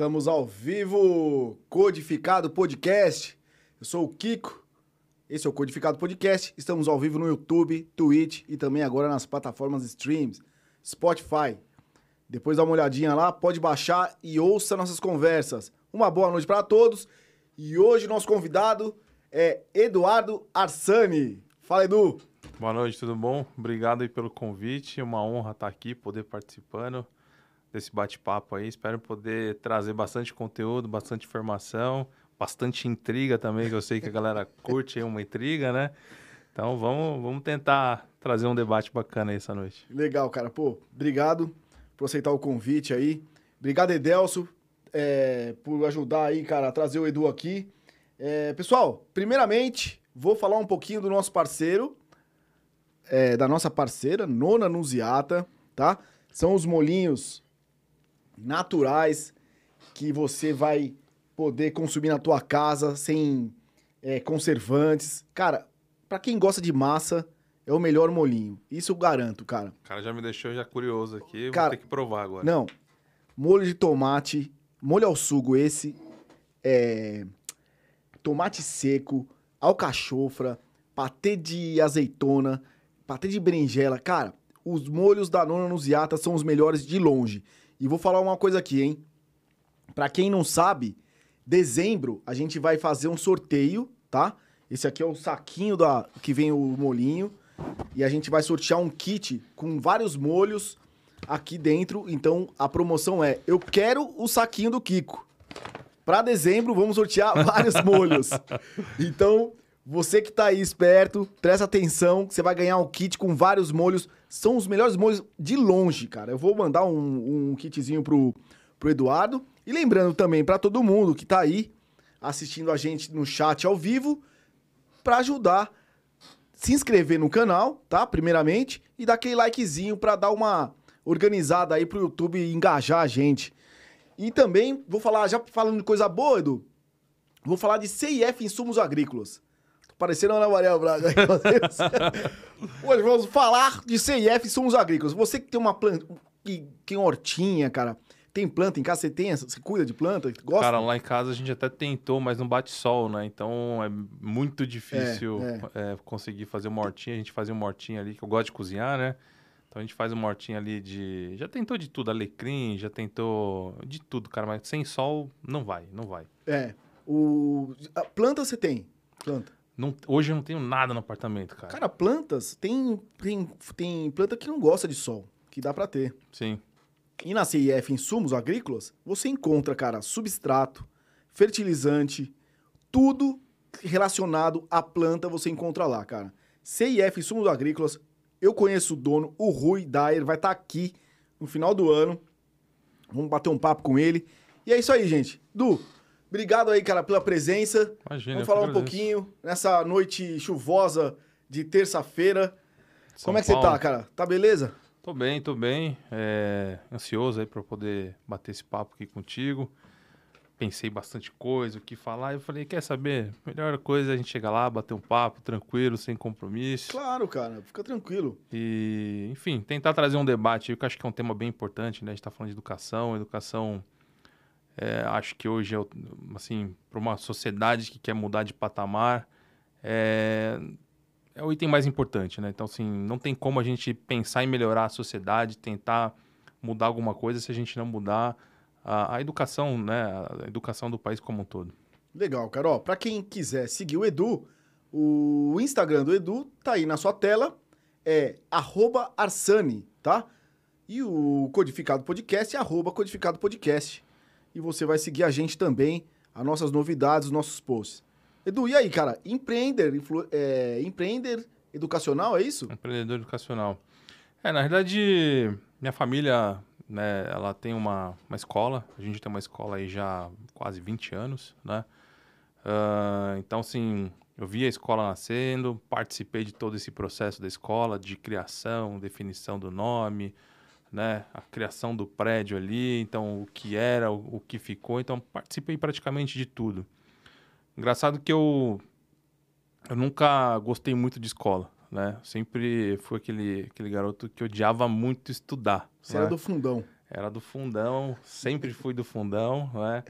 Estamos ao vivo, Codificado Podcast. Eu sou o Kiko. Esse é o Codificado Podcast. Estamos ao vivo no YouTube, Twitch e também agora nas plataformas streams, Spotify. Depois dá uma olhadinha lá, pode baixar e ouça nossas conversas. Uma boa noite para todos. E hoje nosso convidado é Eduardo Arsani. Fala, Edu. Boa noite, tudo bom? Obrigado aí pelo convite. Uma honra estar aqui, poder participando desse bate-papo aí. Espero poder trazer bastante conteúdo, bastante informação, bastante intriga também, que eu sei que a galera curte aí uma intriga, né? Então vamos, vamos tentar trazer um debate bacana aí essa noite. Legal, cara. Pô, obrigado por aceitar o convite aí. Obrigado, Edelso, é, por ajudar aí, cara, a trazer o Edu aqui. É, pessoal, primeiramente, vou falar um pouquinho do nosso parceiro, é, da nossa parceira, Nona Nuziata, tá? São os molinhos naturais que você vai poder consumir na tua casa sem é, conservantes. Cara, para quem gosta de massa, é o melhor molinho. Isso eu garanto, cara. O cara já me deixou já curioso aqui, Cara, vou ter que provar agora. Não, molho de tomate, molho ao sugo esse, é, tomate seco, alcachofra, patê de azeitona, patê de berinjela. Cara, os molhos da Nona Nuziata são os melhores de longe. E vou falar uma coisa aqui, hein? Pra quem não sabe, dezembro a gente vai fazer um sorteio, tá? Esse aqui é o saquinho da que vem o molinho e a gente vai sortear um kit com vários molhos aqui dentro. Então a promoção é: eu quero o saquinho do Kiko. Pra dezembro vamos sortear vários molhos. Então, você que tá aí esperto, presta atenção, que você vai ganhar um kit com vários molhos. São os melhores molhos de longe, cara. Eu vou mandar um, um kitzinho pro, pro Eduardo. E lembrando também pra todo mundo que tá aí assistindo a gente no chat ao vivo, pra ajudar se inscrever no canal, tá? Primeiramente, e dar aquele likezinho pra dar uma organizada aí pro YouTube engajar a gente. E também vou falar, já falando de coisa boa, Edu, vou falar de CIF Insumos Agrícolas. Parecendo Ana Maria Braga. Hoje vamos falar de CIF Insumos Agrícolas. Você que tem uma planta, que tem hortinha, cara, tem planta em casa, você tem, você cuida de planta, gosta? Cara, lá em casa a gente até tentou, mas não bate sol, né? Então é muito difícil É, é, conseguir fazer uma hortinha. A gente fazia uma hortinha ali, que eu gosto de cozinhar, né? Então a gente faz uma hortinha ali de. Já tentou de tudo, alecrim, já tentou de tudo, cara, mas sem sol não vai, não vai. É. O... a planta você tem? Planta. Não, hoje eu não tenho nada no apartamento, cara. Cara, plantas, tem, tem, tem planta que não gosta de sol, que dá pra ter. Sim. E na CIF Insumos Agrícolas, você encontra, cara, substrato, fertilizante, tudo relacionado à planta você encontra lá, cara. CIF Insumos Agrícolas, eu conheço o dono, o Rui Dyer, vai estar aqui no final do ano. Vamos bater um papo com ele. E é isso aí, gente. Du, obrigado aí, cara, pela presença. Imagina. Vamos falar um pouquinho nessa noite chuvosa de terça-feira. Como é que você Paulo. tá, cara? Tá beleza? Tô bem, tô bem. É, ansioso aí pra poder bater esse papo aqui contigo. Pensei bastante coisa, o que falar. Eu falei, quer saber? Melhor coisa é a gente chegar lá, bater um papo tranquilo, sem compromisso. Claro, cara. Fica tranquilo. E, enfim, tentar trazer um debate eu acho que é um tema bem importante, né? A gente tá falando de educação, educação. É, acho que hoje, é, o- assim, para uma sociedade que quer mudar de patamar, é, é o item mais importante, né? Então, assim, não tem como a gente pensar em melhorar a sociedade, tentar mudar alguma coisa se a gente não mudar a, a educação, né? A educação do país como um todo. Legal, cara. Ó, pra quem quiser seguir o Edu, o Instagram do Edu tá aí na sua tela. É Arsani, tá? E o Codificado Podcast é arroba Codificado Podcast. E você vai seguir a gente também, as nossas novidades, os nossos posts. Edu, e aí, cara? Empreender, influ- é, empreender educacional, é isso? Empreendedor educacional. É, na verdade, minha família, né, ela tem uma, uma escola. A gente tem uma escola aí já há quase 20 anos, né? Ah, então, assim, eu vi a escola nascendo, participei de todo esse processo da escola, de criação, definição do nome, né? A criação do prédio ali, então, o que era, o, o que ficou. Então, participei praticamente de tudo. Engraçado que eu, eu nunca gostei muito de escola, né? Sempre fui aquele, aquele garoto que odiava muito estudar. Você né? era do fundão. Era do fundão, sempre fui do fundão, né?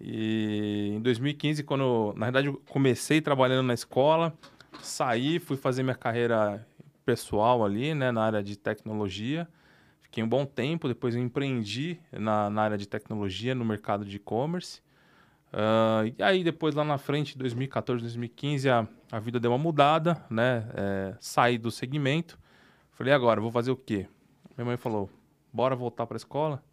E em 2015, quando, na verdade, eu comecei trabalhando na escola, saí, fui fazer minha carreira pessoal ali, né, na área de tecnologia. Fiquei um bom tempo, depois eu empreendi na, na área de tecnologia, no mercado de e-commerce. Uh, e aí, depois lá na frente, 2014, 2015, a, a vida deu uma mudada, né? É, saí do segmento. Falei, agora, vou fazer o quê? Minha mãe falou, bora voltar para a escola.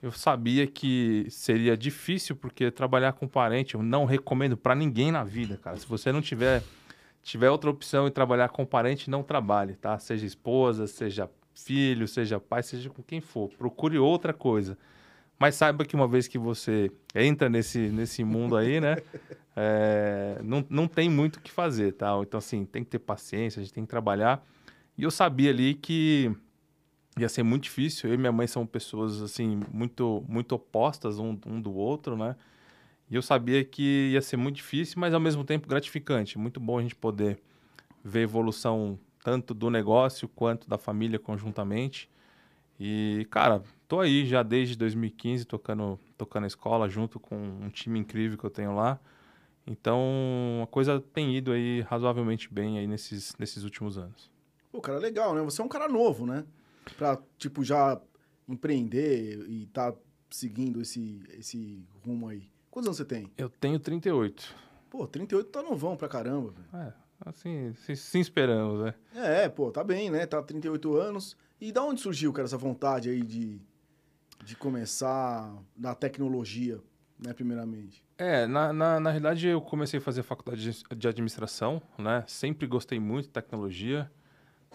Eu sabia que seria difícil, porque trabalhar com parente eu não recomendo para ninguém na vida, cara. Se você não tiver, tiver outra opção e trabalhar com parente, não trabalhe, tá? Seja esposa, seja filho, seja pai, seja com quem for. Procure outra coisa. Mas saiba que uma vez que você entra nesse, nesse mundo aí, né? É, não, não tem muito o que fazer, tá? Então, assim, tem que ter paciência, a gente tem que trabalhar. E eu sabia ali que ia ser muito difícil. Eu e minha mãe são pessoas assim muito muito opostas um, um do outro, né? E eu sabia que ia ser muito difícil, mas ao mesmo tempo gratificante. Muito bom a gente poder ver evolução tanto do negócio quanto da família conjuntamente. E, cara, tô aí já desde 2015 tocando, tocando a escola junto com um time incrível que eu tenho lá. Então, a coisa tem ido aí razoavelmente bem aí nesses, nesses últimos anos. Pô, cara, legal, né? Você é um cara novo, né? Pra, tipo, já empreender e tá seguindo esse, esse rumo aí. Quantos anos você tem? Eu tenho 38. Pô, 38 tá novão pra caramba, velho. É, assim, sim, sim esperamos, né? É, pô, tá bem, né? Tá 38 anos. E da onde surgiu, cara, essa vontade aí de, de começar na tecnologia, né, primeiramente? É, na, na, na realidade eu comecei a fazer faculdade de administração, né? Sempre gostei muito de tecnologia.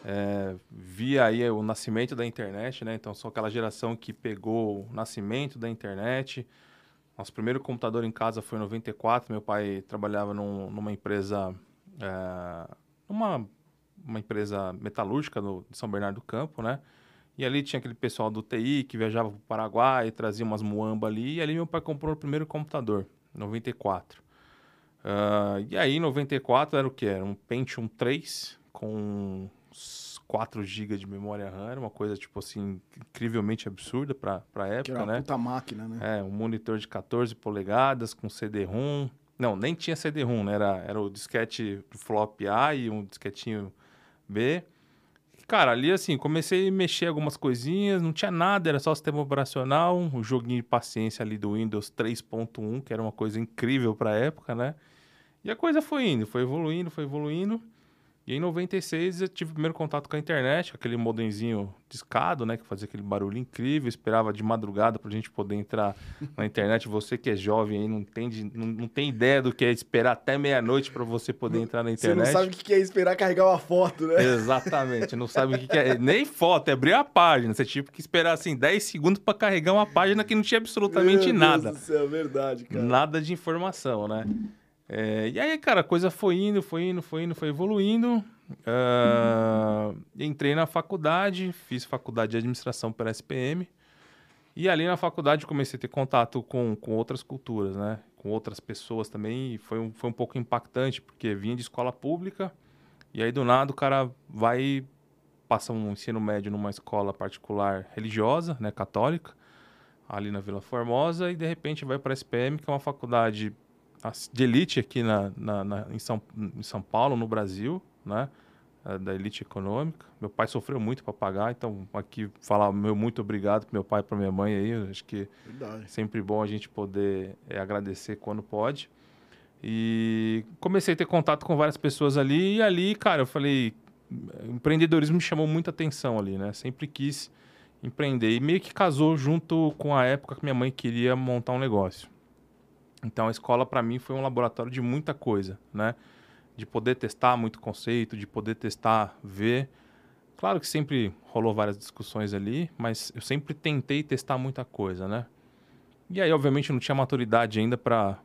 É, via aí o nascimento da internet, né? Então, sou aquela geração que pegou o nascimento da internet. Nosso primeiro computador em casa foi em 94. Meu pai trabalhava num, numa empresa, é, uma, uma empresa metalúrgica no, de São Bernardo do Campo, né? E ali tinha aquele pessoal do TI que viajava para o Paraguai, trazia umas muamba ali. E ali meu pai comprou o primeiro computador, em 94. Uh, e aí, em 94, era o que? Era um Pentium 3 com 4 GB de memória RAM, era uma coisa, tipo assim, incrivelmente absurda para a época, que era uma né? puta máquina, né? É, um monitor de 14 polegadas com CD-ROM. Não, nem tinha CD-ROM, né? Era, era o disquete flop A e um disquetinho B. Cara, ali assim, comecei a mexer algumas coisinhas, não tinha nada, era só sistema operacional, um joguinho de paciência ali do Windows 3.1, que era uma coisa incrível para época, né? E a coisa foi indo, foi evoluindo, foi evoluindo. E em 96 eu tive o primeiro contato com a internet, aquele modemzinho discado, né? Que fazia aquele barulho incrível, esperava de madrugada pra gente poder entrar na internet. Você que é jovem aí, não, entende, não, não tem ideia do que é esperar até meia-noite para você poder entrar na internet. Você não sabe o que é esperar carregar uma foto, né? Exatamente, não sabe o que é. Nem foto, é abrir a página. Você tinha que esperar assim 10 segundos para carregar uma página que não tinha absolutamente Meu nada. Deus do céu, verdade, cara. Nada de informação, né? É, e aí, cara, a coisa foi indo, foi indo, foi indo, foi evoluindo. Uh, entrei na faculdade, fiz faculdade de administração pela SPM. E ali na faculdade comecei a ter contato com, com outras culturas, né? Com outras pessoas também. E foi um, foi um pouco impactante, porque vinha de escola pública. E aí, do nada, o cara vai passa um ensino médio numa escola particular religiosa, né? Católica, ali na Vila Formosa. E, de repente, vai para a SPM, que é uma faculdade de elite aqui na, na, na, em, São, em São Paulo, no Brasil, né? É, da elite econômica. Meu pai sofreu muito para pagar, então aqui falar meu muito obrigado para meu pai e para minha mãe aí. Acho que Verdade. é sempre bom a gente poder é, agradecer quando pode. E comecei a ter contato com várias pessoas ali e ali, cara, eu falei, empreendedorismo me chamou muita atenção ali, né? Sempre quis empreender e meio que casou junto com a época que minha mãe queria montar um negócio. Então a escola para mim foi um laboratório de muita coisa, né? De poder testar muito conceito, de poder testar, ver. Claro que sempre rolou várias discussões ali, mas eu sempre tentei testar muita coisa, né? E aí, obviamente, não tinha maturidade ainda para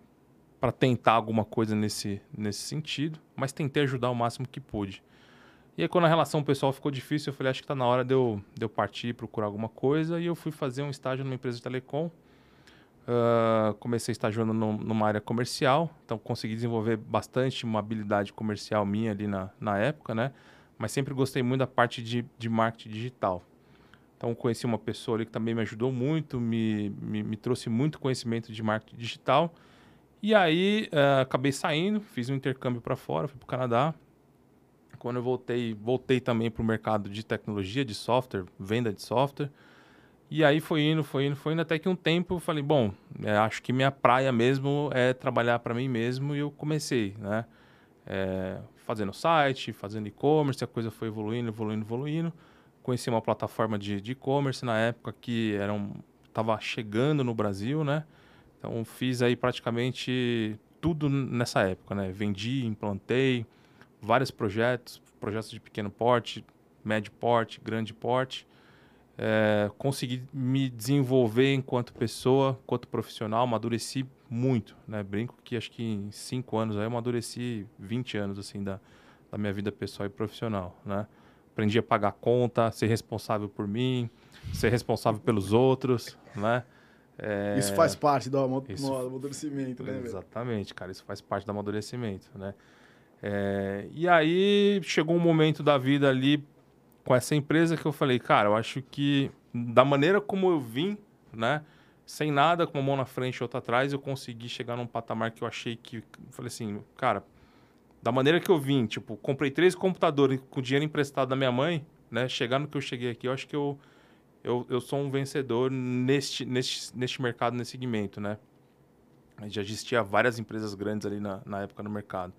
para tentar alguma coisa nesse, nesse sentido, mas tentei ajudar o máximo que pude. E aí, quando a relação pessoal ficou difícil, eu falei, acho que está na hora de eu, de eu partir, procurar alguma coisa, e eu fui fazer um estágio numa empresa de telecom, Uh, comecei estagiando no, numa área comercial, então consegui desenvolver bastante uma habilidade comercial minha ali na, na época, né? Mas sempre gostei muito da parte de, de marketing digital. Então, conheci uma pessoa ali que também me ajudou muito, me, me, me trouxe muito conhecimento de marketing digital. E aí, uh, acabei saindo, fiz um intercâmbio para fora, fui para o Canadá. Quando eu voltei, voltei também para o mercado de tecnologia, de software, venda de software. E aí foi indo, foi indo, foi indo, até que um tempo eu falei, bom, é, acho que minha praia mesmo é trabalhar para mim mesmo. E eu comecei, né? É, fazendo site, fazendo e-commerce, a coisa foi evoluindo, evoluindo, evoluindo conheci uma plataforma de e-commerce na época que era um, tava chegando no Brasil, né? Então fiz aí praticamente tudo nessa época, né? Vendi, implantei vários projetos, projetos de pequeno porte, médio porte, grande porte. É, consegui me desenvolver enquanto pessoa, enquanto profissional, amadureci muito, né? Brinco que acho que em cinco anos aí eu amadureci 20 anos, assim, da, da minha vida pessoal e profissional, né? aprendi a pagar conta, ser responsável por mim, ser responsável pelos outros, né? É... Isso faz parte do amadurecimento, né? Exatamente, cara, isso faz parte do amadurecimento, né? É... E aí chegou um momento da vida ali com essa empresa que eu falei, cara, eu acho que da maneira como eu vim, né? Sem nada, com uma mão na frente e outra atrás, eu consegui chegar num patamar que eu achei que. Eu falei assim, cara, da maneira que eu vim, tipo, comprei três computadores com dinheiro emprestado da minha mãe, né? Chegar no que eu cheguei aqui, eu acho que eu, eu, eu sou um vencedor neste, neste, neste mercado, nesse segmento, né? Já existia várias empresas grandes ali na, na época no mercado.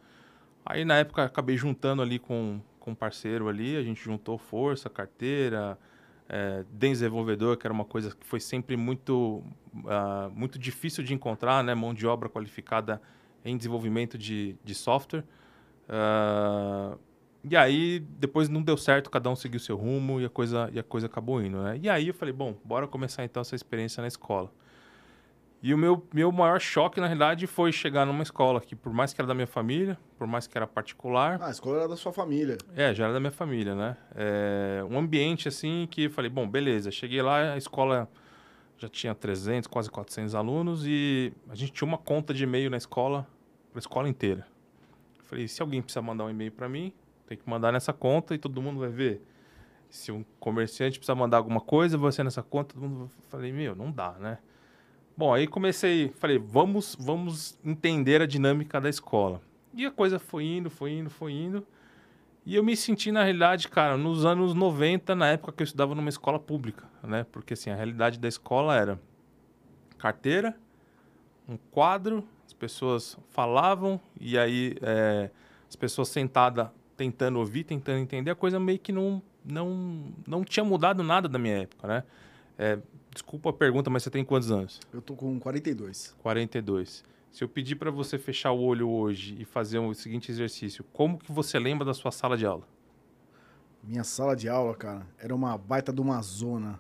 Aí, na época, acabei juntando ali com, com um parceiro ali, a gente juntou força, carteira, é, desenvolvedor, que era uma coisa que foi sempre muito, uh, muito difícil de encontrar, né? Mão de obra qualificada em desenvolvimento de, de software. Uh, e aí, depois não deu certo, cada um seguiu seu rumo e a coisa, e a coisa acabou indo, né? E aí eu falei, bom, bora começar então essa experiência na escola. E o meu, meu maior choque, na realidade, foi chegar numa escola que, por mais que era da minha família, por mais que era particular... Ah, a escola era da sua família. É, já era da minha família, né? É, um ambiente, assim, que eu falei, bom, beleza. Cheguei lá, a escola já tinha 300, quase 400 alunos e a gente tinha uma conta de e-mail na escola, para a escola inteira. Falei, se alguém precisa mandar um e-mail para mim, tem que mandar nessa conta e todo mundo vai ver. Se um comerciante precisa mandar alguma coisa, vai ser nessa conta, todo mundo... Falei, meu, não dá, né? Bom, aí comecei, falei, vamos, vamos entender a dinâmica da escola. E a coisa foi indo, foi indo, foi indo. E eu me senti, na realidade, cara, nos anos 90, na época que eu estudava numa escola pública, né? Porque, assim, a realidade da escola era carteira, um quadro, as pessoas falavam e aí é, as pessoas sentadas tentando ouvir, tentando entender, a coisa meio que não, não, não tinha mudado nada da minha época, né? É, desculpa a pergunta, mas você tem quantos anos? Eu tô com 42. 42. Se eu pedir para você fechar o olho hoje e fazer o seguinte exercício, como que você lembra da sua sala de aula? Minha sala de aula, cara, era uma baita de uma zona.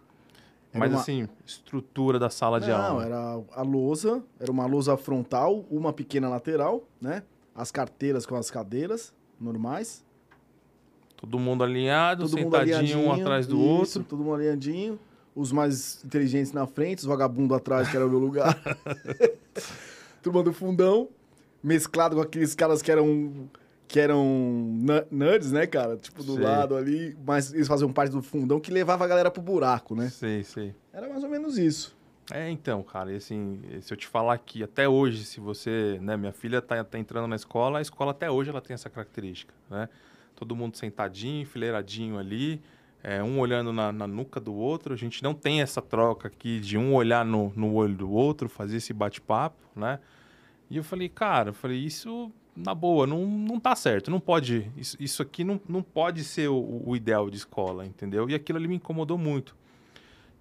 Mas uma... assim, estrutura da sala Não, de aula. Não, era a lousa, era uma lousa frontal, uma pequena lateral, né? As carteiras com as cadeiras normais. Todo mundo alinhado, todo sentadinho mundo um atrás do isso, outro. Todo mundo alinhadinho. Os mais inteligentes na frente, os vagabundos atrás, que era o meu lugar. Turma do fundão, mesclado com aqueles caras que eram que eram nerds, né, cara? Tipo, do sei. lado ali, mas eles faziam parte do fundão que levava a galera pro buraco, né? Sei, sei. Era mais ou menos isso. É, então, cara, e assim, se eu te falar que até hoje, se você, né, minha filha tá, tá entrando na escola, a escola até hoje ela tem essa característica, né? Todo mundo sentadinho, enfileiradinho ali, é, um olhando na, na, nuca do outro, a gente não tem essa troca aqui de um olhar no, no olho do outro, fazer esse bate-papo, né? E eu falei, cara, eu falei, isso na boa, não, não tá certo, não pode, isso, isso aqui não, não pode ser o, o ideal de escola, entendeu? E aquilo ali me incomodou muito.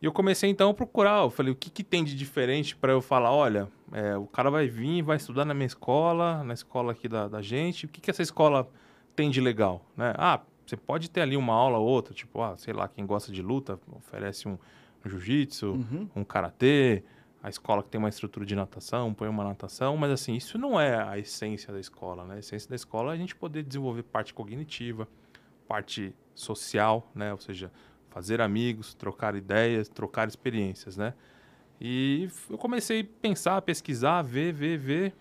E eu comecei então a procurar, eu falei, o que, que tem de diferente para eu falar, olha, é, o cara vai vir, vai estudar na minha escola, na escola aqui da, da gente, o que, que essa escola tem de legal, né? Ah, você pode ter ali uma aula ou outra, tipo, ah, sei lá, quem gosta de luta oferece um, um jiu-jitsu, uhum. um karatê, a escola que tem uma estrutura de natação, põe uma natação, mas assim, isso não é a essência da escola, né? A essência da escola é a gente poder desenvolver parte cognitiva, parte social, né? Ou seja, fazer amigos, trocar ideias, trocar experiências, né? E eu comecei a pensar, pesquisar, ver, ver, ver,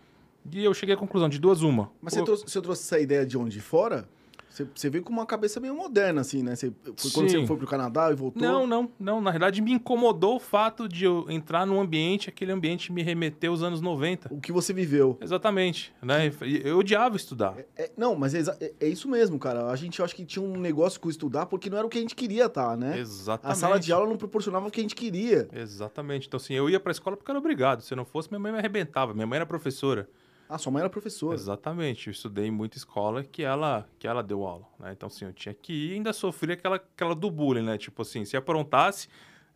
e eu cheguei à conclusão de duas uma. Mas você, trouxe, você trouxe essa ideia de onde? De fora? Você, você veio com uma cabeça meio moderna, assim, né? Você, foi quando você foi pro Canadá e voltou? Não, não, não. Na verdade, me incomodou o fato de eu entrar num ambiente, aquele ambiente me remeteu aos anos 90. O que você viveu. Exatamente. Né? Eu odiava estudar. É, não, mas é, é- é isso mesmo, cara. A gente acho que tinha um negócio com estudar porque não era o que a gente queria estar, né? Exatamente. A sala de aula não proporcionava o que a gente queria. Exatamente. Então, assim, eu ia pra escola porque era obrigado. Se não fosse, minha mãe me arrebentava. Minha mãe era professora. Ah, sua mãe era professora. Exatamente. Eu estudei em muita escola que ela, que ela deu aula, né? Então, assim, eu tinha que ir e ainda sofria aquela, aquela do bullying, né? Tipo assim, se aprontasse,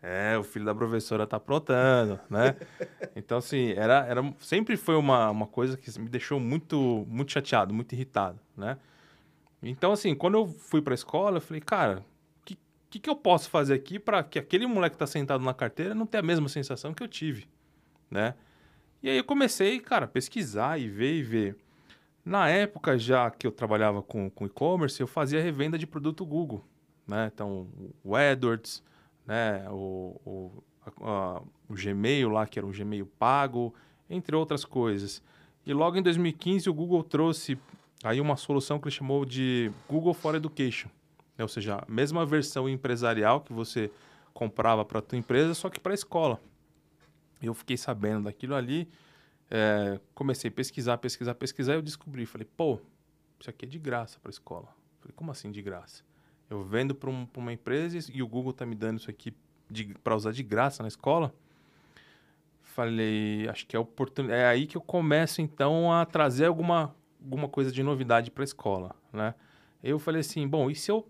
é, o filho da professora tá aprontando, né? então, assim, era, era, sempre foi uma, uma coisa que me deixou muito, muito chateado, muito irritado, né? Então, assim, quando eu fui pra escola, eu falei, cara, o que, que, que eu posso fazer aqui para que aquele moleque que tá sentado na carteira não tenha a mesma sensação que eu tive, né? E aí eu comecei, cara, pesquisar e ver e ver. Na época já que eu trabalhava com, com e-commerce, eu fazia revenda de produto Google, né? Então, o AdWords, né? O, o, a- o Gmail lá, que era um Gmail pago, entre outras coisas. E logo em 2015 o Google trouxe aí uma solução que ele chamou de Google for Education. né? Ou seja, a mesma versão empresarial que você comprava para a tua empresa, só que para a escola. Eu fiquei sabendo daquilo ali, é, comecei a pesquisar, pesquisar, pesquisar, e eu descobri, falei, pô, isso aqui é de graça para a escola. Falei, como assim de graça? Eu vendo para um, uma empresa e o Google tá me dando isso aqui para usar de graça na escola? Falei, acho que é oportunidade. É aí que eu começo então a trazer alguma, alguma coisa de novidade para a escola, né? Eu falei assim, bom, e se eu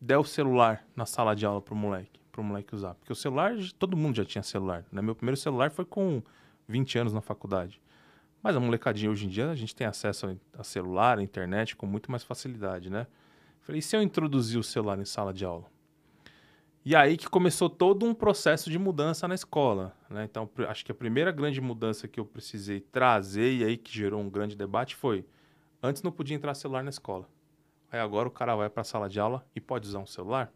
der o celular na sala de aula pro moleque, pro moleque usar? Porque o celular, todo mundo já tinha celular, né? Meu primeiro celular foi com 20 anos na faculdade. Mas a molecadinha hoje em dia, a gente tem acesso a- celular, internet com muito mais facilidade, né? Falei, e se eu introduzir o celular em sala de aula? E aí que começou todo um processo de mudança na escola, né? Então, acho que a primeira grande mudança que eu precisei trazer e aí que gerou um grande debate foi, antes não podia entrar celular na escola. Aí agora o cara vai para a sala de aula e pode usar um celular?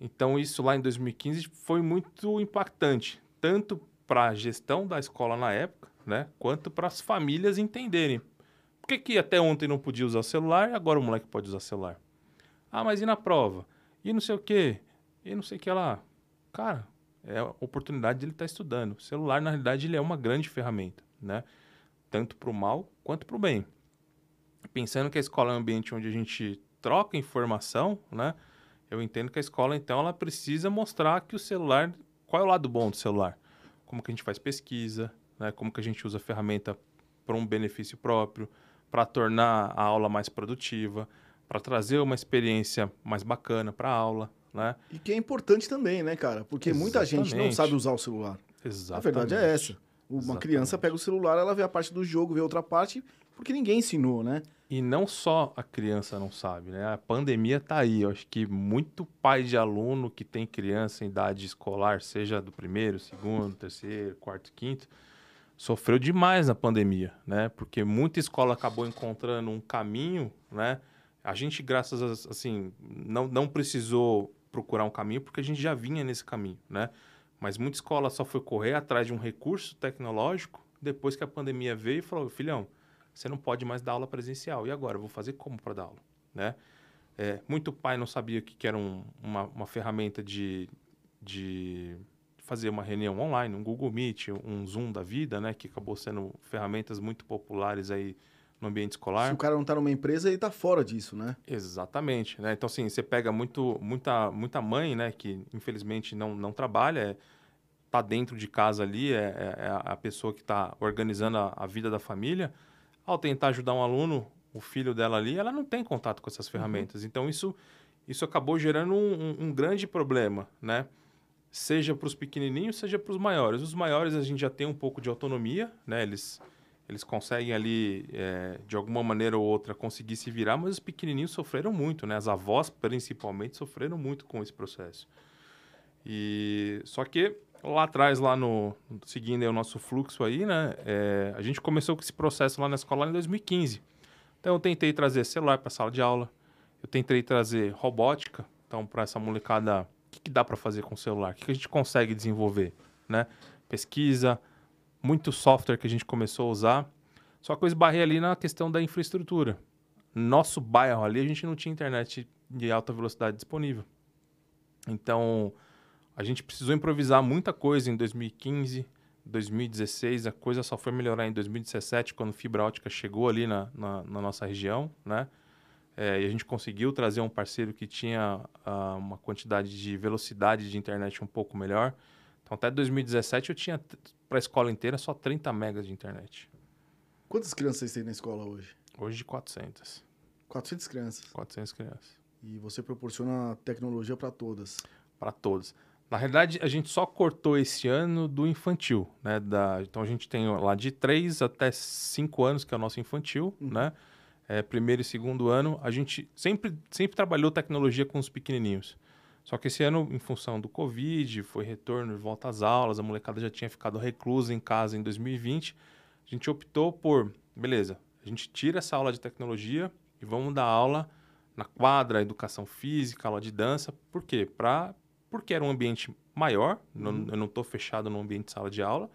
Então, isso lá em 2015 foi muito impactante, tanto para a gestão da escola na época, né, quanto para as famílias entenderem. Por que, que até ontem não podia usar celular e agora o moleque pode usar celular? Ah, mas e na prova? E não sei o quê? E não sei o que lá. Cara, é a oportunidade de ele estar estudando. O celular, na realidade, ele é uma grande ferramenta, né? Tanto para o mal quanto para o bem. Pensando que a escola é um ambiente onde a gente troca informação, né? Eu entendo que a escola, então, ela precisa mostrar que o celular... Qual é o lado bom do celular? Como que a gente faz pesquisa, né? Como que a gente usa a ferramenta para um benefício próprio, para tornar a aula mais produtiva, para trazer uma experiência mais bacana para a aula, né? E que é importante também, né, cara? Porque muita gente não Exatamente. sabe usar o celular. A Exatamente. verdade é essa. Uma Exatamente. criança pega o celular, ela vê a parte do jogo, vê outra parte, porque ninguém ensinou, né? E não só a criança não sabe, né? A pandemia tá aí. Eu acho que muito pai de aluno que tem criança em idade escolar, seja do primeiro, segundo, terceiro, quarto, quinto, sofreu demais na pandemia, né? Porque muita escola acabou encontrando um caminho, né? A gente, graças a, assim, não, não precisou procurar um caminho porque a gente já vinha nesse caminho, né? Mas muita escola só foi correr atrás de um recurso tecnológico depois que a pandemia veio e falou, filhão, você não pode mais dar aula presencial. E agora? Eu vou fazer como para dar aula? Né? É, muito pai não sabia que, que era um- uma, uma ferramenta de, de fazer uma reunião online, um Google Meet, um Zoom da vida, né? Que acabou sendo ferramentas muito populares aí no ambiente escolar. Se o cara não tá numa empresa, ele tá fora disso, né? Exatamente, né? Então, assim, você pega muito, muita, muita mãe, né, que infelizmente não, não trabalha, é, tá dentro de casa ali, é, é- é a pessoa que está organizando a, a vida da família. Ao tentar ajudar um aluno, o filho dela ali, ela não tem contato com essas ferramentas. Então, isso, isso acabou gerando um, um- um grande problema, né? Seja para os pequenininhos, seja para os maiores. Os maiores a gente já tem um pouco de autonomia, né? Eles, eles conseguem ali, é, de alguma maneira ou outra, conseguir se virar, mas os pequenininhos sofreram muito, né? As avós, principalmente, sofreram muito com esse processo. E só que lá atrás, lá no seguindo o nosso fluxo aí, né? é, a gente começou com esse processo lá na escola em 2015. Então eu tentei trazer celular para sala de aula, eu tentei trazer robótica, então para essa molecada, o que, que dá para fazer com o celular? O que, que a gente consegue desenvolver, né? Pesquisa, muito software que a gente começou a usar. Só que eu esbarrei ali na questão da infraestrutura. nosso bairro ali, a gente não tinha internet de alta velocidade disponível. Então, a gente precisou improvisar muita coisa em 2015, 2016. A coisa só foi melhorar em 2017, quando fibra ótica chegou ali na, na, na nossa região, né? É, e a gente conseguiu trazer um parceiro que tinha uh, uma quantidade de velocidade de internet um pouco melhor. Então, até 2017, eu tinha para a escola inteira só 30 megas de internet. Quantas crianças vocês têm na escola hoje? Hoje, 400. 400 crianças. 400 crianças. E você proporciona tecnologia para todas? Para todas. Na realidade, a gente só cortou esse ano do infantil, né? Da, então a gente tem lá de 3 até 5 anos, que é o nosso infantil, uhum. né? É, primeiro e segundo ano, a gente sempre, sempre trabalhou tecnologia com os pequenininhos. Só que esse ano, em função do Covid, foi retorno de volta às aulas, a molecada já tinha ficado reclusa em casa em 2020, a gente optou por, beleza, a gente tira essa aula de tecnologia e vamos dar aula na quadra, educação física, aula de dança. Por quê? Pra, porque era um ambiente maior, uhum. eu não estou fechado no ambiente de sala de aula,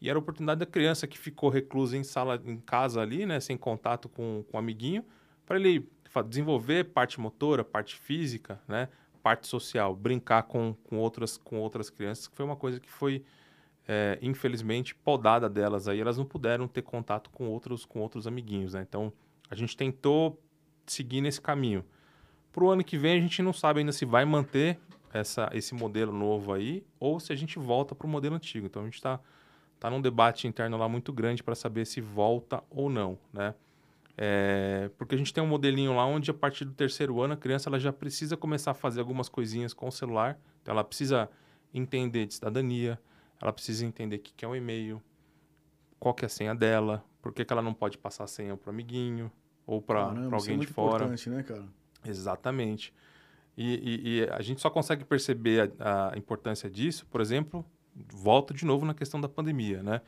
e era a oportunidade da criança que ficou reclusa em sala, em casa ali, né, sem contato com, com o amiguinho, para ele desenvolver parte motora, parte física, né, parte social, brincar com, com, outras, com outras crianças, que foi uma coisa que foi, é, infelizmente, podada delas aí. Elas não puderam ter contato com outros, com outros amiguinhos, né? Então, a gente tentou seguir nesse caminho. Para o ano que vem, a gente não sabe ainda se vai manter essa, esse modelo novo aí ou se a gente volta para o modelo antigo. Então, a gente está tá num debate interno lá muito grande para saber se volta ou não, né? É, porque a gente tem um modelinho lá onde, a partir do terceiro ano, a criança ela já precisa começar a fazer algumas coisinhas com o celular. Então, ela precisa entender de cidadania, ela precisa entender o que, que é um e-mail, qual que é a senha dela, por que, que ela não pode passar a senha para o amiguinho ou para alguém isso é de fora. né? Exatamente. E, e, e, a gente só consegue perceber a, a importância disso, por exemplo, volta de novo na questão da pandemia, né?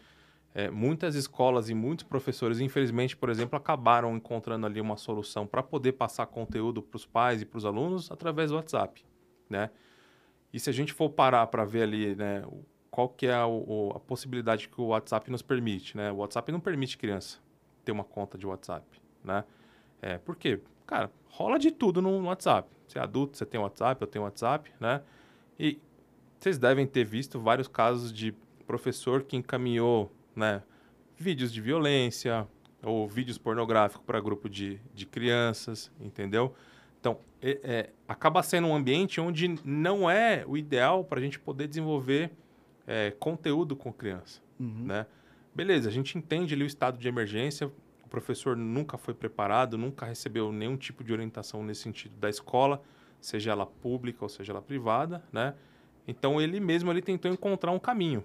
É, muitas escolas e muitos professores, infelizmente, por exemplo, acabaram encontrando ali uma solução para poder passar conteúdo para os pais e para os alunos através do WhatsApp, né? E se a gente for parar para ver ali, né, qual que é a, a, possibilidade que o WhatsApp nos permite, né? O WhatsApp não permite criança ter uma conta de WhatsApp, né? É, por quê? Cara, rola de tudo no WhatsApp. Você é adulto, você tem WhatsApp, eu tenho WhatsApp, né? E vocês devem ter visto vários casos de professor que encaminhou, né, vídeos de violência ou vídeos pornográficos para grupo de, de crianças, entendeu? Então, é, é, acaba sendo um ambiente onde não é o ideal para a gente poder desenvolver é, conteúdo com criança, uhum. né? Beleza, a gente entende ali o estado de emergência, professor nunca foi preparado, nunca recebeu nenhum tipo de orientação nesse sentido da escola, seja ela pública ou seja ela privada, né? Então ele mesmo ele tentou encontrar um caminho,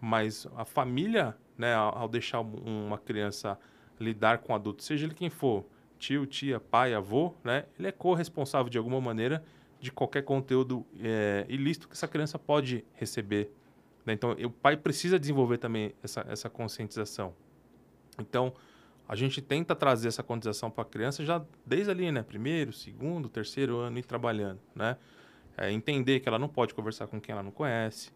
mas a família, né, ao deixar uma criança lidar com adulto, seja ele quem for, tio, tia, pai, avô, né, ele é corresponsável de alguma maneira de qualquer conteúdo é, ilícito que essa criança pode receber né? Então, o pai precisa desenvolver também essa, essa conscientização. Então, a gente tenta trazer essa conscientização para a criança já desde ali, né? Primeiro, segundo, terceiro ano e trabalhando, né? É, entender que ela não pode conversar com quem ela não conhece,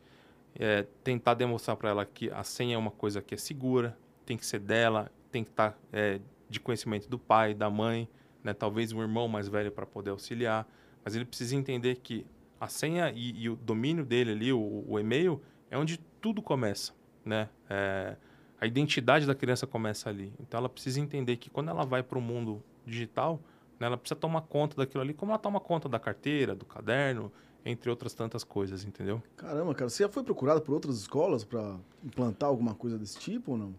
é, tentar demonstrar para ela que a senha é uma coisa que é segura, tem que ser dela, tem que estar tá, é, de conhecimento do pai, da mãe, né? Talvez um irmão mais velho para poder auxiliar, mas ele precisa entender que a senha e, e o domínio dele ali, o, o e-mail, é onde tudo começa, né? É, a identidade da criança começa ali. Então ela precisa entender que quando ela vai para o mundo digital, né, ela precisa tomar conta daquilo ali, como ela toma conta da carteira, do caderno, entre outras tantas coisas, entendeu? Caramba, cara, você já foi procurado por outras escolas para implantar alguma coisa desse tipo ou não?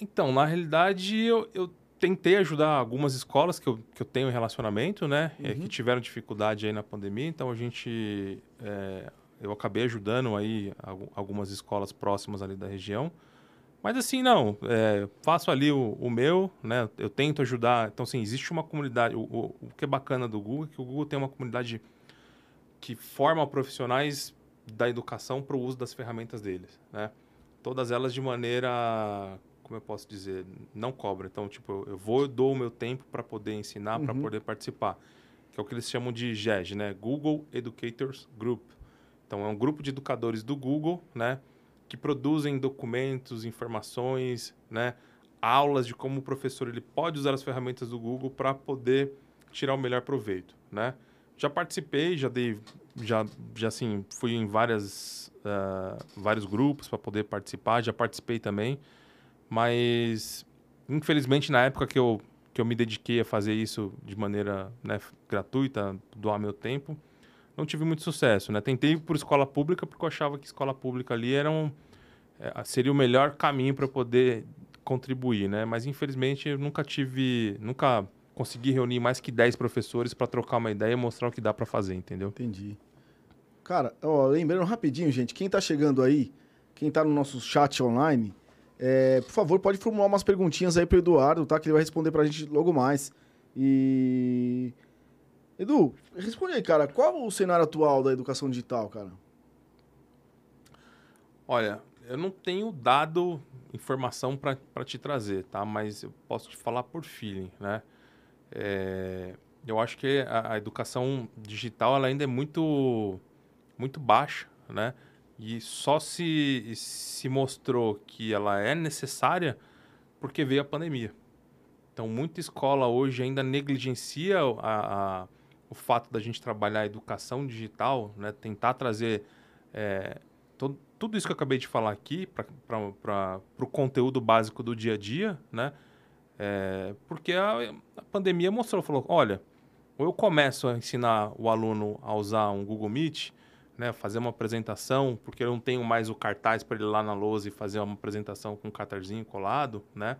Então, na realidade, eu, eu tentei ajudar algumas escolas que eu, que eu tenho relacionamento, né? Uhum. É, que tiveram dificuldade aí na pandemia. Então, a gente é, eu acabei ajudando aí algumas escolas próximas ali da região. Mas assim, não, é, faço ali o, o, meu, né? Eu tento ajudar. Então, assim, existe uma comunidade. O, o, o, que é bacana do Google é que o Google tem uma comunidade que forma profissionais da educação para o uso das ferramentas deles, né? Todas elas de maneira, como eu posso dizer, não cobra. Então, tipo, eu vou, eu dou o meu tempo para poder ensinar, uhum. para poder participar. Que é o que eles chamam de GEG, né? Google Educators Group. Então, é um grupo de educadores do Google, né? Que produzem documentos, informações, né? aulas de como o professor ele pode usar as ferramentas do Google para poder tirar o melhor proveito, né? Já participei, já dei, já, já assim, fui em várias, uh, vários grupos para poder participar, já participei também, mas infelizmente na época que eu, que eu me dediquei a fazer isso de maneira né, gratuita, doar meu tempo, não tive muito sucesso, né? Tentei por escola pública porque eu achava que escola pública ali era um, é, seria o melhor caminho para poder contribuir, né? Mas infelizmente eu nunca tive, nunca consegui reunir mais que 10 professores para trocar uma ideia e mostrar o que dá para fazer, entendeu? Entendi. Cara, ó, lembrando rapidinho, gente, quem está chegando aí, quem está no nosso chat online, é, por favor, pode formular umas perguntinhas aí para Eduardo, tá? Que ele vai responder para a gente logo mais. E Edu, responde aí, cara, qual o cenário atual da educação digital, cara? Olha, eu não tenho dado informação para te trazer, tá? Mas eu posso te falar por feeling, né? É, eu acho que a, a, educação digital ela ainda é muito, muito baixa, né? E só se, se mostrou que ela é necessária porque veio a pandemia. Então, muita escola hoje ainda negligencia a, a o fato da gente trabalhar a educação digital, né, tentar trazer é, todo, tudo isso que eu acabei de falar aqui para o conteúdo básico do dia a dia, né? É, porque a, a, pandemia mostrou, falou, olha, ou eu começo a ensinar o aluno a usar um Google Meet, né, fazer uma apresentação, porque eu não tenho mais o cartaz para ele ir lá na lousa e fazer uma apresentação com um cartazinho colado, né?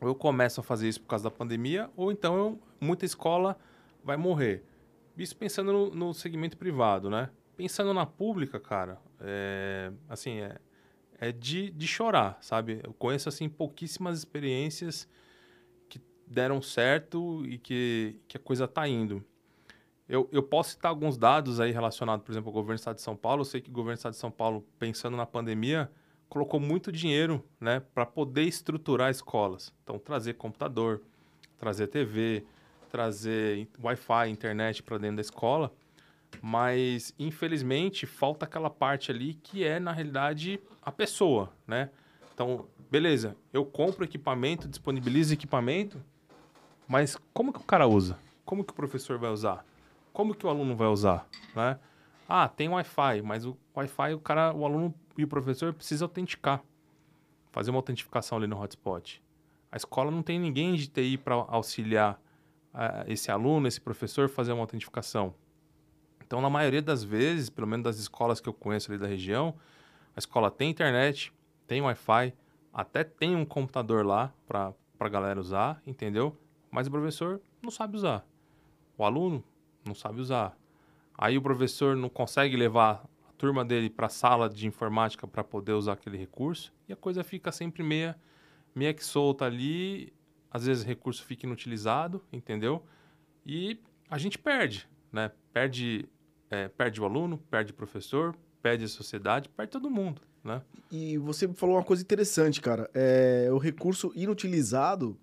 Ou eu começo a fazer isso por causa da pandemia, ou então eu, muita escola vai morrer. Isso pensando no, no segmento privado, né? Pensando na pública, cara, é, assim, é, é de, de chorar, sabe? Eu conheço, assim, pouquíssimas experiências que deram certo e que, que a coisa tá indo. Eu, eu posso citar alguns dados aí relacionados, por exemplo, ao governo do estado de São Paulo. Eu sei que o governo do estado de São Paulo, pensando na pandemia, colocou muito dinheiro né, para poder estruturar escolas. Então, trazer computador, trazer TV, trazer Wi-Fi, internet para dentro da escola, mas infelizmente falta aquela parte ali que é na realidade a pessoa, né? Então, beleza, eu compro equipamento, disponibilizo equipamento, mas como que o cara usa? Como que o professor vai usar? Como que o aluno vai usar, né? Ah, tem Wi-Fi, mas o Wi-Fi o cara, o aluno e o professor precisa autenticar, fazer uma autentificação ali no hotspot. A escola não tem ninguém de TI para auxiliar esse aluno, esse professor fazer uma autentificação. Então, na maioria das vezes, pelo menos das escolas que eu conheço ali da região, a escola tem internet, tem Wi-Fi, até tem um computador lá para a galera usar, entendeu? Mas o professor não sabe usar. O aluno não sabe usar. Aí o professor não consegue levar a turma dele para a sala de informática para poder usar aquele recurso e a coisa fica sempre meia, meia que solta ali às vezes o recurso fica inutilizado, entendeu? E a gente perde, né? Perde, é, perde o aluno, perde o professor, perde a sociedade, perde todo mundo, né? E você falou uma coisa interessante, cara. É, o recurso inutilizado,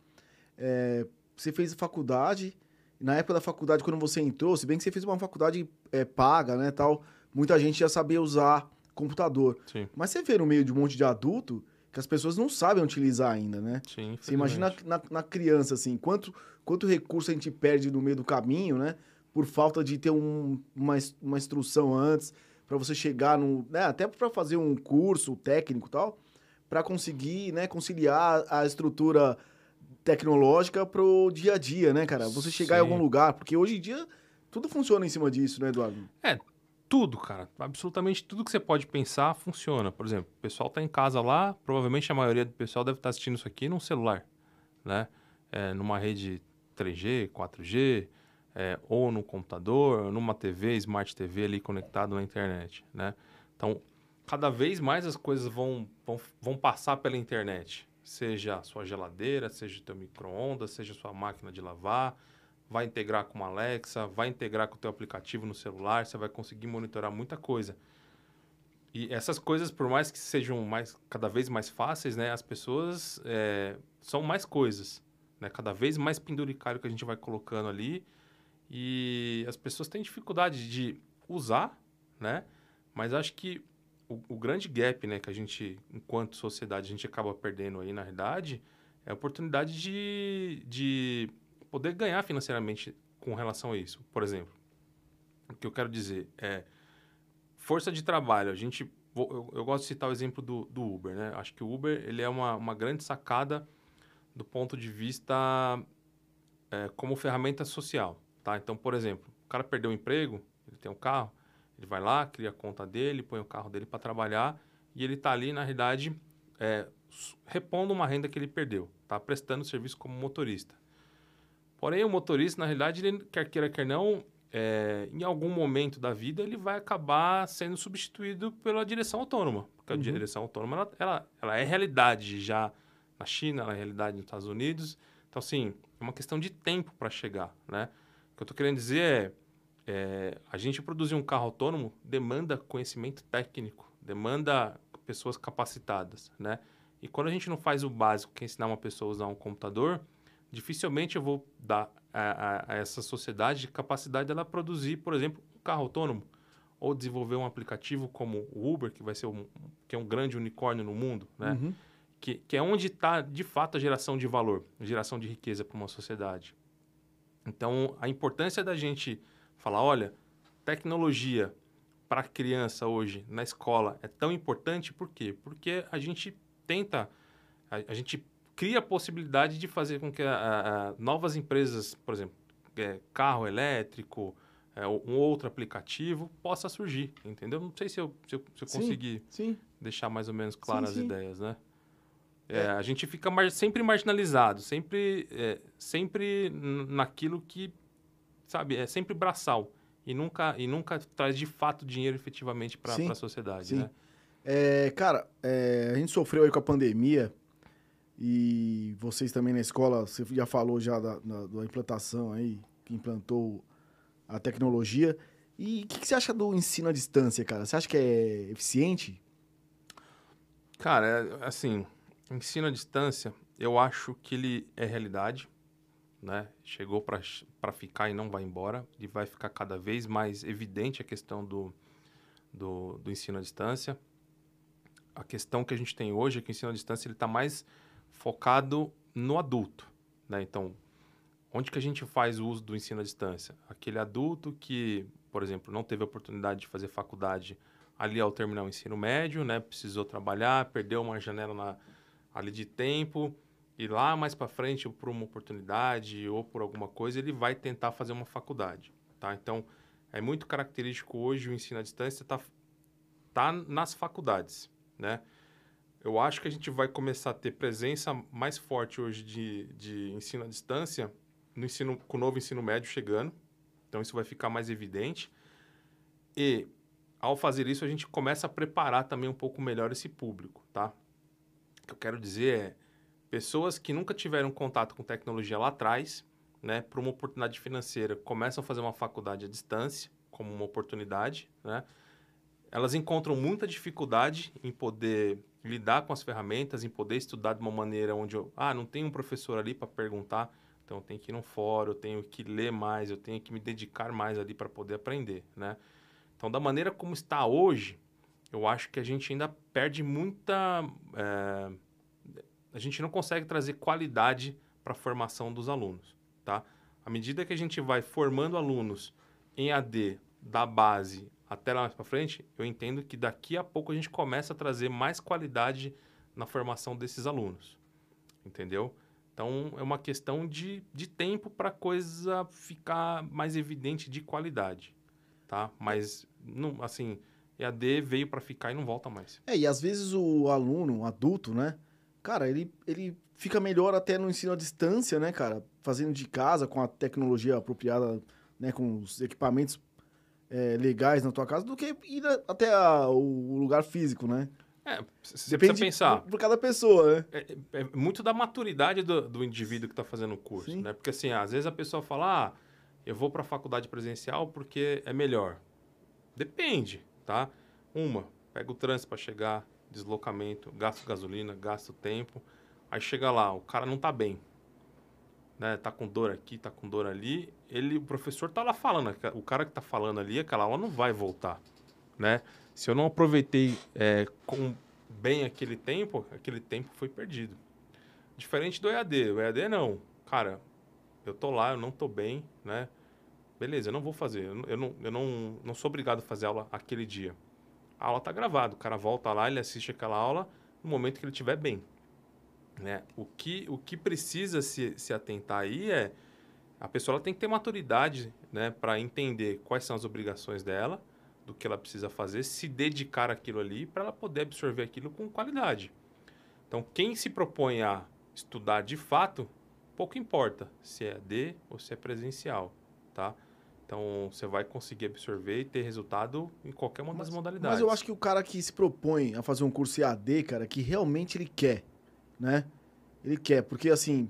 é, você fez faculdade, na época da faculdade, quando você entrou, se bem que você fez uma faculdade é, paga, né, tal, muita gente já sabia usar computador. Sim. Mas você vê no meio de um monte de adulto que as pessoas não sabem utilizar ainda, né? Sim, Você imagina na, na, criança, assim, quanto, quanto recurso a gente perde no meio do caminho, né? Por falta de ter um, uma, uma instrução antes, para você chegar no... Né? Até para fazer um curso técnico e tal, para conseguir né, conciliar a estrutura tecnológica pro dia a dia, né, cara? Você chegar Sim. em algum lugar, porque hoje em dia tudo funciona em cima disso, né, Eduardo? É, tudo, cara. Absolutamente tudo que você pode pensar funciona. Por exemplo, o pessoal está em casa lá, provavelmente a maioria do pessoal deve estar tá assistindo isso aqui num celular, né? É, numa rede 3G, 4G, é, ou no computador, numa TV, Smart TV ali conectado na internet, né? Então, cada vez mais as coisas vão, vão, vão passar pela internet. Seja a sua geladeira, seja o teu micro-ondas, seja a sua máquina de lavar, vai integrar com uma Alexa, vai integrar com o teu aplicativo no celular, você vai conseguir monitorar muita coisa. E essas coisas, por mais que sejam mais, cada vez mais fáceis, né, as pessoas é, são mais coisas, né, cada vez mais penduricário que a gente vai colocando ali e as pessoas têm dificuldade de usar, né, mas acho que o, o, grande gap, né, que a gente, enquanto sociedade, a gente acaba perdendo aí, na realidade, é a oportunidade de, de poder ganhar financeiramente com relação a isso. Por exemplo, o que eu quero dizer é força de trabalho. A gente, eu, eu gosto de citar o exemplo do, do Uber, né? Acho que o Uber ele é uma, uma grande sacada do ponto de vista é, como ferramenta social, tá? Então, por exemplo, o cara perdeu o emprego, ele tem um carro, ele vai lá, cria a conta dele, põe o carro dele para trabalhar e ele está ali, na realidade, é, repondo uma renda que ele perdeu, tá? Prestando serviço como motorista. Porém, o motorista, na realidade, ele, quer queira, quer não, é, em algum momento da vida, ele vai acabar sendo substituído pela direção autônoma. Porque uhum. a direção autônoma, ela, ela, ela, é realidade já na China, ela é realidade nos Estados Unidos. Então, assim, é uma questão de tempo para chegar, né? O que eu estou querendo dizer é, é, a gente produzir um carro autônomo demanda conhecimento técnico, demanda pessoas capacitadas, né? E quando a gente não faz o básico, que é ensinar uma pessoa a usar um computador, dificilmente eu vou dar a, a, a essa sociedade capacidade dela produzir, por exemplo, um carro autônomo ou desenvolver um aplicativo como o Uber, que vai ser um, que é um grande unicórnio no mundo, né? Uhum. Que, que é onde está, de fato, a geração de valor, a geração de riqueza para uma sociedade. Então, a importância da gente falar, olha, tecnologia para a criança hoje na escola é tão importante, por quê? Porque a gente tenta, a, a gente cria a possibilidade de fazer com que a, a, novas empresas, por exemplo, é, carro elétrico, é, um outro aplicativo, possa surgir, entendeu? Não sei se eu, se eu, se eu sim, consegui sim. deixar mais ou menos claras sim, as ideias, né? É, é. A gente fica mar, sempre marginalizado, sempre, é, sempre naquilo que, sabe, é sempre braçal e nunca, e nunca traz de fato dinheiro efetivamente para a sociedade, sim. né? É, cara, a gente sofreu aí com a pandemia e vocês também na escola, você já falou já da, da, da implantação aí, que implantou a tecnologia. E o que, que, você acha do ensino à distância, cara? Você acha que é eficiente? Cara, é, assim, ensino à distância, eu acho que ele é realidade, né? Chegou para ficar e não vai embora. E vai ficar cada vez mais evidente a questão do, do, do ensino à distância a questão que a gente tem hoje é que o ensino à distância ele está mais focado no adulto, né? Então, onde que a gente faz o uso do ensino à distância? Aquele adulto que, por exemplo, não teve a oportunidade de fazer faculdade ali ao terminar o ensino médio, né? Precisou trabalhar, perdeu uma janela na, ali de tempo e lá mais para frente, por uma oportunidade ou por alguma coisa, ele vai tentar fazer uma faculdade, tá? Então, é muito característico hoje o ensino à distância tá, tá nas faculdades, né? Eu acho que a gente vai começar a ter presença mais forte hoje de, de ensino à distância no ensino, com o novo ensino médio chegando. Então, isso vai ficar mais evidente. E, ao fazer isso, a gente começa a preparar também um pouco melhor esse público, tá? O que eu quero dizer é, pessoas que nunca tiveram contato com tecnologia lá atrás, né, para uma oportunidade financeira, começam a fazer uma faculdade à distância como uma oportunidade, né? elas encontram muita dificuldade em poder lidar com as ferramentas, em poder estudar de uma maneira onde eu, ah, não tem um professor ali para perguntar, então eu tenho que ir no fórum, eu tenho que ler mais, eu tenho que me dedicar mais ali para poder aprender, né? Então, da maneira como está hoje, eu acho que a gente ainda perde muita. É, a gente não consegue trazer qualidade para a formação dos alunos, tá? À medida que a gente vai formando alunos em AD da base até lá mais para frente, eu entendo que daqui a pouco a gente começa a trazer mais qualidade na formação desses alunos. Entendeu? Então, é uma questão de, de tempo para a coisa ficar mais evidente de qualidade, tá? Mas, não, assim, EAD veio para ficar e não volta mais. É, e às vezes o aluno, o adulto, né? Cara, ele, ele fica melhor até no ensino à distância, né, cara? Fazendo de casa, com a tecnologia apropriada, né? Com os equipamentos é, legais na tua casa do que ir até a, o lugar físico, né? É, você precisa pensar. Por, por, cada pessoa, né? É, é, muito da maturidade do, do indivíduo que está fazendo o curso, Sim. né? Porque assim, às vezes a pessoa fala, ah, eu vou para a faculdade presencial porque é melhor. Depende, tá? Uma, pega o trânsito para chegar, deslocamento, gasto gasolina, gasto tempo. Aí chega lá, o cara não tá bem né, tá com dor aqui, tá com dor ali, ele, o professor tá lá falando, o cara que tá falando ali, aquela aula não vai voltar, né? Se eu não aproveitei é, com bem aquele tempo, aquele tempo foi perdido. Diferente do EAD. O EAD não. Cara, eu tô lá, eu não tô bem, né? Beleza, eu não vou fazer. Eu, não, eu, não, não, não sou obrigado a fazer aula aquele dia. A aula tá gravada. O cara volta lá, ele assiste aquela aula no momento que ele estiver bem. Né? O, que, o que precisa se, se atentar aí é a pessoa tem que ter maturidade né, para entender quais são as obrigações dela, do que ela precisa fazer, se dedicar aquilo ali para ela poder absorver aquilo com qualidade. Então, quem se propõe a estudar de fato, pouco importa se é D ou se é presencial, tá? Então, você vai conseguir absorver e ter resultado em qualquer uma mas, das modalidades. Mas eu acho que o cara que se propõe a fazer um curso EAD, cara, que realmente ele quer, né? Ele quer, porque assim,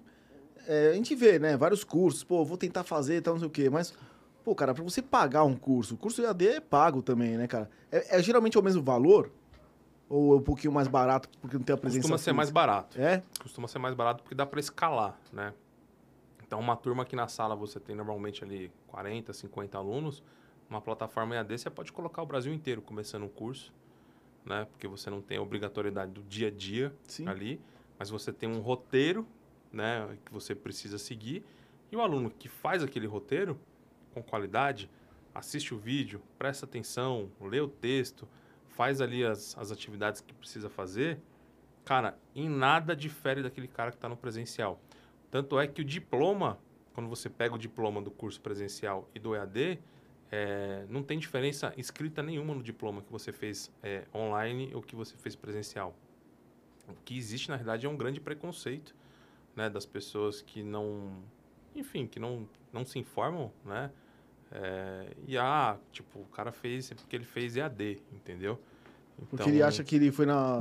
é, a gente vê, né, vários cursos, pô, vou tentar fazer, tal, não sei o quê, mas, pô, cara, pra você pagar um curso, o curso EAD é pago também, né, cara? É, é geralmente o mesmo valor? Ou é um pouquinho mais barato porque não tem a presença Costuma ser mais barato. É? Costuma ser mais barato porque dá para escalar, né? Então, uma turma aqui na sala você tem normalmente ali 40, 50 alunos. Uma plataforma EAD você pode colocar o Brasil inteiro começando um curso, né? Porque você não tem a obrigatoriedade do dia a dia Sim. ali, mas você tem um roteiro, né? Que você precisa seguir. E o aluno que faz aquele roteiro com qualidade, assiste o vídeo, presta atenção, lê o texto, faz ali as, as atividades que precisa fazer, cara, em nada difere daquele cara que está no presencial. Tanto é que o diploma, quando você pega o diploma do curso presencial e do EAD, é, não tem diferença escrita nenhuma no diploma que você fez é, online ou que você fez presencial. O que existe, na realidade, é um grande preconceito né, das pessoas que não, enfim, que não, não se informam, né? É, e, ah, tipo, o cara fez porque ele fez EAD, entendeu? Porque ele acha que ele foi na,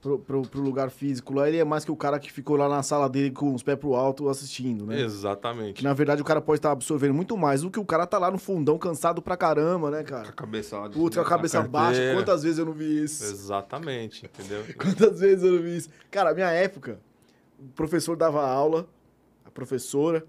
pro, pro, pro, lugar físico lá, ele é mais que o cara que ficou lá na sala dele com os pés pro alto assistindo, né? Exatamente. Que na verdade o cara pode estar absorvendo muito mais do que o cara tá lá no fundão cansado pra caramba, né, cara? Com a cabeça Putz, com a cabeça baixa. Quantas vezes eu não vi isso? Exatamente, entendeu? Quantas vezes eu não vi isso? Cara, minha época, o professor dava aula, a professora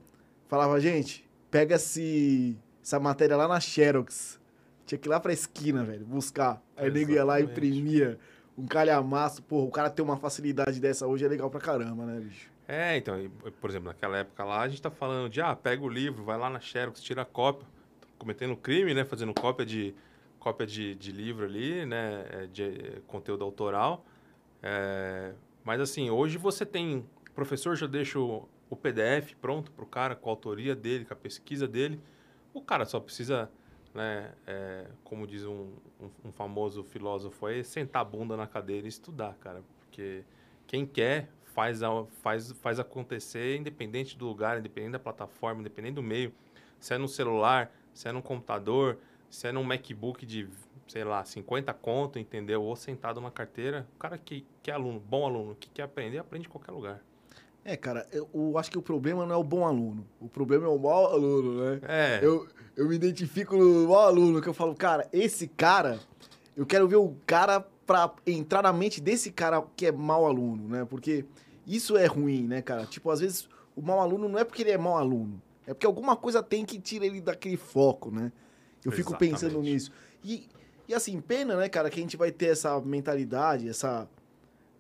falava, gente, pega esse, essa matéria lá na Xerox. Tinha que ir lá pra esquina, velho, buscar. Aí o nego ia lá e imprimia um calhamaço, porra, o cara ter uma facilidade dessa hoje é legal pra caramba, né, bicho? É, então, por exemplo, naquela época lá, a gente tá falando de, ah, pega o livro, vai lá na Xerox, tira a cópia, cometendo crime, né, fazendo cópia de, cópia de, de livro ali, né, é, de é, conteúdo autoral. É, mas assim, hoje você tem, o professor já deixa o, o PDF pronto pro cara, com a autoria dele, com a pesquisa dele. O cara só precisa né? É, como diz um, um, um, famoso filósofo aí, sentar a bunda na cadeira e estudar, cara. Porque quem quer faz, faz, faz acontecer, independente do lugar, independente da plataforma, independente do meio. Se é no celular, se é no computador, se é num MacBook de, sei lá, 50 conto, entendeu? Ou sentado na carteira. O cara que, que é aluno, bom aluno, que quer aprender, aprende em qualquer lugar. É, cara, eu, eu, acho que o problema não é o bom aluno. O problema é o mau aluno, né? É. Eu, eu me identifico no mau aluno, que eu falo, cara, esse cara, eu quero ver o cara pra entrar na mente desse cara que é mau aluno, né? Porque isso é ruim, né, cara? Tipo, às vezes o mau aluno não é porque ele é mau aluno, é porque alguma coisa tem que tirar ele daquele foco, né? Eu fico Exatamente. pensando nisso. E, e assim, pena, né, cara, que a gente vai ter essa mentalidade, essa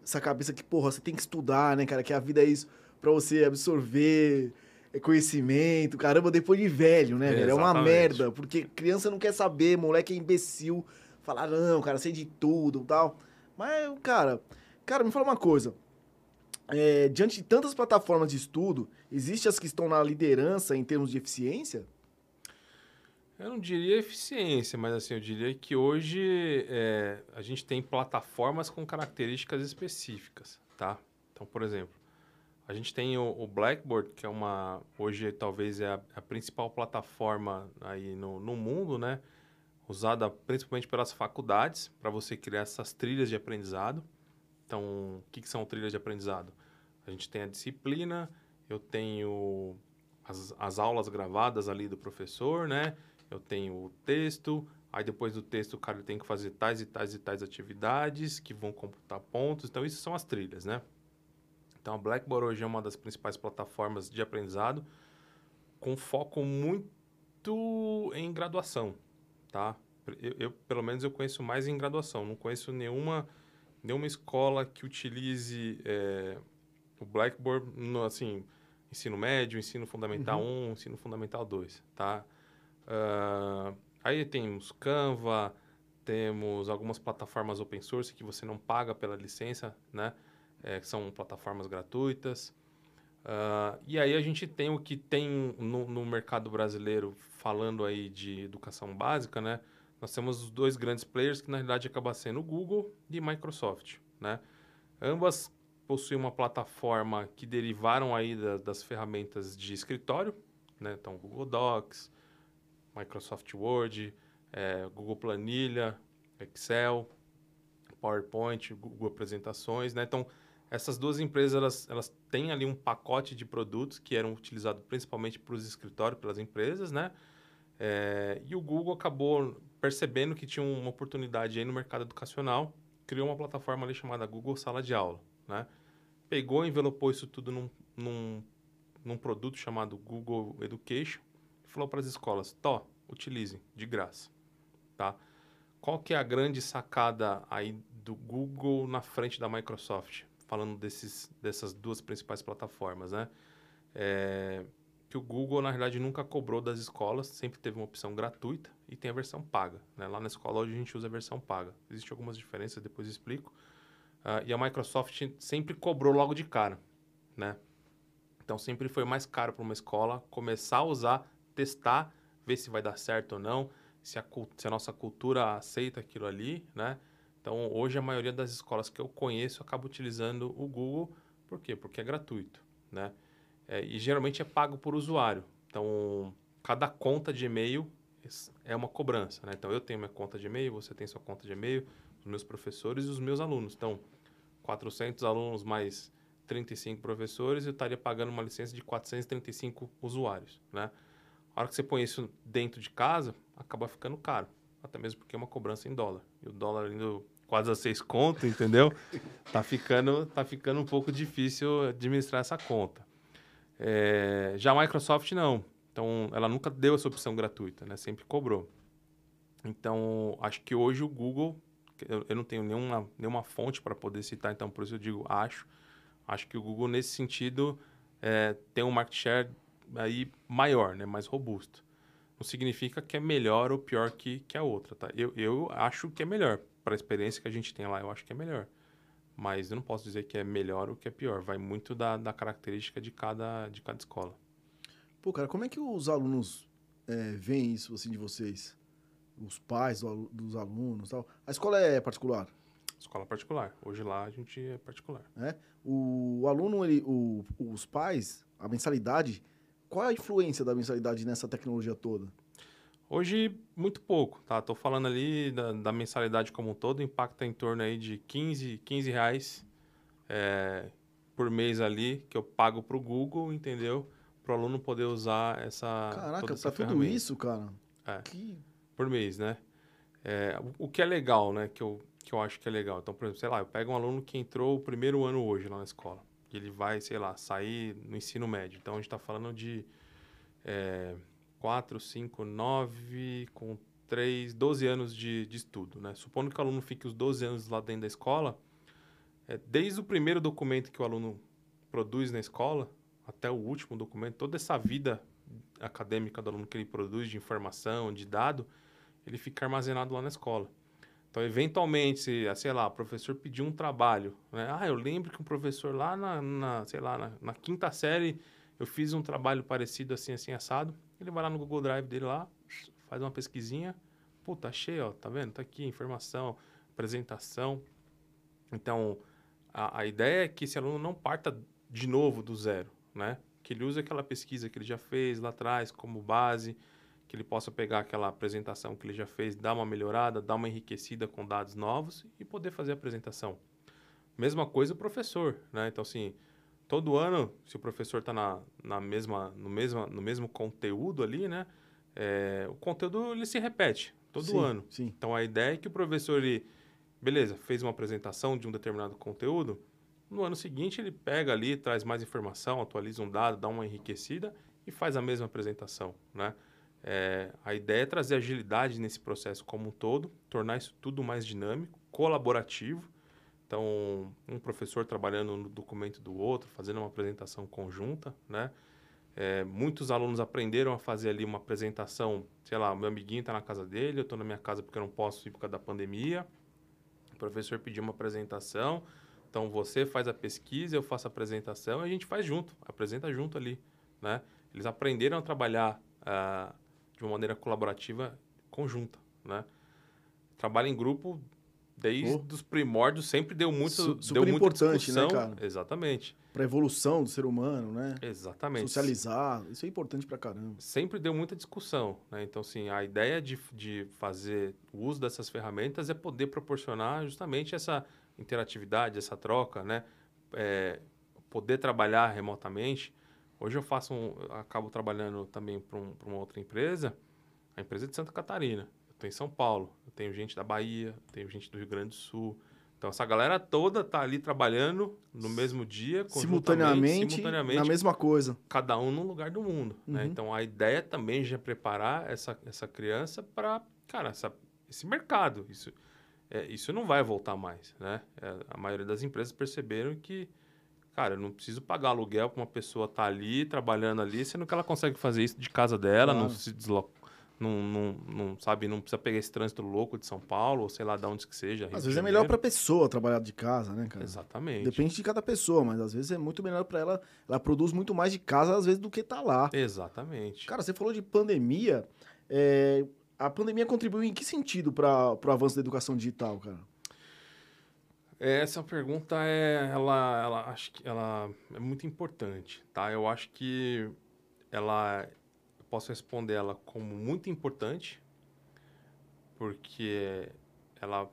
essa cabeça que, porra, você tem que estudar, né, cara? Que a vida é isso pra você absorver conhecimento, caramba, depois de velho, né, velho? É uma merda, porque criança não quer saber, moleque é imbecil. Falar, não, cara, sei de tudo tal. Mas, cara, cara, me fala uma coisa. É, diante de tantas plataformas de estudo, existem as que estão na liderança em termos de eficiência? Eu não diria eficiência, mas assim, eu diria que hoje é, a gente tem plataformas com características específicas, tá? Então, por exemplo, a gente tem o, o Blackboard, que é uma hoje talvez é a, a principal plataforma aí no, no mundo, né? Usada principalmente pelas faculdades para você criar essas trilhas de aprendizado. Então, o que, que são trilhas de aprendizado? A gente tem a disciplina, eu tenho as, as aulas gravadas ali do professor, né? Eu tenho o texto, aí depois do texto o cara tem que fazer tais e tais e tais atividades que vão computar pontos. Então, isso são as trilhas, né? Então, a Blackboard hoje é uma das principais plataformas de aprendizado com foco muito em graduação, tá? Eu, eu, pelo menos eu conheço mais em graduação. Não conheço nenhuma, nenhuma escola que utilize é, o Blackboard, no, assim, ensino médio, ensino fundamental uhum. 1, ensino fundamental 2, tá? Uh, aí temos Canva, temos algumas plataformas open source que você não paga pela licença, né? É, que são plataformas gratuitas. Uh, e aí a gente tem o que tem no, no, mercado brasileiro, falando aí de educação básica, né? Nós temos os dois grandes players que na realidade acaba sendo o Google e Microsoft, né? Ambas possuem uma plataforma que derivaram aí da, das ferramentas de escritório, né? Então, Google Docs, Microsoft Word, é, Google Planilha, Excel, PowerPoint, Google Apresentações, né? Então, essas duas empresas, elas, elas têm ali um pacote de produtos que eram utilizados principalmente para os escritórios, pelas empresas, né? É, e o Google acabou percebendo que tinha uma oportunidade aí no mercado educacional, criou uma plataforma ali chamada Google Sala de Aula, né? Pegou, envelopou isso tudo num, num, num produto chamado Google Education falou para as escolas, tó, utilizem, de graça, tá? Qual que é a grande sacada aí do Google na frente da Microsoft? falando desses, dessas duas principais plataformas, né? É, que o Google, na realidade, nunca cobrou das escolas, sempre teve uma opção gratuita e tem a versão paga. Né? Lá na escola, hoje a gente usa a versão paga. Existem algumas diferenças, depois explico. Uh, e a Microsoft sempre cobrou logo de cara, né? Então, sempre foi mais caro para uma escola começar a usar, testar, ver se vai dar certo ou não, se a, se a nossa cultura aceita aquilo ali, né? Então, hoje a maioria das escolas que eu conheço acaba utilizando o Google, por quê? Porque é gratuito, né? É, e geralmente é pago por usuário. Então, cada conta de e-mail é uma cobrança, né? Então, eu tenho minha conta de e-mail, você tem sua conta de e-mail, os meus professores e os meus alunos. Então, 400 alunos mais 35 professores, eu estaria pagando uma licença de 435 usuários, né? A hora que você põe isso dentro de casa, acaba ficando caro até mesmo porque é uma cobrança em dólar. E o dólar indo quase a seis conto, entendeu? tá ficando, tá ficando um pouco difícil administrar essa conta. É, já a Microsoft não. Então, ela nunca deu essa opção gratuita, né? Sempre cobrou. Então, acho que hoje o Google, eu, eu não tenho nenhuma, nenhuma fonte para poder citar, então por isso eu digo acho. Acho que o Google, nesse sentido, é, tem um market share aí maior, né? Mais robusto não significa que é melhor ou pior que, que a outra, tá? Eu, eu acho que é melhor. Para a experiência que a gente tem lá, eu acho que é melhor. Mas eu não posso dizer que é melhor ou que é pior. Vai muito da, da característica de cada, de cada escola. Pô, cara, como é que os alunos é, veem isso assim de vocês? Os pais do, dos alunos tal? A escola é particular? Escola particular. Hoje lá a gente é particular. É? O, aluno, ele, o, os pais, a mensalidade qual a influência da mensalidade nessa tecnologia toda? Hoje, muito pouco, tá? Tô falando ali da, da mensalidade como um todo, impacta em torno aí de 15, 15 reais é, por mês ali, que eu pago para o Google, entendeu? Para o aluno poder usar essa Caraca, para tudo isso, cara? É, que... por mês, né? É, o, o que é legal, né? Que eu, que eu acho que é legal. Então, por exemplo, sei lá, eu pego um aluno que entrou o primeiro ano hoje lá na escola ele vai, sei lá, sair no ensino médio. Então, a gente está falando de é, 4, 5, 9, com 3, 12 anos de, de estudo, né? Supondo que o aluno fique os 12 anos lá dentro da escola, é, desde o primeiro documento que o aluno produz na escola até o último documento, toda essa vida acadêmica do aluno que ele produz de informação, de dado, ele fica armazenado lá na escola. Então, eventualmente, se, ah, sei lá, o professor pediu um trabalho, né? Ah, eu lembro que um professor lá na, na sei lá, na, na, quinta série, eu fiz um trabalho parecido assim, assim, assado. Ele vai lá no Google Drive dele lá, faz uma pesquisinha. Pô, tá cheio, ó, tá vendo? Tá aqui, informação, apresentação. Então, a, a ideia é que esse aluno não parta de novo do zero, né? Que ele use aquela pesquisa que ele já fez lá atrás como base, que ele possa pegar aquela apresentação que ele já fez, dar uma melhorada, dar uma enriquecida com dados novos e poder fazer a apresentação. Mesma coisa o professor, né? Então, assim, todo ano, se o professor está na, na mesma, no, mesma, no mesmo conteúdo ali, né? É, o conteúdo ele se repete todo sim, ano. Sim. Então, a ideia é que o professor, ele, beleza, fez uma apresentação de um determinado conteúdo, no ano seguinte ele pega ali, traz mais informação, atualiza um dado, dá uma enriquecida e faz a mesma apresentação, né? É, a ideia é trazer agilidade nesse processo como um todo, tornar isso tudo mais dinâmico, colaborativo. Então, um professor trabalhando no documento do outro, fazendo uma apresentação conjunta, né? É, muitos alunos aprenderam a fazer ali uma apresentação, sei lá, meu amiguinho está na casa dele, eu estou na minha casa porque eu não posso ir por causa da pandemia. O professor pediu uma apresentação, então você faz a pesquisa, eu faço a apresentação a gente faz junto, apresenta junto ali, né? Eles aprenderam a trabalhar uh, de uma maneira colaborativa conjunta, né? Trabalho em grupo desde oh. os primórdios sempre deu muito Su super deu importante, né, cara? Exatamente. Para evolução do ser humano, né? Exatamente. Socializar, isso é importante para caramba. Sempre deu muita discussão, né? Então, assim, a ideia de, de fazer o uso dessas ferramentas é poder proporcionar justamente essa interatividade, essa troca, né? É, poder trabalhar remotamente. Hoje eu faço um, acabo trabalhando também para um, uma outra empresa, a empresa de Santa Catarina. Eu estou em São Paulo, eu tenho gente da Bahia, eu tenho gente do Rio Grande do Sul. Então essa galera toda tá ali trabalhando no mesmo dia, simultaneamente, simultaneamente na mesma coisa. Cada um num lugar do mundo. Né? Uhum. Né? Então a ideia também já é preparar essa, essa criança para, cara, essa, esse mercado. Isso, é, isso não vai voltar mais. Né? É, a maioria das empresas perceberam que Cara, eu não preciso pagar aluguel para uma pessoa estar tá ali, trabalhando ali, sendo que ela consegue fazer isso de casa dela, claro. não se desloca. Não, não, não, sabe, não precisa pegar esse trânsito louco de São Paulo, ou sei lá de onde que seja. Às vezes é melhor para a pessoa trabalhar de casa, né, cara? Exatamente. Depende de cada pessoa, mas às vezes é muito melhor para ela. Ela produz muito mais de casa, às vezes, do que tá lá. Exatamente. Cara, você falou de pandemia. É... A pandemia contribuiu em que sentido para o avanço da educação digital, cara? Essa pergunta é, ela, ela acho que ela é muito importante, tá? Eu acho que ela eu posso responder ela como muito importante, porque ela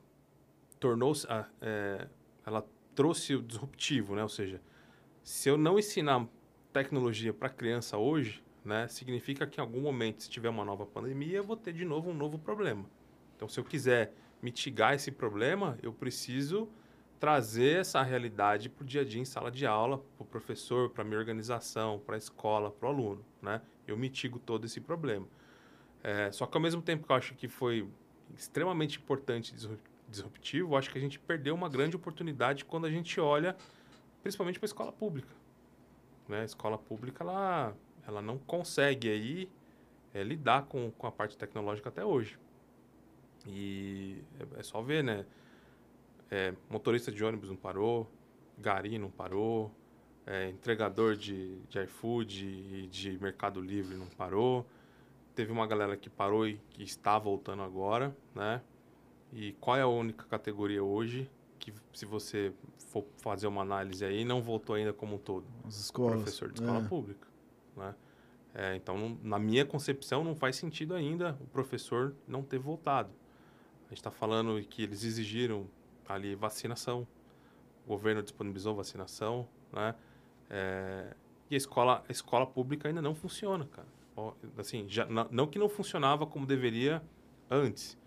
tornou-se, é, ela trouxe o disruptivo, né? Ou seja, se eu não ensinar tecnologia para criança hoje, né, significa que em algum momento, se tiver uma nova pandemia, eu vou ter de novo um novo problema. Então, se eu quiser mitigar esse problema, eu preciso trazer essa realidade para o dia a dia em sala de aula, para o professor, para a minha organização, para a escola, para o aluno, né? Eu mitigo todo esse problema. É, só que ao mesmo tempo que eu acho que foi extremamente importante disruptivo, eu acho que a gente perdeu uma grande oportunidade quando a gente olha, principalmente para a escola pública. Né? A escola pública, ela, ela não consegue aí é, lidar com, com a parte tecnológica até hoje. E é, é só ver, né? É, motorista de ônibus não parou, gari não parou, é, entregador de, de iFood e de Mercado Livre não parou. Teve uma galera que parou e que está voltando agora, né? E qual é a única categoria hoje que, se você for fazer uma análise aí, não voltou ainda como um todo? As escolas. Professor de escola é. pública, né? É, então, não, na minha concepção, não faz sentido ainda o professor não ter voltado. A gente está falando que eles exigiram ali vacinação. O governo disponibilizou vacinação, né? É, e a escola, a escola pública ainda não funciona, cara. Assim, já, não que não funcionava como deveria antes,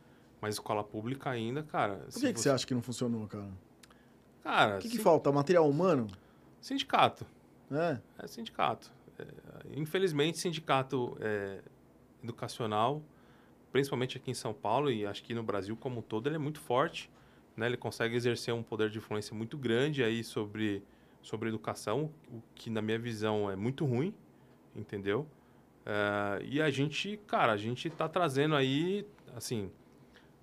mas a escola pública ainda, cara... Por que, que você... você acha que não funcionou, cara? Cara... O que, que falta? Material humano? Sindicato. É? É sindicato. É, infelizmente, sindicato é, educacional, principalmente aqui em São Paulo e acho que no Brasil como um todo, ele é muito forte né? Ele consegue exercer um poder de influência muito grande aí sobre, sobre educação, o que na minha visão é muito ruim, entendeu? Uh, e a gente, cara, a gente está trazendo aí, assim,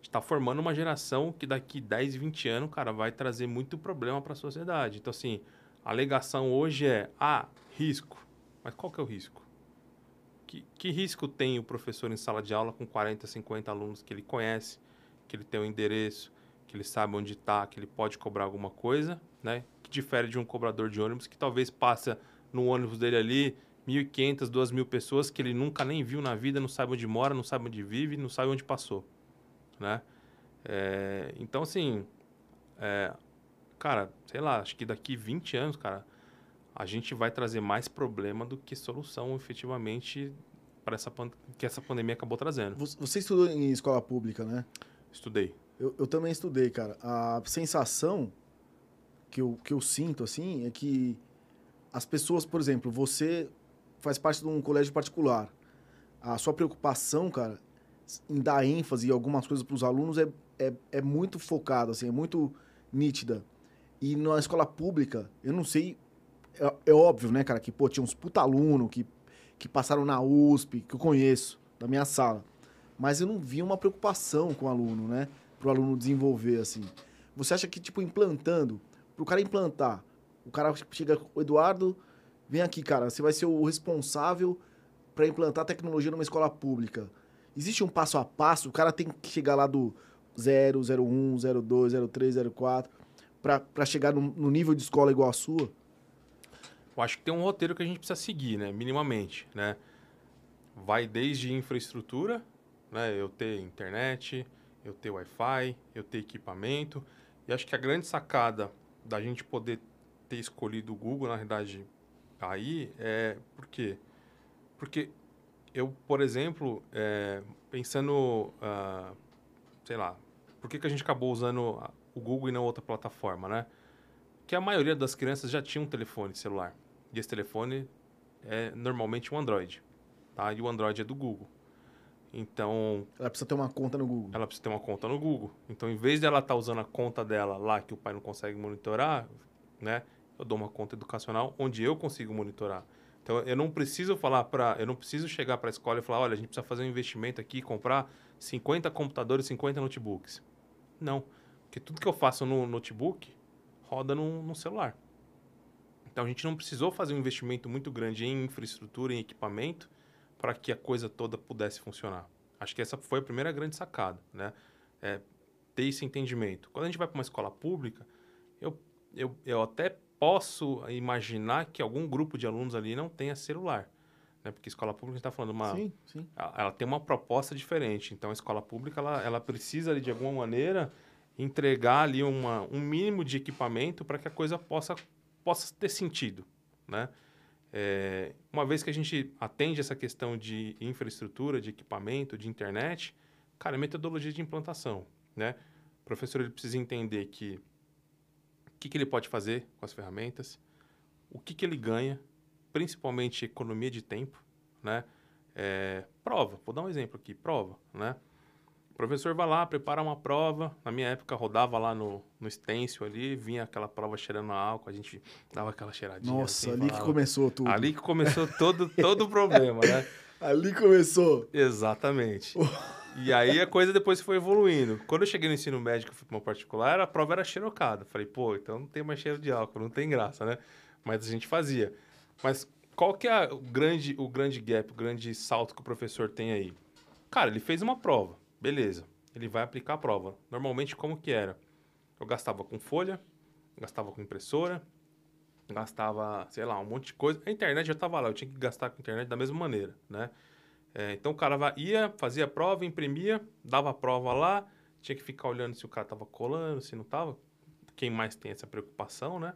está formando uma geração que daqui 10, 20 anos, cara, vai trazer muito problema para a sociedade. Então, assim, a alegação hoje é, ah, risco. Mas qual que é o risco? Que, que risco tem o professor em sala de aula com 40, 50 alunos que ele conhece, que ele tem o um endereço, que ele sabe onde está, que ele pode cobrar alguma coisa, né? Que difere de um cobrador de ônibus que talvez passa no ônibus dele ali 1.500, 2.000 pessoas que ele nunca nem viu na vida, não sabe onde mora, não sabe onde vive, não sabe onde passou, né? É, então, assim, é, cara, sei lá, acho que daqui 20 anos, cara, a gente vai trazer mais problema do que solução efetivamente para essa que essa pandemia acabou trazendo. Você estudou em escola pública, né? Estudei. Eu, eu também estudei, cara. A sensação que eu, que eu sinto, assim, é que as pessoas, por exemplo, você faz parte de um colégio particular. a sua preocupação, cara, em dar ênfase em algumas coisas para os alunos é, é, é muito focada, assim, é muito nítida. E na escola pública, eu não sei, é, é óbvio, né, cara, que, pô, tinha uns puta aluno que, que passaram na USP, que eu conheço, da minha sala. Mas eu não vi uma preocupação com o aluno, né? O aluno desenvolver, assim. Você acha que, tipo, implantando, para o cara implantar, o cara chega, o Eduardo, vem aqui, cara, você vai ser o responsável para implantar tecnologia numa escola pública. Existe um passo a passo, o cara tem que chegar lá do 0, 01, 02, 03, 04, para chegar no, no nível de escola igual a sua? Eu acho que tem um roteiro que a gente precisa seguir, né? Minimamente, né? Vai desde infraestrutura, né? Eu ter internet, eu ter Wi-Fi, eu ter equipamento. E acho que a grande sacada da gente poder ter escolhido o Google, na verdade, aí é por quê? Porque eu, por exemplo, é, pensando, uh, sei lá, por que, que a gente acabou usando o Google e não outra plataforma, né? Que a maioria das crianças já tinha um telefone celular. E esse telefone é normalmente um Android, tá? E o Android é do Google. Então. Ela precisa ter uma conta no Google. Ela precisa ter uma conta no Google. Então, em vez de ela estar tá usando a conta dela lá que o pai não consegue monitorar, né? Eu dou uma conta educacional onde eu consigo monitorar. Então, eu não preciso falar para, eu não preciso chegar para a escola e falar, olha, a gente precisa fazer um investimento aqui, comprar 50 computadores, 50 notebooks. Não, porque tudo que eu faço no notebook roda no, no celular. Então, a gente não precisou fazer um investimento muito grande em infraestrutura, em equipamento, para que a coisa toda pudesse funcionar. Acho que essa foi a primeira grande sacada, né? É ter esse entendimento. Quando a gente vai para uma escola pública, eu, eu, eu até posso imaginar que algum grupo de alunos ali não tenha celular. Né? Porque escola pública, a gente está falando uma... Sim, sim. Ela, ela, tem uma proposta diferente. Então, a escola pública, ela, ela precisa, ali, de alguma maneira, entregar ali uma, um mínimo de equipamento para que a coisa possa, possa ter sentido, né? É, uma vez que a gente atende essa questão de infraestrutura, de equipamento, de internet, cara, é metodologia de implantação, né? O professor ele precisa entender que o que, que ele pode fazer com as ferramentas, o que, que ele ganha, principalmente economia de tempo, né? É, prova, vou dar um exemplo aqui, prova, né? Professor vai lá, prepara uma prova. Na minha época, rodava lá no, no stencil ali, vinha aquela prova cheirando a álcool, a gente dava aquela cheiradinha. Nossa, assim, ali falava. que começou tudo. Ali que começou todo, todo o problema, né? Ali começou. Exatamente. e aí a coisa depois foi evoluindo. Quando eu cheguei no ensino médio, fui para uma particular, a prova era xerocada. Falei, pô, então não tem mais cheiro de álcool, não tem graça, né? Mas a gente fazia. Mas qual que é o grande, o grande gap, o grande salto que o professor tem aí? Cara, ele fez uma prova. Beleza. Ele vai aplicar a prova. Normalmente, como que era? Eu gastava com folha, gastava com impressora, gastava, sei lá, um monte de coisa. A internet já estava lá, eu tinha que gastar com a internet da mesma maneira, né? É, então o cara ia, fazia a prova, imprimia, dava a prova lá, tinha que ficar olhando se o cara estava colando, se não estava. Quem mais tem essa preocupação, né?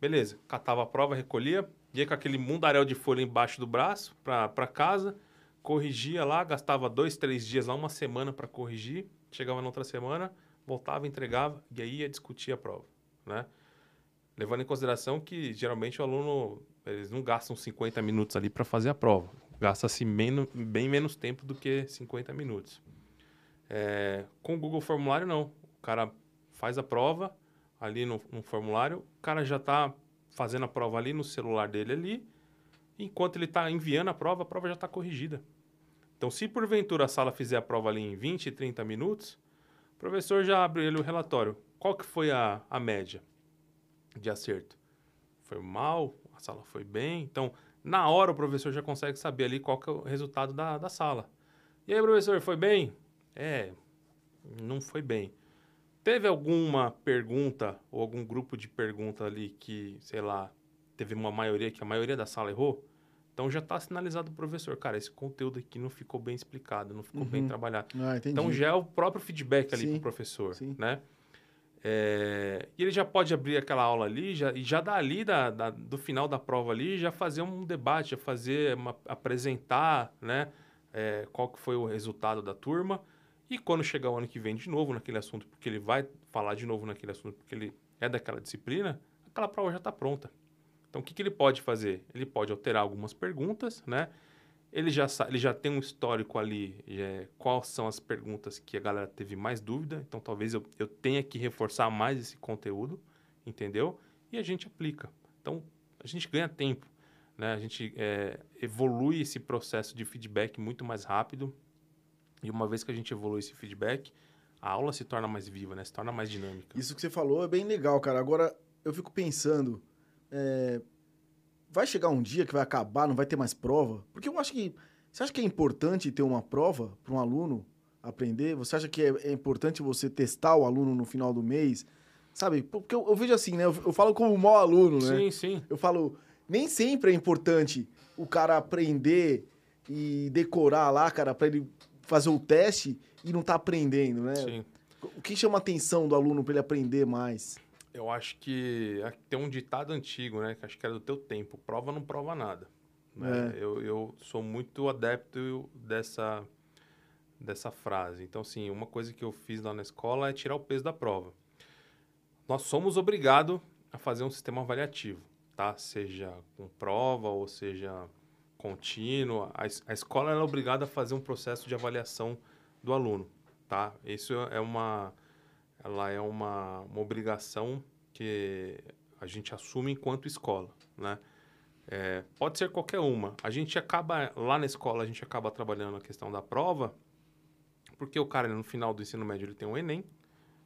Beleza, catava a prova, recolhia, ia com aquele mundaréu de folha embaixo do braço para casa, corrigia lá, gastava dois, três dias lá, uma semana para corrigir, chegava na outra semana, voltava, entregava e aí ia discutir a prova, né? Levando em consideração que geralmente o aluno, eles não gastam 50 minutos ali para fazer a prova, gasta-se menos, bem menos tempo do que 50 minutos. É, com o Google Formulário, não. O cara faz a prova ali no, no formulário, o cara já está fazendo a prova ali no celular dele ali, enquanto ele está enviando a prova, a prova já está corrigida. Então, se porventura a sala fizer a prova ali em 20, 30 minutos, o professor já abre ele o relatório. Qual que foi a, a média de acerto? Foi mal? A sala foi bem? Então, na hora o professor já consegue saber ali qual que é o resultado da, da sala. E aí, professor, foi bem? É, não foi bem. Teve alguma pergunta ou algum grupo de pergunta ali que, sei lá, teve uma maioria que a maioria da sala errou? Então já está sinalizado para o professor, cara, esse conteúdo aqui não ficou bem explicado, não ficou uhum. bem trabalhado. Ah, então já é o próprio feedback ali para o professor, sim. né? É, e ele já pode abrir aquela aula ali já, e já dali da, da, do final da prova ali já fazer um debate, já fazer uma, apresentar, né? É, qual que foi o resultado da turma e quando chegar o ano que vem de novo naquele assunto, porque ele vai falar de novo naquele assunto, porque ele é daquela disciplina, aquela prova já está pronta. Então, o que, que ele pode fazer? Ele pode alterar algumas perguntas, né? ele já, ele já tem um histórico ali, é, quais são as perguntas que a galera teve mais dúvida, então talvez eu, eu tenha que reforçar mais esse conteúdo, entendeu? E a gente aplica. Então, a gente ganha tempo, né? A gente é, evolui esse processo de feedback muito mais rápido, e uma vez que a gente evolui esse feedback, a aula se torna mais viva, né? Se torna mais dinâmica. Isso que você falou é bem legal, cara. Agora, eu fico pensando, é, vai chegar um dia que vai acabar, não vai ter mais prova? Porque eu acho que. Você acha que é importante ter uma prova para um aluno aprender? Você acha que é, é, importante você testar o aluno no final do mês? Sabe? Porque eu, eu vejo assim, né? Eu, eu, falo como mau aluno, né? Sim, sim. Eu falo, nem sempre é importante o cara aprender e decorar lá, cara, para ele fazer o teste e não tá aprendendo, né? Sim. O que chama a atenção do aluno para ele aprender mais? Eu acho que tem um ditado antigo, né? Que acho que era do teu tempo. Prova não prova nada. Né? É. Eu, eu sou muito adepto dessa, dessa frase. Então, assim, uma coisa que eu fiz lá na escola é tirar o peso da prova. Nós somos obrigados a fazer um sistema avaliativo, tá? Seja com prova ou seja contínua. A, a escola é obrigada a fazer um processo de avaliação do aluno, tá? Isso é uma ela é uma, uma obrigação que a gente assume enquanto escola, né? É, pode ser qualquer uma. A gente acaba, lá na escola, a gente acaba trabalhando a questão da prova, porque o cara, no final do ensino médio, ele tem um Enem.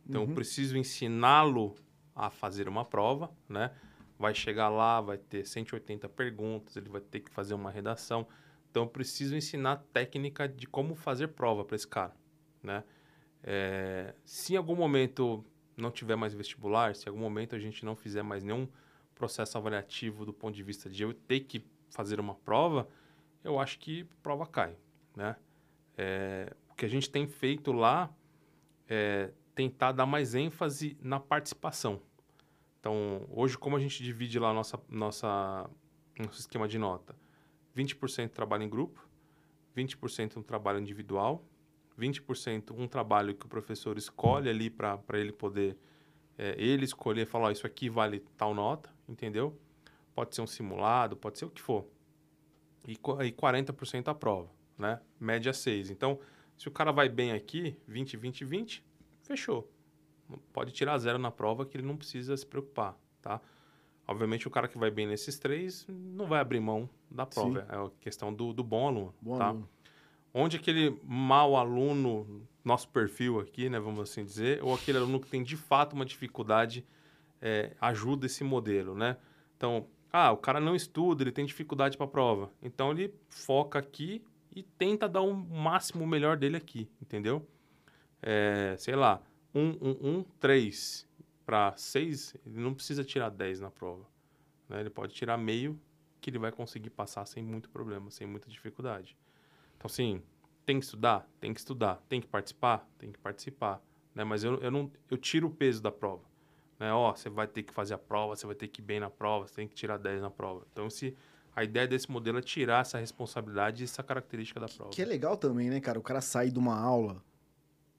Então, uhum. eu preciso ensiná-lo a fazer uma prova, né? Vai chegar lá, vai ter 180 perguntas, ele vai ter que fazer uma redação. Então, eu preciso ensinar técnica de como fazer prova para esse cara, né? É, se em algum momento não tiver mais vestibular, se em algum momento a gente não fizer mais nenhum processo avaliativo do ponto de vista de eu ter que fazer uma prova, eu acho que a prova cai, né? É, o que a gente tem feito lá é tentar dar mais ênfase na participação. Então, hoje, como a gente divide lá nossa, nossa, nosso esquema de nota? 20% trabalho em grupo, 20% no trabalho individual 20% um trabalho que o professor escolhe ali para ele poder, é, ele escolher, falar, oh, isso aqui vale tal nota, entendeu? Pode ser um simulado, pode ser o que for. E, e 40% a prova, né? Média 6. Então, se o cara vai bem aqui, 20, 20, 20, fechou. Pode tirar zero na prova que ele não precisa se preocupar, tá? Obviamente, o cara que vai bem nesses três não vai abrir mão da prova. Sim. É a questão do, do bom aluno, bom tá? Aluno onde aquele mau aluno, nosso perfil aqui, né, vamos assim dizer, ou aquele aluno que tem de fato uma dificuldade, é, ajuda esse modelo, né? Então, ah, o cara não estuda, ele tem dificuldade para a prova. Então, ele foca aqui e tenta dar o um máximo melhor dele aqui, entendeu? É, sei lá, 1, 1, 1, 3 para 6, ele não precisa tirar 10 na prova. Né? Ele pode tirar meio que ele vai conseguir passar sem muito problema, sem muita dificuldade. Então, assim, tem que estudar? Tem que estudar. Tem que participar? Tem que participar. Né? Mas eu, eu, não, eu tiro o peso da prova. Né? Ó, você vai ter que fazer a prova, você vai ter que ir bem na prova, você tem que tirar 10 na prova. Então, se a ideia desse modelo é tirar essa responsabilidade e essa característica da prova. Que é legal também, né, cara? O cara sair de uma aula,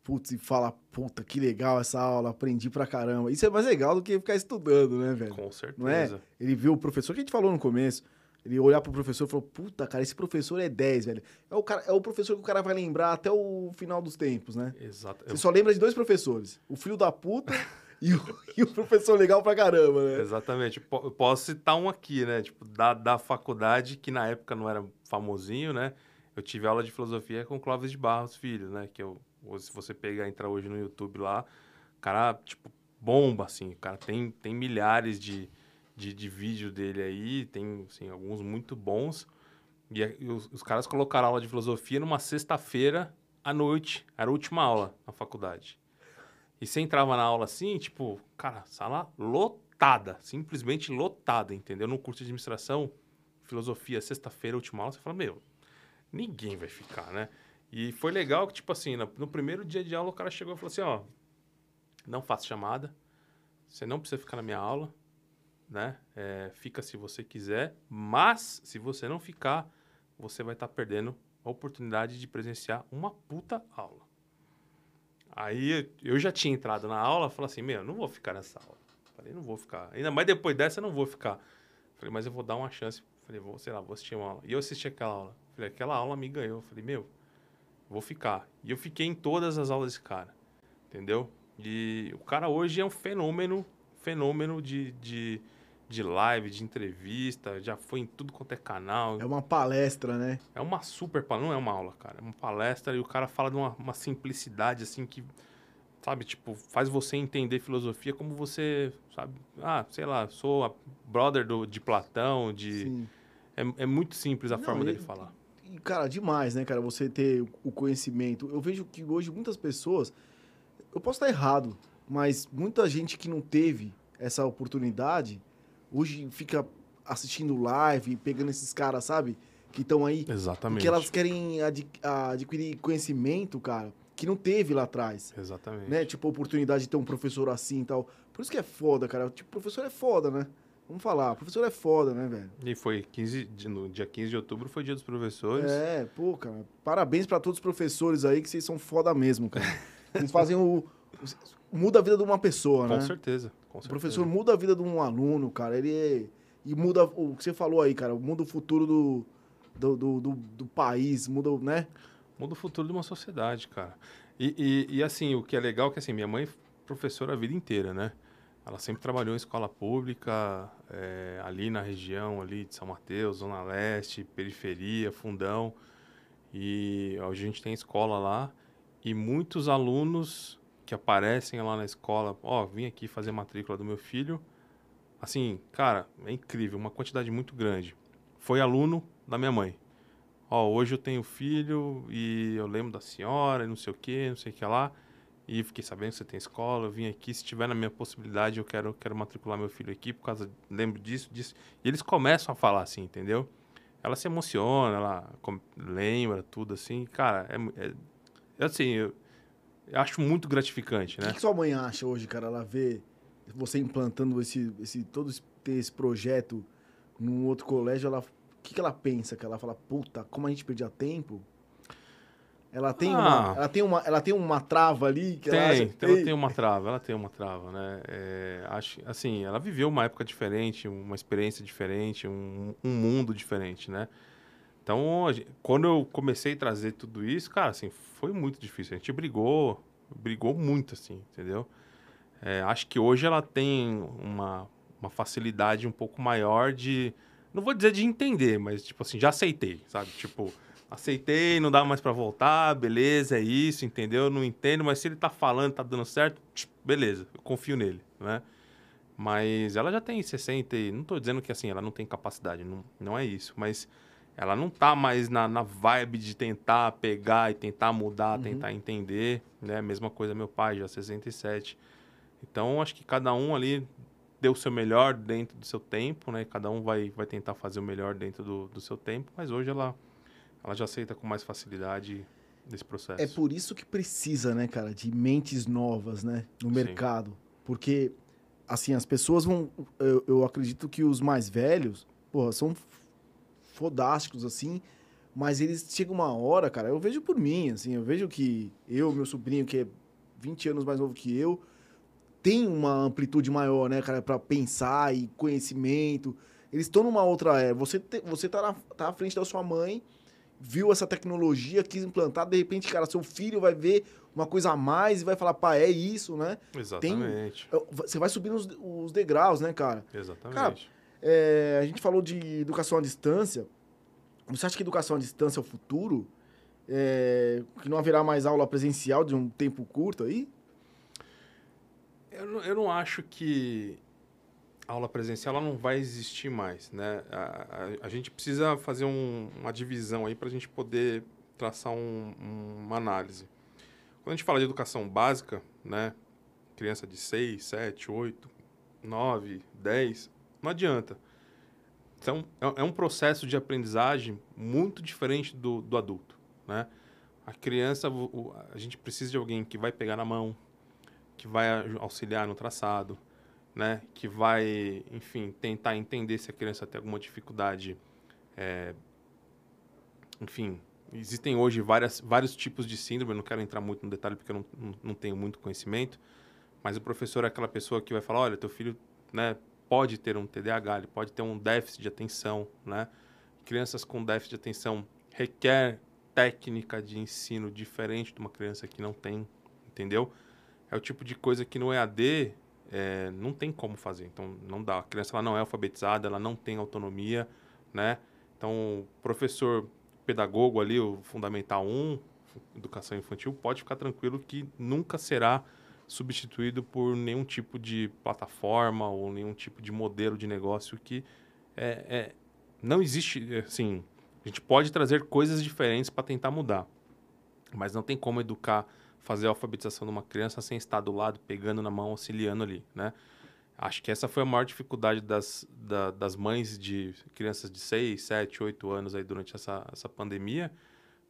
putz, e fala, puta, que legal essa aula, aprendi pra caramba. Isso é mais legal do que ficar estudando, né, velho? Com certeza. Não é? Ele viu o professor, que a gente falou no começo, ele olhar pro professor e falou, puta, cara, esse professor é 10, velho. É o, cara, é o professor que o cara vai lembrar até o final dos tempos, né? Exato. Você Eu... só lembra de dois professores. O filho da puta e, o, e o professor legal pra caramba, né? Exatamente. Eu posso citar um aqui, né? Tipo, da, da faculdade, que na época não era famosinho, né? Eu tive aula de filosofia com Clóvis de Barros Filho, né? Que eu, se você pegar, entrar hoje no YouTube lá, o cara, tipo, bomba, assim. O cara tem, tem milhares de de, de vídeo dele aí, tem assim, alguns muito bons. E, e os, os, caras colocaram aula de filosofia numa sexta-feira à noite, era a última aula na faculdade. E você entrava na aula assim, tipo, cara, sala lotada, simplesmente lotada, entendeu? No curso de administração, filosofia, sexta-feira, última aula, você fala, meu, ninguém vai ficar, né? E foi legal que, tipo assim, no, no primeiro dia de aula, o cara chegou e falou assim, ó, não faça chamada, você não precisa ficar na minha aula, né? É, fica se você quiser, mas se você não ficar, você vai estar tá perdendo a oportunidade de presenciar uma puta aula. Aí eu já tinha entrado na aula, falei assim, meu, não vou ficar nessa aula. Falei, não vou ficar. Ainda mais depois dessa, eu não vou ficar. Falei, mas eu vou dar uma chance. Falei, vou, sei lá, vou assistir uma aula. E eu assisti aquela aula. Falei, aquela aula me ganhou. Falei, meu, vou ficar. E eu fiquei em todas as aulas desse cara, entendeu? E o cara hoje é um fenômeno, fenômeno de, de, de live, de entrevista, já foi em tudo quanto é canal. É uma palestra, né? É uma super palestra, não é uma aula, cara. É uma palestra e o cara fala de uma, uma simplicidade, assim, que, sabe, tipo, faz você entender filosofia como você, sabe, ah, sei lá, sou a brother do, de Platão, de... É, é muito simples a Não, forma e- dele falar. Cara, demais, né, cara? Você ter o conhecimento. Eu vejo que hoje muitas pessoas. Eu posso estar errado, mas muita gente que não teve essa oportunidade hoje fica assistindo live, pegando esses caras, sabe? Que estão aí. Exatamente. Porque elas querem adqui- adquirir conhecimento, cara, que não teve lá atrás. Exatamente. Né? Tipo, a oportunidade de ter um professor assim e tal. Por isso que é foda, cara. Tipo, professor é foda, né? Vamos falar. Professor é foda, né, velho? E foi 15, de- no dia 15 de outubro foi dia dos professores. É, pô, cara. Parabéns pra todos os professores aí, que vocês são foda mesmo, cara. Eles fazem o. Muda a vida de uma pessoa, com né? certeza. O professor muda a vida de um aluno, cara. Ele é- E muda o que você falou aí, cara. Muda o futuro do, do, do, do- do país, muda, o- né? Muda o futuro de uma sociedade, cara. E, e, e, assim, o que é legal é que assim, minha mãe é professora a vida inteira, né? Ela sempre trabalhou em escola pública, é, ali na região ali de São Mateus, Zona Leste, periferia, fundão. E hoje a gente tem escola lá e muitos alunos que aparecem lá na escola, ó, vim aqui fazer matrícula do meu filho. Assim, cara, é incrível, uma quantidade muito grande. Foi aluno da minha mãe. Ó, hoje eu tenho filho e eu lembro da senhora e não sei o que, não sei o que lá. E fiquei sabendo que você tem escola, eu vim aqui, se tiver na minha possibilidade, eu quero, quero matricular meu filho aqui, por causa, lembro disso, disso. E eles começam a falar assim, entendeu? Ela se emociona, ela lembra tudo assim. Cara, é, é, é assim, eu acho muito gratificante, O né? que, que sua mãe acha hoje, cara? Ela vê você implantando esse, esse, todo esse, esse projeto num outro colégio, ela. O que, que ela pensa? Que ela fala, puta, como a gente perdia tempo? Ela tem, uma, Ah. ela tem, uma, ela tem uma trava ali que ela Tem, acha, então ela "Ei, tem uma trava, ela tem uma trava, né? É, acho, assim, ela viveu uma época diferente, uma experiência diferente, um, um mundo diferente, né? Então, a gen- quando eu comecei a trazer tudo isso, cara, assim, foi muito difícil. A gente brigou, brigou muito, assim, entendeu? É, acho que hoje ela tem uma, uma facilidade um pouco maior de, não vou dizer de entender, mas, tipo assim, já aceitei, sabe? Tipo, aceitei, não dá mais pra voltar, beleza, é isso, entendeu? Não entendo, mas se ele tá falando, tá dando certo, beleza, eu confio nele, né? Mas ela já tem 60 e... Não tô dizendo que, assim, ela não tem capacidade, não, não é isso. Mas ela não tá mais na, na vibe de tentar pegar e tentar mudar, Uhum. tentar entender, né? Mesma coisa meu pai, já 67. Então, acho que cada um ali deu o seu melhor dentro do seu tempo, né? Cada um vai, vai tentar fazer o melhor dentro do, do seu tempo. Mas hoje ela, ela já aceita com mais facilidade desse processo. É por isso que precisa, né, cara, de mentes novas, né, no Sim. mercado. Porque, assim, as pessoas vão. Eu, eu acredito que os mais velhos, porra, são fodásticos, assim, mas eles chegam uma hora, cara, eu vejo por mim, assim, eu vejo que eu, meu sobrinho, que é 20 anos mais novo que eu, tem uma amplitude maior, né, cara, pra pensar e conhecimento. Eles estão numa outra era. Você, te- você tá, na, tá à frente da sua mãe, viu essa tecnologia, quis implantar, de repente, cara, seu filho vai ver uma coisa a mais e vai falar, pá, é isso, né? Exatamente. Eu- Você vai subindo os, os degraus, né, cara? Exatamente. É, a gente falou de educação à distância. Você acha que educação à distância é o futuro? É, que não haverá mais aula presencial de um tempo curto aí? Eu, não- eu não acho que a aula presencial ela não vai existir mais, né? A, a- a gente precisa fazer um- uma divisão aí para a gente poder traçar um- um- uma análise. Quando a gente fala de educação básica, né? Criança de 6, 7, 8, 9, 10, não adianta. Então, é, é um processo de aprendizagem muito diferente do, do adulto, né? A criança, a gente precisa de alguém que vai pegar na mão, que vai auxiliar no traçado, né? Que vai, enfim, tentar entender se a criança tem alguma dificuldade. é, Enfim, existem hoje várias, vários tipos de síndrome. Eu não quero entrar muito no detalhe porque eu não, não, não tenho muito conhecimento. Mas o professor é aquela pessoa que vai falar: olha, teu filho, né? Pode ter um TDAH, ele pode ter um déficit de atenção, né? Crianças com déficit de atenção requer técnica de ensino diferente de uma criança que não tem, entendeu? É o tipo de coisa que no EAD é, não tem como fazer. Então, não dá. A criança ela não é alfabetizada, ela não tem autonomia, né? Então, o professor pedagogo ali, o Fundamental 1, Educação Infantil, pode ficar tranquilo que nunca será substituído por nenhum tipo de plataforma ou nenhum tipo de modelo de negócio que é, é não existe, assim, a gente pode trazer coisas diferentes para tentar mudar, mas não tem como educar, fazer a alfabetização de uma criança sem estar do lado, pegando na mão, auxiliando ali, né? Acho que essa foi a maior dificuldade das, da, das mães de crianças de 6, 7, 8 anos aí durante essa, essa pandemia,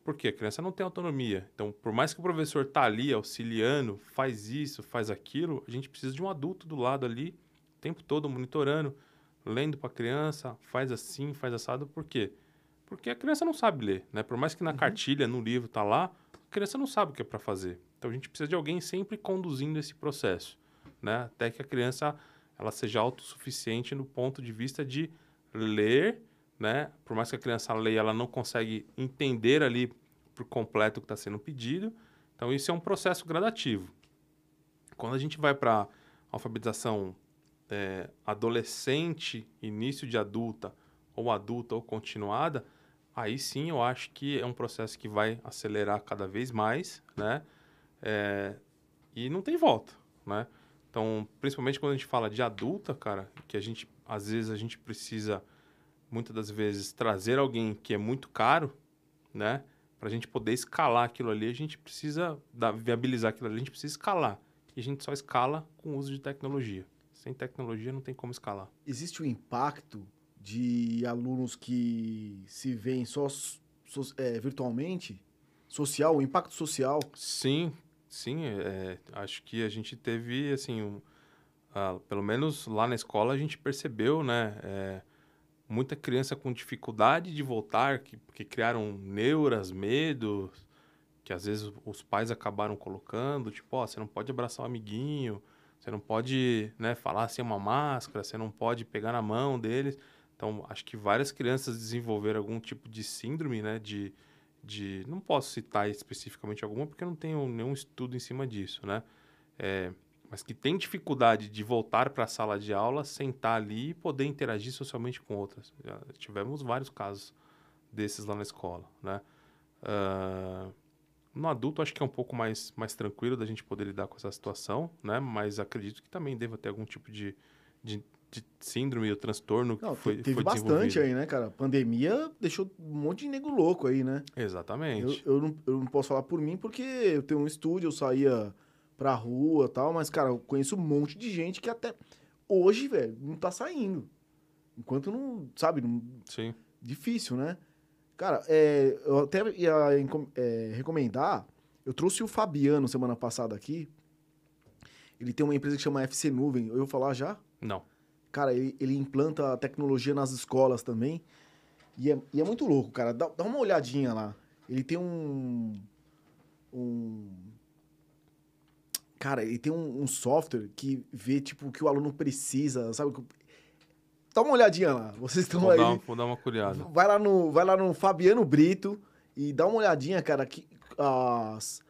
porque a criança não tem autonomia. Então, por mais que o professor tá ali auxiliando, faz isso, faz aquilo, a gente precisa de um adulto do lado ali, o tempo todo monitorando, lendo para a criança, faz assim, faz assado, por quê? Porque a criança não sabe ler, né? Por mais que na uhum. cartilha, no livro tá lá, a criança não sabe o que é para fazer. Então, a gente precisa de alguém sempre conduzindo esse processo, né? Até que a criança ela seja autossuficiente no ponto de vista de ler né? Por mais que a criança leia, ela não consegue entender ali por completo o que está sendo pedido. Então, isso é um processo gradativo. Quando a gente vai para alfabetização é, adolescente, início de adulta, ou adulta ou continuada, aí sim eu acho que é um processo que vai acelerar cada vez mais, né? É, e não tem volta, né? Então, principalmente quando a gente fala de adulta, cara, que a gente, às vezes, a gente precisa muitas das vezes, trazer alguém que é muito caro, né? Para a gente poder escalar aquilo ali, a gente precisa da, viabilizar aquilo ali, a gente precisa escalar. E a gente só escala com o uso de tecnologia. Sem tecnologia não tem como escalar. Existe o um impacto de alunos que se veem só so, é, virtualmente? Social, o impacto social? Sim, sim. É, acho que a gente teve, assim, um, uh, pelo menos lá na escola a gente percebeu, né? É, muita criança com dificuldade de voltar, que, que criaram neuras, medos, que às vezes os pais acabaram colocando, tipo, ó, você não pode abraçar um amiguinho, você não pode, né, falar sem uma máscara, você não pode pegar na mão deles. Então, acho que várias crianças desenvolveram algum tipo de síndrome, né, de, de... Não posso citar especificamente alguma, porque não tenho nenhum estudo em cima disso, né? É, mas que tem dificuldade de voltar para a sala de aula, sentar ali e poder interagir socialmente com outras. Já tivemos vários casos desses lá na escola, né? Uh, no adulto, acho que é um pouco mais, mais tranquilo da gente poder lidar com essa situação, né? Mas acredito que também deva ter algum tipo de, de, de síndrome ou transtorno não, que foi Teve foi bastante aí, né, cara? A pandemia deixou um monte de nego louco aí, né? Exatamente. Eu, eu, não, eu não posso falar por mim porque eu tenho um estúdio, eu saía pra rua tal, mas, cara, eu conheço um monte de gente que até hoje, velho, não tá saindo. Enquanto não, sabe, não... Sim. Difícil, né? Cara, é, eu até ia é, recomendar, eu trouxe o Fabiano semana passada aqui, ele tem uma empresa que chama FC Nuvem, eu vou falar já? Não. Cara, ele, ele implanta tecnologia nas escolas também, e é, e é muito louco, cara, dá, dá uma olhadinha lá. Ele tem um... um Cara, ele tem um, um, software que vê, tipo, o que o aluno precisa, sabe? Dá uma olhadinha lá. Vocês estão aí. Dar, vou dar uma curiada. Vai lá, no, vai lá no Fabiano Brito e dá uma olhadinha, cara, que as,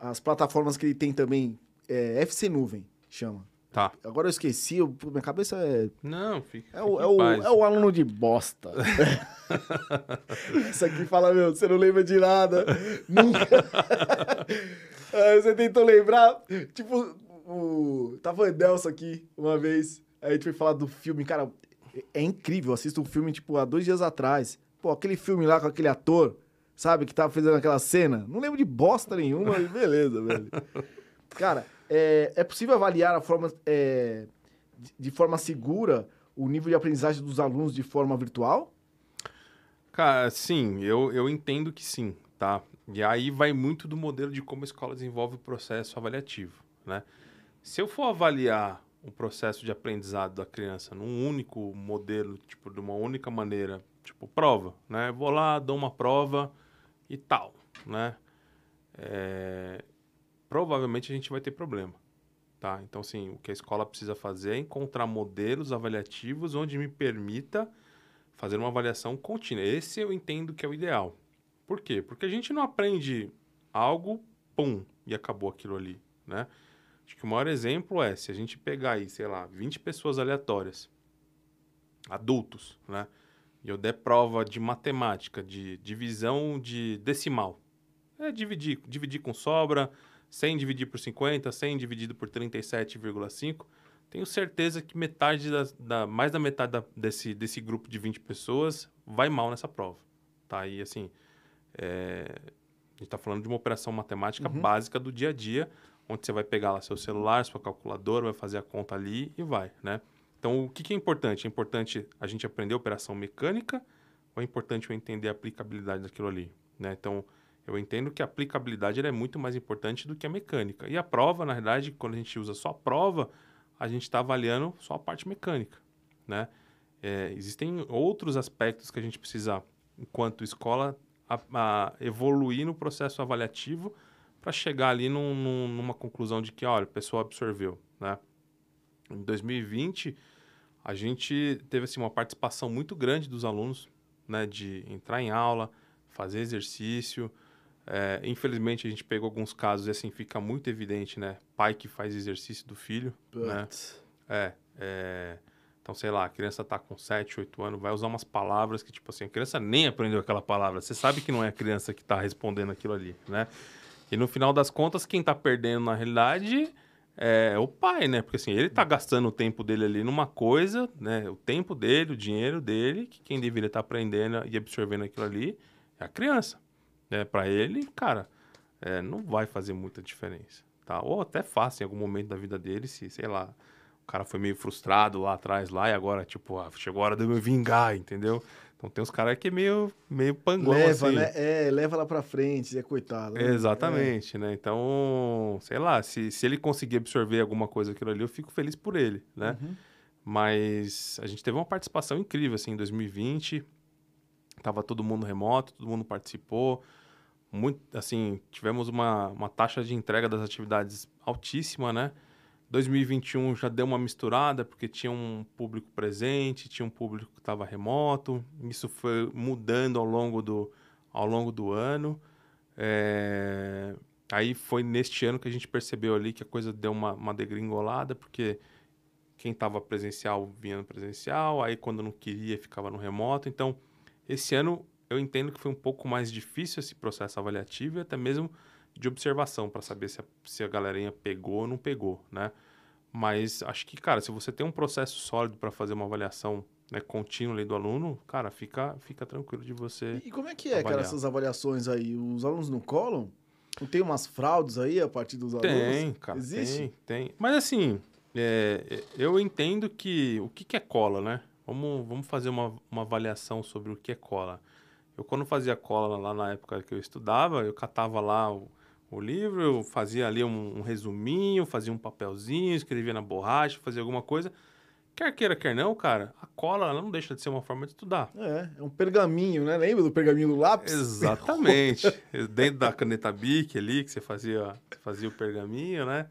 as plataformas que ele tem também. É FC Nuvem, chama. Tá. Agora eu esqueci, eu, minha cabeça é. Não, fica. É o, é o, é o aluno de bosta. Isso aqui fala, meu, você não lembra de nada. Nunca. Você tentou lembrar, tipo, o... tava o Edelson aqui uma vez, aí a gente foi falar do filme, cara, é incrível, eu assisto um filme, tipo, há dois dias atrás. Pô, aquele filme lá com aquele ator, sabe, que tava fazendo aquela cena, não lembro de bosta nenhuma, beleza, velho. Cara, é, é possível avaliar a forma, é, de forma segura o nível de aprendizagem dos alunos de forma virtual? Cara, sim, eu, eu entendo que sim, tá? E aí vai muito do modelo de como a escola desenvolve o processo avaliativo, né? Se eu for avaliar o processo de aprendizado da criança num único modelo, tipo, de uma única maneira, tipo, prova, né? vou lá, dou uma prova e tal, né? É... Provavelmente a gente vai ter problema, tá? Então, assim, o que a escola precisa fazer é encontrar modelos avaliativos onde me permita fazer uma avaliação contínua. Esse eu entendo que é o ideal, Por quê? Porque a gente não aprende algo, pum, e acabou aquilo ali, né? Acho que o maior exemplo é se a gente pegar aí, sei lá, 20 pessoas aleatórias, adultos, né? E eu der prova de matemática, de divisão de decimal. É dividir, dividir com sobra, 100 dividir por 50, 100 dividido por 37,5. Tenho certeza que metade da, da mais da metade da, desse, desse grupo de 20 pessoas vai mal nessa prova. Tá? E assim, é, a gente está falando de uma operação matemática uhum. básica do dia a dia, onde você vai pegar lá seu celular, sua calculadora, vai fazer a conta ali e vai, né? Então, o que, que é importante? É importante a gente aprender operação mecânica ou é importante eu entender a aplicabilidade daquilo ali, né? Então, eu entendo que a aplicabilidade é muito mais importante do que a mecânica. E a prova, na verdade, quando a gente usa só a prova, a gente está avaliando só a parte mecânica, né? É, existem outros aspectos que a gente precisa, enquanto escola, a, a evoluir no processo avaliativo para chegar ali num, num, numa conclusão de que, olha, o pessoal absorveu, né? Em 2020, a gente teve assim, uma participação muito grande dos alunos, né? De entrar em aula, fazer exercício. É, infelizmente, a gente pegou alguns casos e assim, fica muito evidente, né? Pai que faz exercício do filho, But... né? É, é... Então, sei lá, a criança tá com 7, 8 anos, vai usar umas palavras que, tipo assim, a criança nem aprendeu aquela palavra. Você sabe que não é a criança que tá respondendo aquilo ali, né? E no final das contas, quem tá perdendo na realidade é o pai, né? Porque assim, ele tá gastando o tempo dele ali numa coisa, né? O tempo dele, o dinheiro dele, que quem deveria estar tá aprendendo e absorvendo aquilo ali é a criança. Né? Para ele, cara, é, não vai fazer muita diferença, tá? Ou até fácil em algum momento da vida dele, se, sei lá, cara foi meio frustrado lá atrás, lá, e agora, tipo, ah, chegou a hora de eu me vingar, entendeu? Então tem uns caras que é meio, meio pangão, leva, assim. né? É, leva lá pra frente, é coitado. Né? Exatamente, é. né? Então, sei lá, se, se ele conseguir absorver alguma coisa aquilo ali, eu fico feliz por ele, né? Uhum. Mas a gente teve uma participação incrível, assim, em 2020. Tava todo mundo remoto, todo mundo participou. Muito, assim, tivemos uma, uma taxa de entrega das atividades altíssima, né? 2021 já deu uma misturada, porque tinha um público presente, tinha um público que estava remoto. Isso foi mudando ao longo do, ao longo do ano. É... Aí foi neste ano que a gente percebeu ali que a coisa deu uma, uma degringolada, porque quem estava presencial vinha no presencial, aí quando não queria ficava no remoto. Então, esse ano eu entendo que foi um pouco mais difícil esse processo avaliativo e até mesmo de observação para saber se a, se a galerinha pegou ou não pegou, né? Mas acho que, cara, se você tem um processo sólido para fazer uma avaliação né, contínua do aluno, cara, fica, fica tranquilo de você. E, como é que é, avaliar. cara, essas avaliações aí? Os alunos não colam? Não tem umas fraudes aí a partir dos tem, alunos? Tem, cara. Existe? Tem, tem. Mas assim, é, eu entendo que o que, que é cola, né? Vamos, vamos fazer uma, uma avaliação sobre o que é cola. Eu, quando fazia cola lá na época que eu estudava, eu catava lá o, o livro, eu fazia ali um, um, resuminho, fazia um papelzinho, escrevia na borracha, fazia alguma coisa. Quer queira, quer não, cara, a cola ela não deixa de ser uma forma de estudar. É, é um pergaminho, né? Lembra do pergaminho do lápis? Exatamente. Dentro da caneta Bic ali, que você fazia, fazia o pergaminho, né?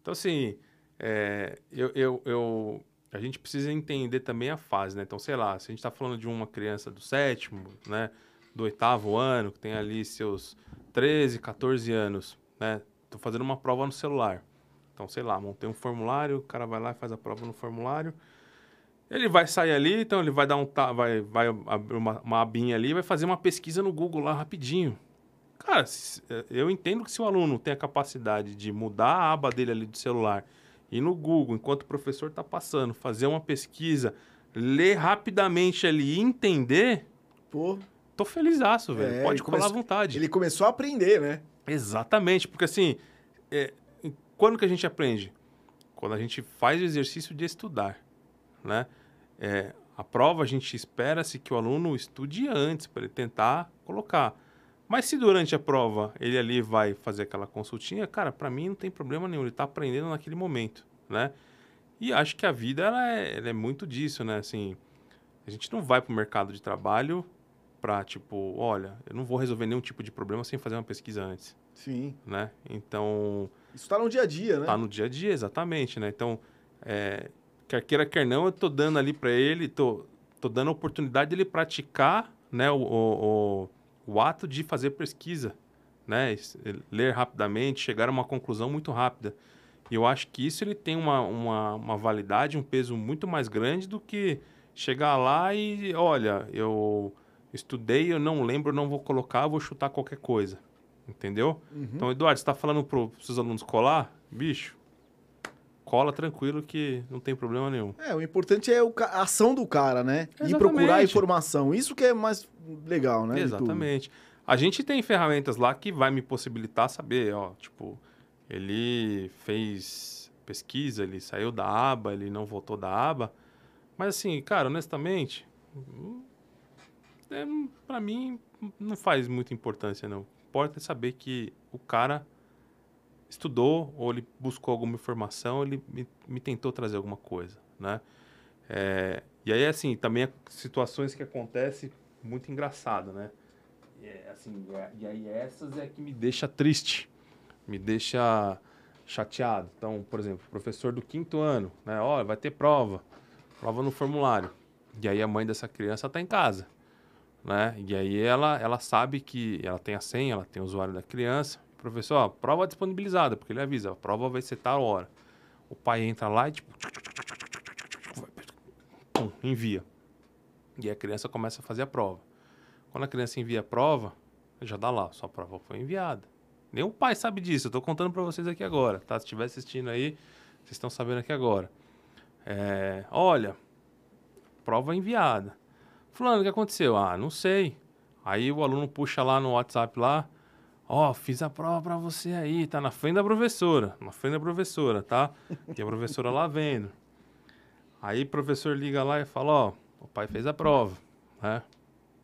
Então, assim, é, eu, eu, eu, a gente precisa entender também a fase, né? Então, sei lá, se a gente está falando de uma criança do sétimo, né? Do oitavo ano, que tem ali seus 13, 14 anos, né? Tô fazendo uma prova no celular. Então, sei lá, montei um formulário, o cara vai lá e faz a prova no formulário. Ele vai sair ali, então ele vai dar um vai vai abrir uma, uma abinha ali, vai fazer uma pesquisa no Google lá rapidinho. Cara, eu entendo que se o aluno tem a capacidade de mudar a aba dele ali do celular e no Google, enquanto o professor está passando, fazer uma pesquisa, ler rapidamente ali e entender, Pô. Tô felizaço, velho. É, Pode falar à vontade. Ele começou a aprender, né? Exatamente, porque assim, é, quando que a gente aprende? Quando a gente faz o exercício de estudar, né? É, a prova a gente espera-se que o aluno estude antes para ele tentar colocar. Mas se durante a prova ele ali vai fazer aquela consultinha, cara, para mim não tem problema nenhum, ele está aprendendo naquele momento, né? E acho que a vida ela é, ela é muito disso, né? Assim, a gente não vai para o mercado de trabalho para tipo, olha, eu não vou resolver nenhum tipo de problema sem fazer uma pesquisa antes. Sim. Né? Então. Isso está no dia a dia, né? Está no dia a dia, exatamente, né? Então, é, quer queira, quer não, eu tô dando ali para ele, tô, tô dando a oportunidade dele praticar, né, o, o, o o ato de fazer pesquisa, né? Ler rapidamente, chegar a uma conclusão muito rápida. E eu acho que isso ele tem uma, uma, uma validade, um peso muito mais grande do que chegar lá e, olha, eu estudei, eu não lembro, não vou colocar, vou chutar qualquer coisa. Entendeu? Então, Eduardo, você está falando para os seus alunos colar? Bicho, cola tranquilo que não tem problema nenhum. É, o importante é a ação do cara, né? E Exatamente. procurar informação. Isso que é mais legal, né? Exatamente. A gente tem ferramentas lá que vai me possibilitar saber, ó, tipo, ele fez pesquisa, ele saiu da aba, ele não voltou da aba. Mas assim, cara, honestamente, hum, é, pra mim não faz muita importância não. Importa é saber que o cara estudou ou ele buscou alguma informação, ele me, me tentou trazer alguma coisa, né? É, e aí, assim, também situações que acontecem muito engraçado, né? E, é, assim, é- e aí essas é que me deixa triste, me deixa chateado. Então, por exemplo, professor do quinto ano, né? Olha, vai ter prova, prova no formulário. E aí a mãe dessa criança está em casa, né? E aí ela, ela sabe que ela tem a senha, ela tem o usuário da criança. Professor, ó, prova disponibilizada, porque ele avisa, a prova vai ser tal hora. O pai entra lá e tipo pum, envia. E a criança começa a fazer a prova. Quando a criança envia a prova, já dá lá, sua prova foi enviada. O pai sabe disso, eu tô contando para vocês aqui agora, tá? Se estiver assistindo aí, vocês estão sabendo aqui agora. É, olha, prova enviada. Fulano, o que aconteceu? Ah, não sei. Aí o aluno puxa lá no WhatsApp lá, ó, fiz a prova para você aí, tá na frente da professora, na frente da professora, tá? E a professora lá vendo. Aí o professor liga lá e fala, ó, o pai fez a prova, né?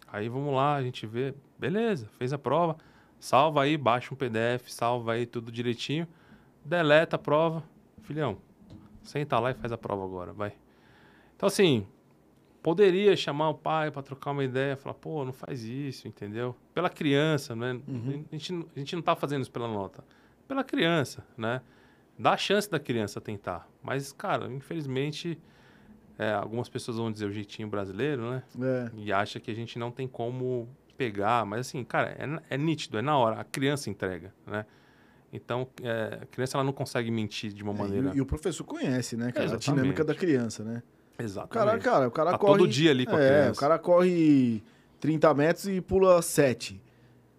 Aí vamos lá, a gente vê, beleza, fez a prova, salva aí, baixa um PDF, salva aí tudo direitinho, deleta a prova, filhão, senta lá e faz a prova agora, vai. Então assim, poderia chamar o pai para trocar uma ideia, falar, pô, não faz isso, entendeu? Pela criança, né? A, gente, não- a gente não tá fazendo isso pela nota, pela criança, né? Dá a chance da criança tentar, mas, cara, infelizmente... É, algumas pessoas vão dizer o jeitinho brasileiro, né? É. E acha que a gente não tem como pegar. Mas assim, cara, é, é nítido, é na hora. A criança entrega, né? Então, é, a criança ela não consegue mentir de uma É, maneira... e, e o professor conhece, né, cara? A dinâmica da criança, né? O Exatamente. cara, cara, o cara Tá corre. todo dia ali com a é, criança. o cara corre 30 metros e pula 7.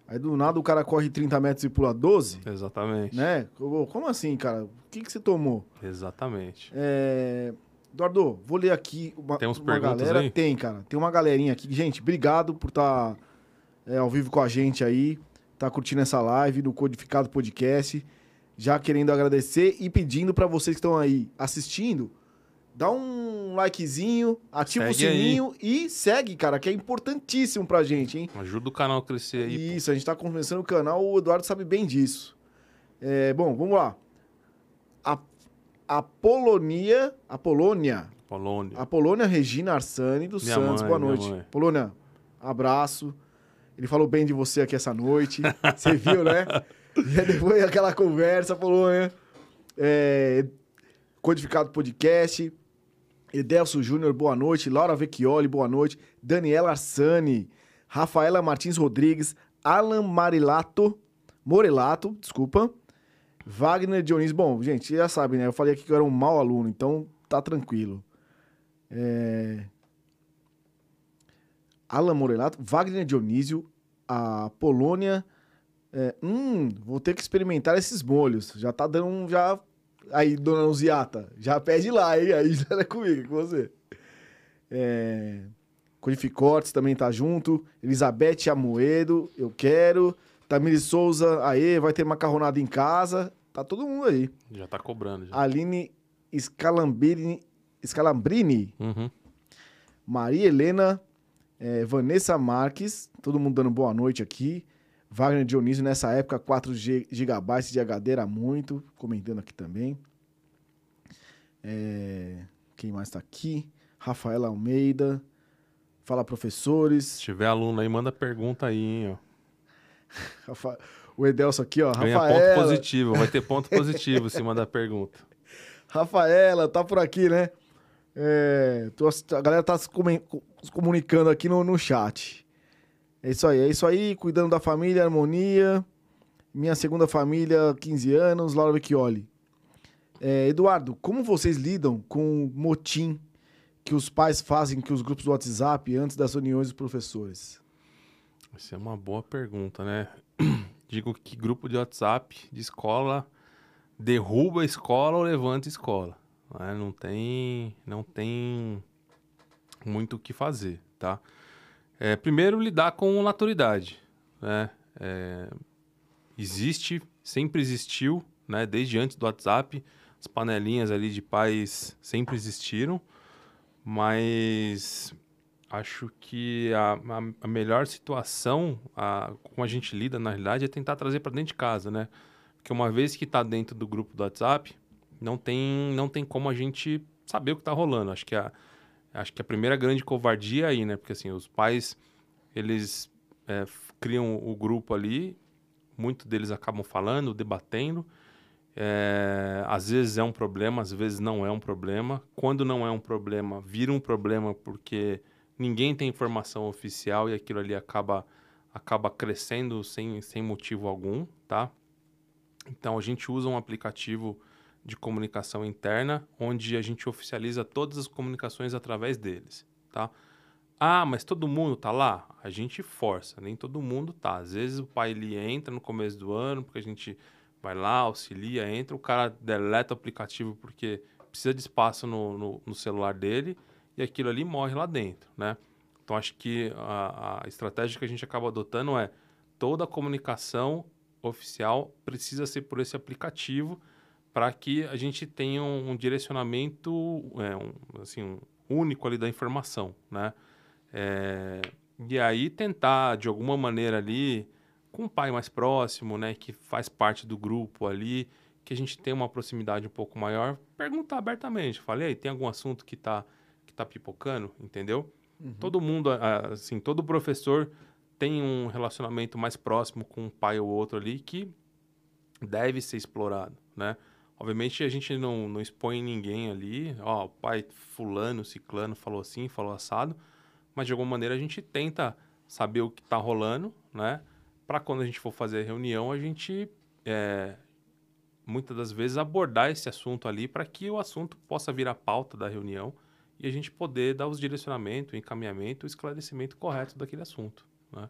Aí do nada o cara corre 30 metros e pula 12, Exatamente. né? Como assim, cara? O que, que você tomou? Exatamente. É... Eduardo, vou ler aqui uma, Tem uns uma perguntas galera. aí? Tem, cara. Tem uma galerinha aqui. Gente, obrigado por estar ao vivo com a gente aí. Tá curtindo essa live do Codificado Podcast. Já querendo agradecer e pedindo para vocês que estão aí assistindo, dá um likezinho, ativa o Segue aí. sininho e segue, cara, que é importantíssimo pra gente, hein? Ajuda o canal a crescer aí. pô. Isso, a gente tá começando o canal, o Eduardo sabe bem disso. É, bom, vamos lá. A, a Polonia, a Polônia, Polônia. a Polônia Regina Arsani dos Minha Santos, mãe, boa noite. mãe. Polônia, abraço. Ele falou bem de você aqui essa noite. Você viu, né? E aí depois aquela conversa, Polônia. É, Codificado Podcast. Edelso Júnior, boa noite. Laura Vecchioli, boa noite. Daniela Arsani. Rafaela Martins Rodrigues. Alan Marilato. Morelato, desculpa. Wagner Dionísio. Bom, gente, já sabe, né? Eu falei aqui que eu era um mau aluno, então tá tranquilo. É... Alan Morelato, Wagner Dionísio, a Polônia. é, hum, vou ter que experimentar esses molhos. Já tá dando um. Já... Aí, dona Luziata, já pede lá, hein? Aí já é comigo, é com você. É... Também tá junto. Elizabeth Amoedo, eu quero. Tamires Souza, aê, vai ter macarronada em casa. Tá todo mundo aí. Já tá cobrando. Já. Aline Scalambrini, Scalambrini Uhum. Maria Helena, eh, Vanessa Marques, todo mundo dando boa noite aqui. Wagner Dionísio, nessa época, 4 G- GB de HD era muito, comentando aqui também. Eh, quem mais tá aqui? Rafaela Almeida. Fala, professores. Se tiver aluno aí, manda pergunta aí, hein, ó. O Edelso aqui, ó. Ganha ponto Rafaela, positivo. Vai ter ponto positivo se mandar pergunta. Rafaela, tá por aqui, né? É, tô a galera tá se comunicando aqui no, no chat. É isso aí, é isso aí, cuidando da família, harmonia. Minha segunda família, 15 anos, Laura Vecchioli. É, Eduardo, como vocês lidam com o motim que os pais fazem com os grupos do WhatsApp antes das reuniões dos professores? Essa é uma boa pergunta, né? Digo que grupo de WhatsApp de escola derruba a escola ou levanta a escola. Né? Não tem, não tem muito o que fazer, tá? É, primeiro, lidar com maturidade, né? É, existe, sempre existiu, né? Desde antes do WhatsApp, as panelinhas ali de pais sempre existiram, mas acho que a, a, a melhor situação, a, como a gente lida na realidade, é tentar trazer para dentro de casa, né? Porque uma vez que está dentro do grupo do WhatsApp, não tem, não tem como a gente saber o que está rolando. Acho que a, acho que a primeira grande covardia é aí, né? Porque assim, os pais, eles é, criam o grupo ali, muitos deles acabam falando, debatendo. É, às vezes é um problema, às vezes não é um problema. Quando não é um problema, vira um problema porque ninguém tem informação oficial e aquilo ali acaba, acaba crescendo sem, sem motivo algum, tá? Então a gente usa um aplicativo de comunicação interna, onde a gente oficializa todas as comunicações através deles, tá? Ah, mas todo mundo tá lá? A gente força, nem todo mundo tá. Às vezes o pai ele entra no começo do ano, porque a gente vai lá, auxilia, entra, o cara deleta o aplicativo porque precisa de espaço no, no, no celular dele e aquilo ali morre lá dentro, né? Então acho que a, a estratégia que a gente acaba adotando é toda a comunicação oficial precisa ser por esse aplicativo para que a gente tenha um, um direcionamento é, um, assim, um único ali da informação, né? É, e aí tentar, de alguma maneira ali, com um pai mais próximo, né, que faz parte do grupo ali, que a gente tem uma proximidade um pouco maior, perguntar abertamente. Falei, tem algum assunto que está que tá pipocando, entendeu? Uhum. Todo mundo, assim, todo professor tem um relacionamento mais próximo com um pai ou outro ali que deve ser explorado, né? Obviamente a gente não, não expõe ninguém ali, ó, o pai fulano, ciclano falou assim, falou assado, mas de alguma maneira a gente tenta saber o que está rolando, né? Para quando a gente for fazer a reunião, a gente é, muitas das vezes abordar esse assunto ali para que o assunto possa vir à pauta da reunião e a gente poder dar os direcionamentos, o encaminhamento, o esclarecimento correto daquele assunto, né?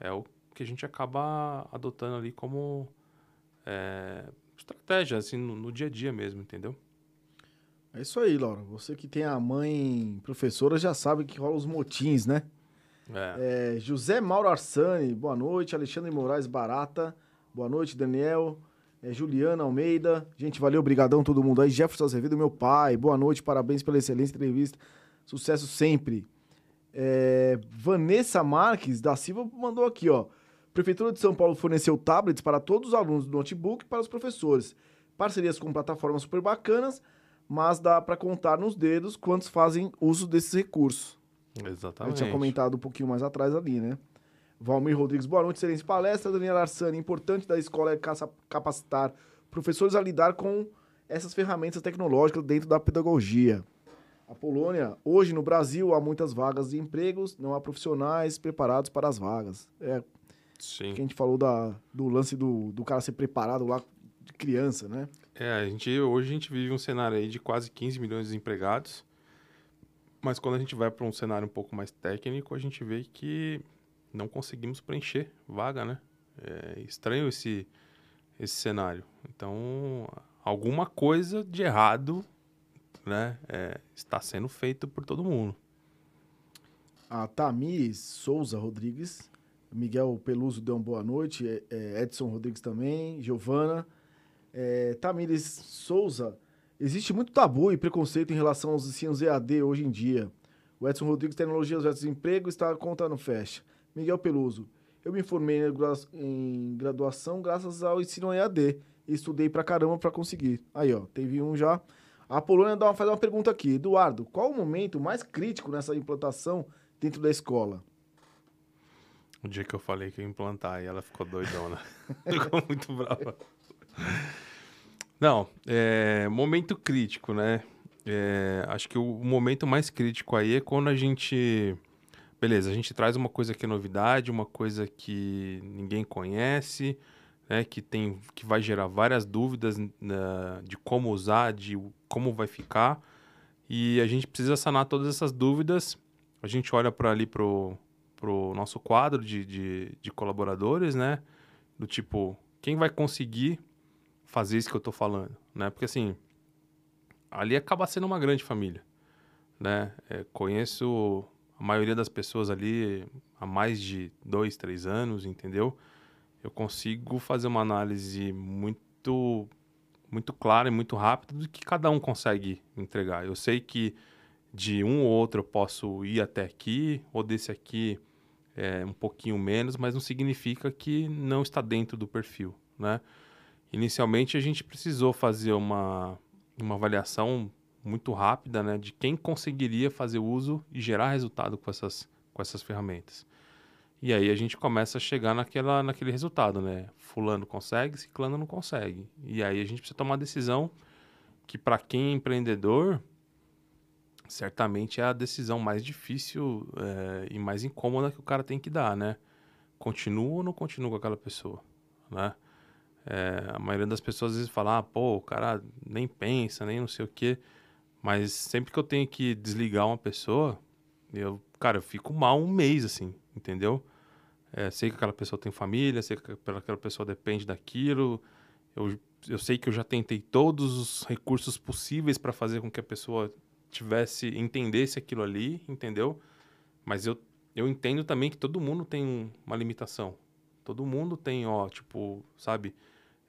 É o que a gente acaba adotando ali como é, estratégia, assim, no, no, dia a dia mesmo, entendeu? É isso aí, Laura. Você que tem a mãe professora já sabe que rola os motins, né? É. É, José Mauro Arsani, boa noite. Alexandre Moraes Barata, boa noite, Daniel. É, Juliana Almeida, gente, valeu, obrigadão todo mundo aí. Jefferson Azevedo, meu pai, boa noite, parabéns pela excelente entrevista. Sucesso sempre. É, Vanessa Marques da Silva mandou aqui, ó. Prefeitura de São Paulo forneceu tablets para todos os alunos do notebook e para os professores. Parcerias com plataformas super bacanas, mas dá para contar nos dedos quantos fazem uso desses recursos. Exatamente. Eu tinha comentado um pouquinho mais atrás ali, né? Valmir Rodrigues, boa noite, excelente palestra. Daniela Arsani, importante da escola é capacitar professores a lidar com essas ferramentas tecnológicas dentro da pedagogia. A Polônia, hoje no Brasil há muitas vagas de empregos, não há profissionais preparados para as vagas. É, Sim. Que a gente falou da, do lance do, do cara ser preparado lá de criança, né? É, a gente, hoje a gente vive um cenário aí de quase 15 milhões de empregados. Mas quando a gente vai para um cenário um pouco mais técnico, a gente vê que não conseguimos preencher vaga, né? É estranho esse, esse cenário. Então, alguma coisa de errado né, é, está sendo feito por todo mundo. A Tamires Souza Rodrigues Miguel Peluso deu uma boa noite, é, é, Edson Rodrigues também, Giovana. É, Tamires Souza, existe muito tabu e preconceito em relação aos ensinos EAD hoje em dia. O Edson Rodrigues, Tecnologias versus Emprego, está contando fecha. Miguel Peluso, eu me formei em graduação graças ao ensino EAD e estudei pra caramba para conseguir. Aí, ó, teve um já. A Polônia dá uma, faz uma pergunta aqui. Eduardo, qual o momento mais crítico nessa implantação dentro da escola? O dia que eu falei que ia implantar e ela ficou doidona. ficou muito brava. Não, é, momento crítico, né? É, acho que o momento mais crítico aí é quando a gente. beleza, a gente traz uma coisa que é novidade, uma coisa que ninguém conhece, né, que, tem, que vai gerar várias dúvidas né, de como usar, de como vai ficar. E a gente precisa sanar todas essas dúvidas. A gente olha para ali pro, pro nosso quadro de, de, de, colaboradores, né? Do tipo, quem vai conseguir fazer isso que eu estou falando, né? Porque assim, ali acaba sendo uma grande família, né? É, conheço a maioria das pessoas ali há mais de dois, três anos, entendeu? Eu consigo fazer uma análise muito muito clara e muito rápida do que cada um consegue entregar. Eu sei que de um ou outro eu posso ir até aqui, ou desse aqui é um pouquinho menos, mas não significa que não está dentro do perfil, né? Inicialmente a gente precisou fazer uma, uma avaliação muito rápida, né, de quem conseguiria fazer uso e gerar resultado com essas, com essas ferramentas. E aí a gente começa a chegar naquela, naquele resultado, né? Fulano consegue, ciclano não consegue. E aí a gente precisa tomar uma decisão que para quem é empreendedor, certamente é a decisão mais difícil é, e mais incômoda que o cara tem que dar, né? Continua ou não continua com aquela pessoa, né? É, a maioria das pessoas às vezes fala, ah, pô, o cara nem pensa, nem não sei o quê. Mas sempre que eu tenho que desligar uma pessoa, eu, cara, eu fico mal um mês, assim, entendeu? É, sei que aquela pessoa tem família, sei que aquela pessoa depende daquilo. Eu, eu sei que eu já tentei todos os recursos possíveis para fazer com que a pessoa tivesse, entendesse aquilo ali, entendeu? Mas eu, eu entendo também que todo mundo tem uma limitação. Todo mundo tem, ó, tipo, sabe?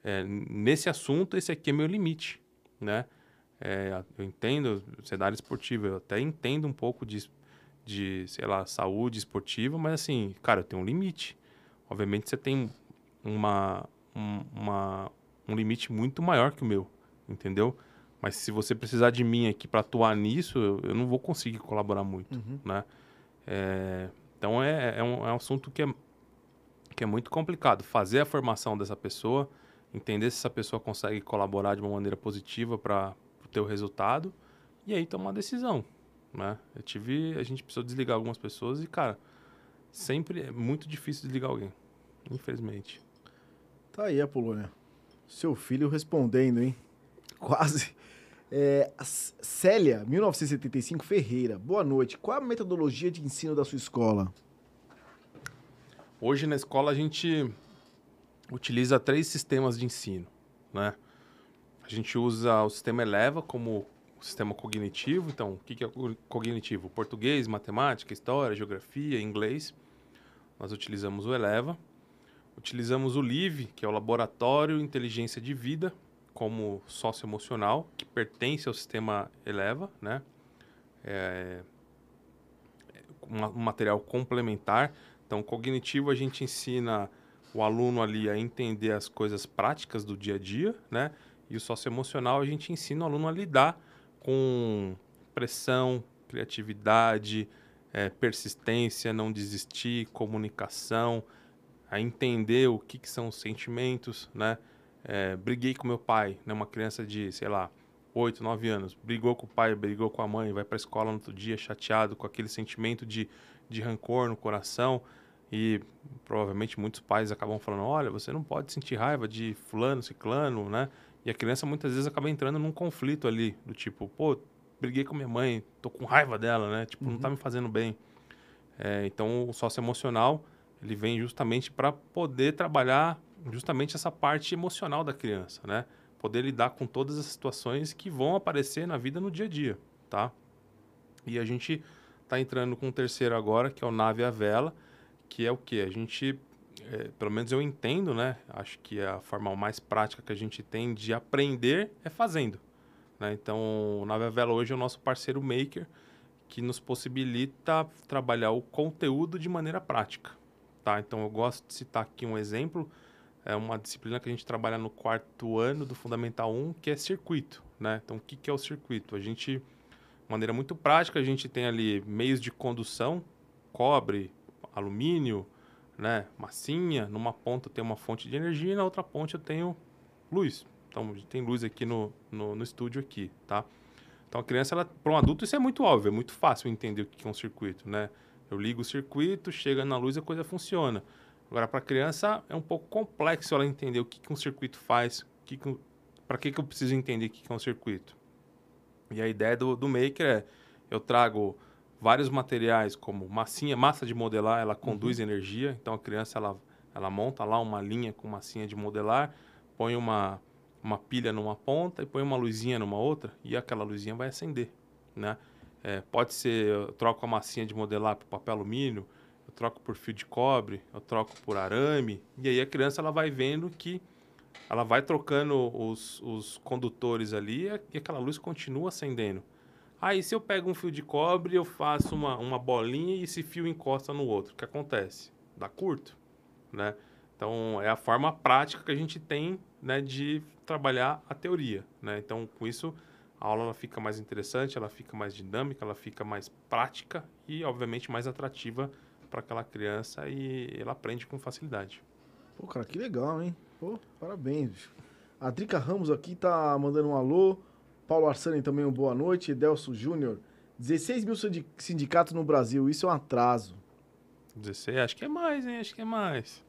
É, nesse assunto, esse aqui é meu limite, né? É, eu entendo cenário esportivo, eu até entendo um pouco de, de, sei lá, saúde esportiva, mas assim, cara, eu tenho um limite. Obviamente você tem uma, um, uma, um limite muito maior que o meu, entendeu? Mas se você precisar de mim aqui para atuar nisso, eu, não vou conseguir colaborar muito, uhum. né? É, então é, é, um, é um assunto que é, que é muito complicado. Fazer a formação dessa pessoa, entender se essa pessoa consegue colaborar de uma maneira positiva para o resultado e aí tomar uma decisão, né? Eu tive, a gente precisou desligar algumas pessoas e, cara, sempre é muito difícil desligar alguém, infelizmente. Tá aí, Apolônia. Seu filho respondendo, hein? Quase. É, Célia, 1975, Ferreira. Boa noite. Qual a metodologia de ensino da sua escola? Hoje na escola a gente utiliza três sistemas de ensino, né? A gente usa o sistema Eleva como sistema cognitivo. Então, o que é cognitivo? Português, matemática, história, geografia, inglês. Nós utilizamos o Eleva. Utilizamos o LIVE, que é o Laboratório Inteligência de Vida, como socioemocional, que pertence ao sistema Eleva, né? É um material complementar. Então, cognitivo a gente ensina o aluno ali a entender as coisas práticas do dia a dia, né? E o socioemocional, a gente ensina o aluno a lidar com pressão, criatividade, é, persistência, não desistir, comunicação, a entender o que, que são os sentimentos, né? É, briguei com meu pai, né? Uma criança de, sei lá, 8, 9 anos, brigou com o pai, brigou com a mãe, vai para a escola no outro dia chateado, com aquele sentimento de, de rancor no coração. E provavelmente muitos pais acabam falando: olha, você não pode sentir raiva de fulano, ciclano, né? E a criança muitas vezes acaba entrando num conflito ali, do tipo, pô, briguei com minha mãe, tô com raiva dela, né? Tipo, uhum. não tá uhum. me fazendo bem. É, então, o sócio emocional, ele vem justamente para poder trabalhar justamente essa parte emocional da criança, né? Poder lidar com todas as situações que vão aparecer na vida no dia a dia, tá? E a gente tá entrando com o terceiro agora, que é o Nave à Vela, que é o que? A gente é, pelo menos eu entendo, né? Acho que a forma mais prática que a gente tem de aprender é fazendo. Né? Então, o Nave Vela hoje é o nosso parceiro maker que nos possibilita trabalhar o conteúdo de maneira prática. Tá? Então, eu gosto de citar aqui um exemplo. É uma disciplina que a gente trabalha no quarto ano do Fundamental 1, que é circuito. Né? Então, o que, que é o circuito? A gente, de maneira muito prática, a gente tem ali meios de condução, cobre, alumínio, né, massinha, numa ponta eu tenho uma fonte de energia e na outra ponta eu tenho luz. Então, tem luz aqui no, no, no estúdio aqui, tá? Então, a criança, para um adulto, isso é muito óbvio, é muito fácil entender o que é um circuito, né? Eu ligo o circuito, chega na luz e a coisa funciona. Agora, para a criança, é um pouco complexo ela entender o que, que um circuito faz, que que, para que, que eu preciso entender o que, que é um circuito. E a ideia do, do Maker é, eu trago vários materiais como massinha, massa de modelar, ela conduz uhum. energia, então a criança ela, ela monta lá uma linha com massinha de modelar, põe uma, uma pilha numa ponta e põe uma luzinha numa outra e aquela luzinha vai acender, né? É, pode ser, eu troco a massinha de modelar por papel alumínio, eu troco por fio de cobre, eu troco por arame, e aí a criança ela vai vendo que ela vai trocando os, os condutores ali e aquela luz continua acendendo. Aí se eu pego um fio de cobre, eu faço uma, uma bolinha e esse fio encosta no outro. O que acontece? Dá curto, né? Então, é a forma prática que a gente tem né, de trabalhar a teoria, né? Então, com isso, a aula ela fica mais interessante, ela fica mais dinâmica, ela fica mais prática e, obviamente, mais atrativa para aquela criança e ela aprende com facilidade. Pô, cara, que legal, hein? Pô, parabéns. A Drica Ramos aqui tá mandando um alô. Paulo Arsani também um boa noite. Edelso Júnior. 16 mil sindicatos no Brasil, isso é um atraso. 16? Acho que é mais, hein? Acho que é mais.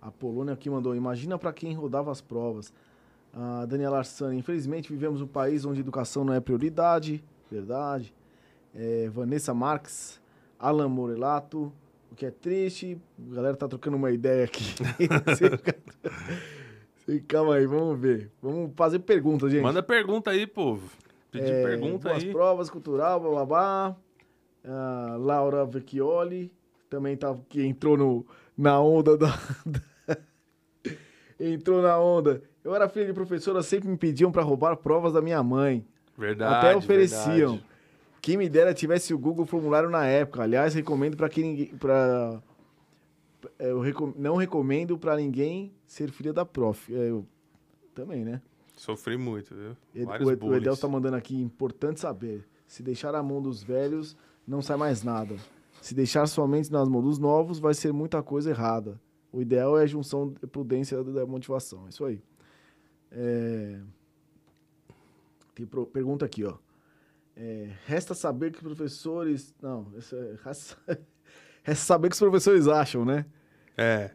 A Polônia aqui mandou, imagina para quem rodava as provas. A Daniela Arsani, infelizmente vivemos um país onde educação não é prioridade. Verdade. É, Vanessa Marques, Alan Morelato, o que é triste. A galera tá trocando uma ideia aqui. Calma aí, vamos ver. Vamos fazer perguntas, gente. Manda pergunta aí, povo. Pedir é, pergunta aí. provas, cultural, blá blá blá. Uh, Laura Vecchioli também tá, que entrou no, na onda da, da entrou na onda. Eu era filho de professora, sempre me pediam para roubar provas da minha mãe. Verdade. Até ofereciam. Verdade. Quem me dera tivesse o Google formulário na época. Aliás, recomendo para quem ninguém, para é, eu recom... não recomendo para ninguém ser filha da prof. É, eu também, né? Sofri muito, viu? Vários o, o Edel tá mandando aqui, importante saber. Se deixar a mão dos velhos, não sai mais nada. Se deixar somente nas mãos dos novos, vai ser muita coisa errada. O ideal é a junção de prudência da motivação. É isso aí. É... Tem pro... pergunta aqui, ó. É, resta saber que professores. Não, essa é, resta, resta saber que os professores acham, né? É.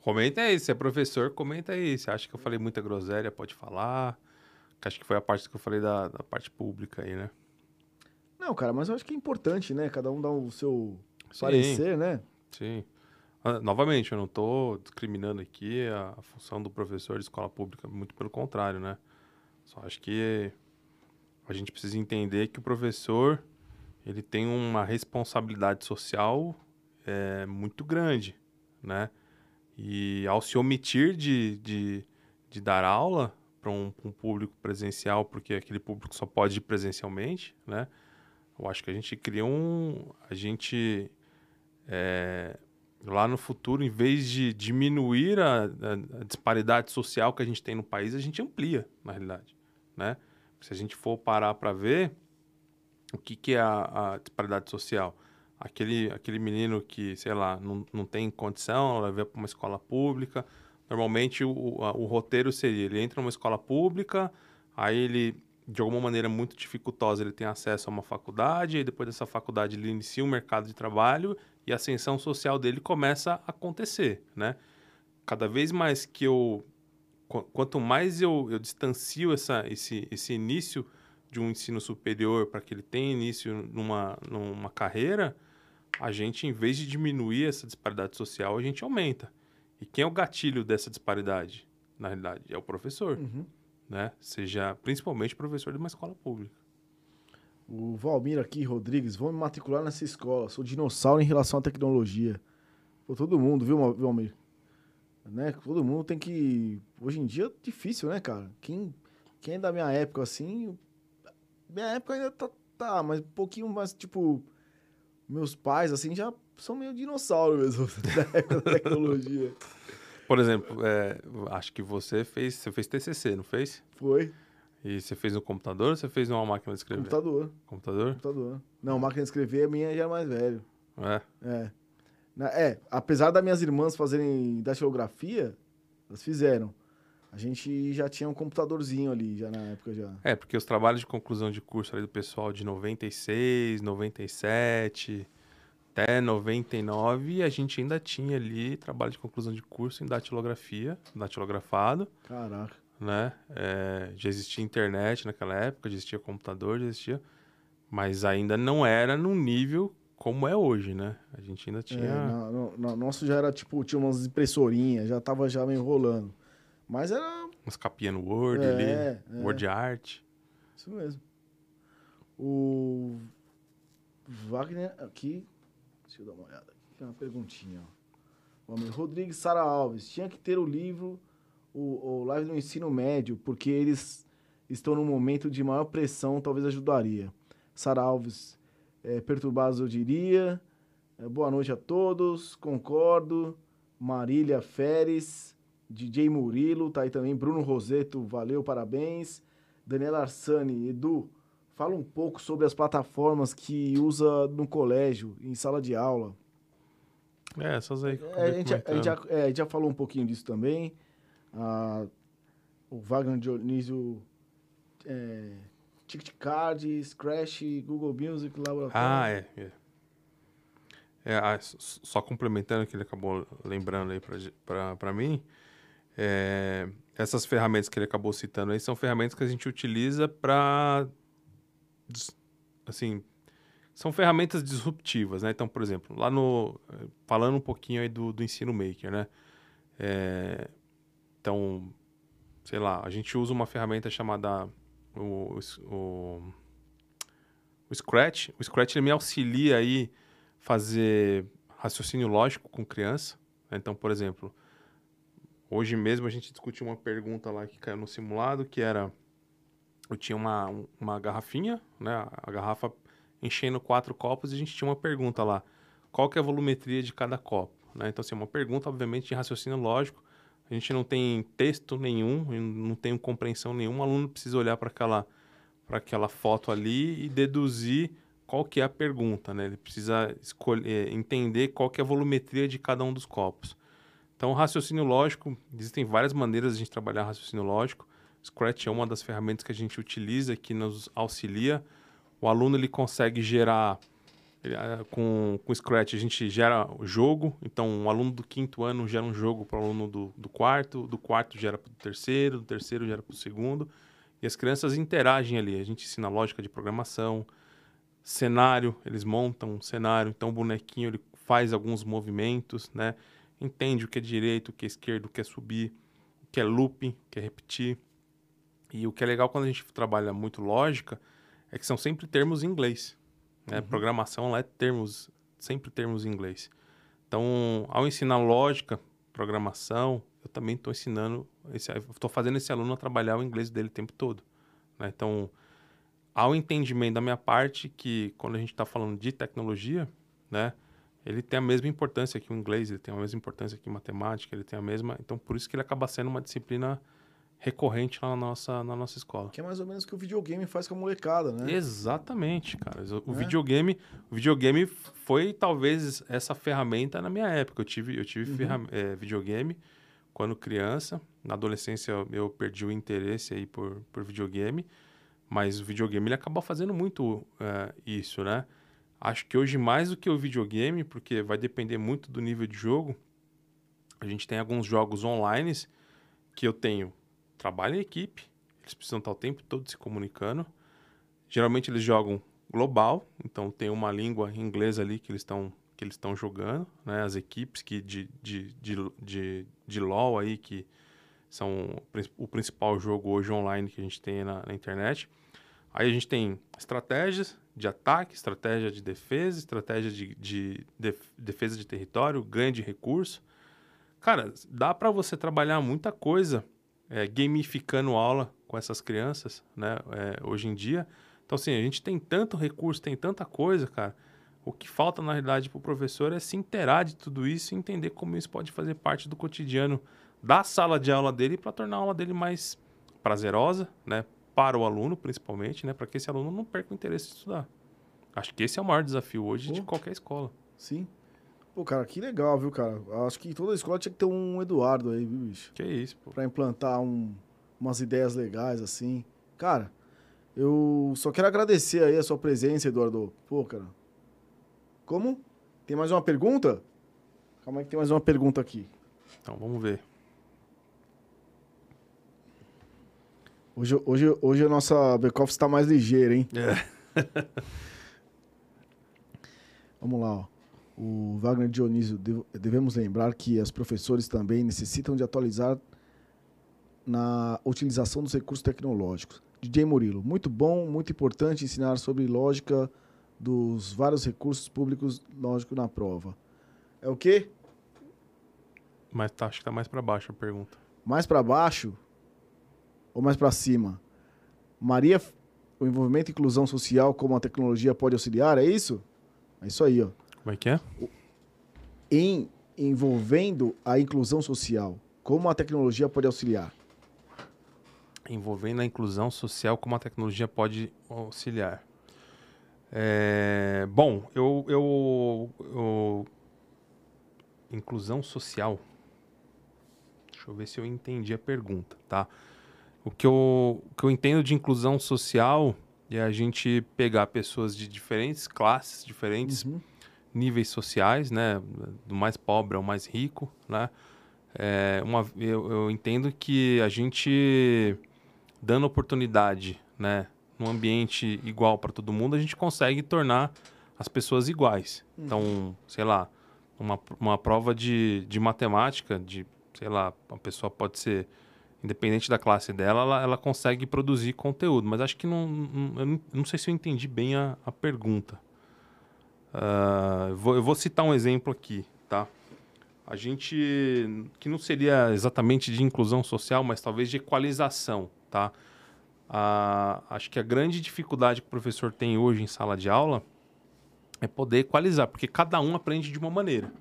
Comenta aí, se é professor, comenta aí. Se acha que eu falei muita groselha, pode falar. Acho que foi a parte que eu falei da, da parte pública aí, né? Não, cara, mas eu acho que é importante, né? Cada um dá o seu Sim. parecer, né? Sim. Ah, novamente, eu não estou discriminando aqui a, a função do professor de escola pública, muito pelo contrário, né? Só acho que a gente precisa entender que o professor ele tem uma responsabilidade social é, muito grande, né? E ao se omitir de, de, de dar aula para um, um, público presencial, porque aquele público só pode ir presencialmente, né? Eu acho que a gente cria um... A gente, é, lá no futuro, em vez de diminuir a, a, a disparidade social que a gente tem no país, a gente amplia, na realidade, né? Se a gente for parar para ver o que, que é a, a, disparidade social, aquele, aquele menino que, sei lá, não, não tem condição, vai para uma escola pública, normalmente o, a, o roteiro seria, ele entra numa escola pública, aí ele, de alguma maneira muito dificultosa, ele tem acesso a uma faculdade, e depois dessa faculdade ele inicia um mercado de trabalho e a ascensão social dele começa a acontecer, né? Cada vez mais que eu quanto mais eu, eu distancio essa, esse, esse início de um ensino superior para que ele tenha início numa, numa carreira, a gente, em vez de diminuir essa disparidade social, a gente aumenta. E quem é o gatilho dessa disparidade? Na realidade, é o professor. Uhum. Né? Seja principalmente professor de uma escola pública. O Valmir aqui, Rodrigues, vou me matricular nessa escola. Sou dinossauro em relação à tecnologia. Pô, todo mundo, viu, Valmir? Né? Todo mundo tem que. Hoje em dia é difícil, né, cara? Quem, quem é da minha época assim. Minha época ainda tá, tá, mas um pouquinho mais, tipo. Meus pais, assim, já são meio dinossauro mesmo da época da tecnologia. Por exemplo, é, acho que você fez. Você fez TCC, não fez? Foi. E você fez no computador ou você fez numa máquina de escrever? Computador. Computador? Computador. Não, máquina de escrever, a minha já é mais velho. É? É. É, apesar das minhas irmãs fazerem datilografia, elas fizeram. A gente já tinha um computadorzinho ali, já na época já. É, porque os trabalhos de conclusão de curso ali do pessoal de 96, 97, até 99 a gente ainda tinha ali trabalho de conclusão de curso em datilografia, datilografado. Caraca. Né? É, já existia internet naquela época, já existia computador, já existia. Mas ainda não era num nível como é hoje, né? A gente ainda tinha. É, no, no, nosso já era tipo, tinha umas impressorinhas, já tava já meio rolando. Mas era. Umas capinhas no Word é, ali, é. Word Art. Isso mesmo. O Wagner aqui. Deixa eu dar uma olhada aqui. Tem uma perguntinha. Ó. Homem Rodrigues Sara Alves. Tinha que ter o livro, o, o live no ensino médio, porque eles estão num momento de maior pressão, talvez ajudaria. Sara Alves, é, perturbados eu diria. É, boa noite a todos, concordo. Marília Feres, DJ Murilo, tá aí também. Bruno Roseto, valeu, parabéns. Daniela Arsani, Edu, fala um pouco sobre as plataformas que usa no colégio, em sala de aula. É, essas aí. É, a, gente, a, gente já, é, a gente já falou um pouquinho disso também. Ah, o Wagner Dionísio é, TicketCard, Scratch, Google Music, Laboratório. Ah, é. é. é ah, só complementando que ele acabou lembrando aí para mim, é, essas ferramentas que ele acabou citando aí são ferramentas que a gente utiliza para assim são ferramentas disruptivas, né? Então, por exemplo, lá no falando um pouquinho aí do, do ensino maker, né? É, então, sei lá, a gente usa uma ferramenta chamada o, o, o Scratch. O Scratch ele me auxilia aí fazer raciocínio lógico com criança. Então, por exemplo, hoje mesmo a gente discutiu uma pergunta lá que caiu no simulado, que era eu tinha uma, uma garrafinha, né? A garrafa enchendo quatro copos e a gente tinha uma pergunta lá. Qual que é a volumetria de cada copo? Né? Então, assim, uma pergunta, obviamente, de raciocínio lógico a gente não tem texto nenhum, não tem compreensão nenhuma, o aluno precisa olhar para aquela, aquela foto ali e deduzir qual que é a pergunta, né? Ele precisa escolher, é, entender qual que é a volumetria de cada um dos copos. Então, raciocínio lógico, existem várias maneiras de a gente trabalhar raciocínio lógico. Scratch é uma das ferramentas que a gente utiliza, que nos auxilia. O aluno ele consegue gerar ah, com, com Scratch a gente gera o jogo, então um aluno do quinto ano gera um jogo para o aluno do, do quarto, do quarto gera para o terceiro, do terceiro gera para o segundo, e as crianças interagem ali. A gente ensina lógica de programação, cenário, eles montam um cenário, então o bonequinho ele faz alguns movimentos, né? Entende o que é direito, o que é esquerdo, o que é subir, o que é looping, o que é repetir. E o que é legal quando a gente trabalha muito lógica é que são sempre termos em inglês. Né? Uhum. Programação lá é termos, sempre termos em inglês. Então, ao ensinar lógica, programação, eu também estou ensinando, estou fazendo esse aluno a trabalhar o inglês dele o tempo todo. Né? Então, ao entendimento da minha parte que quando a gente está falando de tecnologia, né, ele tem a mesma importância que o inglês, ele tem a mesma importância que matemática, ele tem a mesma, então por isso que ele acaba sendo uma disciplina recorrente lá na nossa, na nossa escola. Que é mais ou menos o que o videogame faz com a molecada, né? Exatamente, cara. O, é. videogame, o videogame foi talvez essa ferramenta na minha época. Eu tive, eu tive uhum. é, videogame quando criança. Na adolescência eu perdi o interesse aí por, por videogame, mas o videogame ele acaba fazendo muito é, isso, né? Acho que hoje mais do que o videogame, porque vai depender muito do nível de jogo. A gente tem alguns jogos online que eu tenho trabalham em equipe, eles precisam estar o tempo todo se comunicando. Geralmente eles jogam global, então tem uma língua inglesa ali que eles estão que eles estão jogando, né? As equipes que de, de, de, de, de LoL aí que são o principal jogo hoje online que a gente tem na, na internet. Aí a gente tem estratégias de ataque, estratégia de defesa, estratégia de, de, de defesa de território, ganho de recurso. Cara, dá para você trabalhar muita coisa é, gamificando aula com essas crianças, né? É, hoje em dia. Então, assim, a gente tem tanto recurso, tem tanta coisa, cara. O que falta, na realidade, para o professor é se inteirar de tudo isso e entender como isso pode fazer parte do cotidiano da sala de aula dele para tornar a aula dele mais prazerosa, né? Para o aluno, principalmente, né? Para que esse aluno não perca o interesse de estudar. Acho que esse é o maior desafio hoje de qualquer escola. Sim. Pô, cara, que legal, viu, cara? Acho que toda escola tinha que ter um Eduardo aí, viu, bicho? Que isso, pô. Pra implantar um, umas ideias legais, assim. Cara, eu só quero agradecer aí a sua presença, Eduardo. Pô, cara. Como? Tem mais uma pergunta? Calma aí que tem mais uma pergunta aqui. Então, vamos ver. Hoje, hoje, hoje a nossa back-office está mais ligeira, hein? É. Vamos lá, ó. O Wagner Dionísio, dev- devemos lembrar que os professores também necessitam de atualizar na utilização dos recursos tecnológicos. DJ Murilo, muito bom, muito importante ensinar sobre lógica dos vários recursos públicos, lógico, na prova. É o quê? Mas tá, acho que tá mais pra baixo a pergunta. Mais para baixo ou mais para cima? Maria, o envolvimento e inclusão social como a tecnologia pode auxiliar, é isso? É isso aí, ó. Como é que é? em envolvendo a inclusão social. Como a tecnologia pode auxiliar? Envolvendo a inclusão social, como a tecnologia pode auxiliar. É, bom, eu, eu, eu- Inclusão social. Deixa eu ver se eu entendi a pergunta, tá? O que eu, o que eu entendo de inclusão social é a gente pegar pessoas de diferentes classes, diferentes Uhum. Níveis sociais, né? Do mais pobre ao mais rico, né? É, uma, eu, eu entendo que a gente dando oportunidade, né? Num ambiente igual para todo mundo, a gente consegue tornar as pessoas iguais. Então, sei lá, uma, uma prova de, de matemática, de, sei lá, a pessoa pode ser independente da classe dela, ela, ela consegue produzir conteúdo. Mas acho que não, não, eu não, não sei se eu entendi bem a, a pergunta. Eu vou, eu vou citar um exemplo aqui, tá? A gente, que não seria exatamente de inclusão social, mas talvez de equalização, tá? Ah, acho que a grande dificuldade que o professor tem hoje em sala de aula é poder equalizar, porque cada um aprende de uma maneira.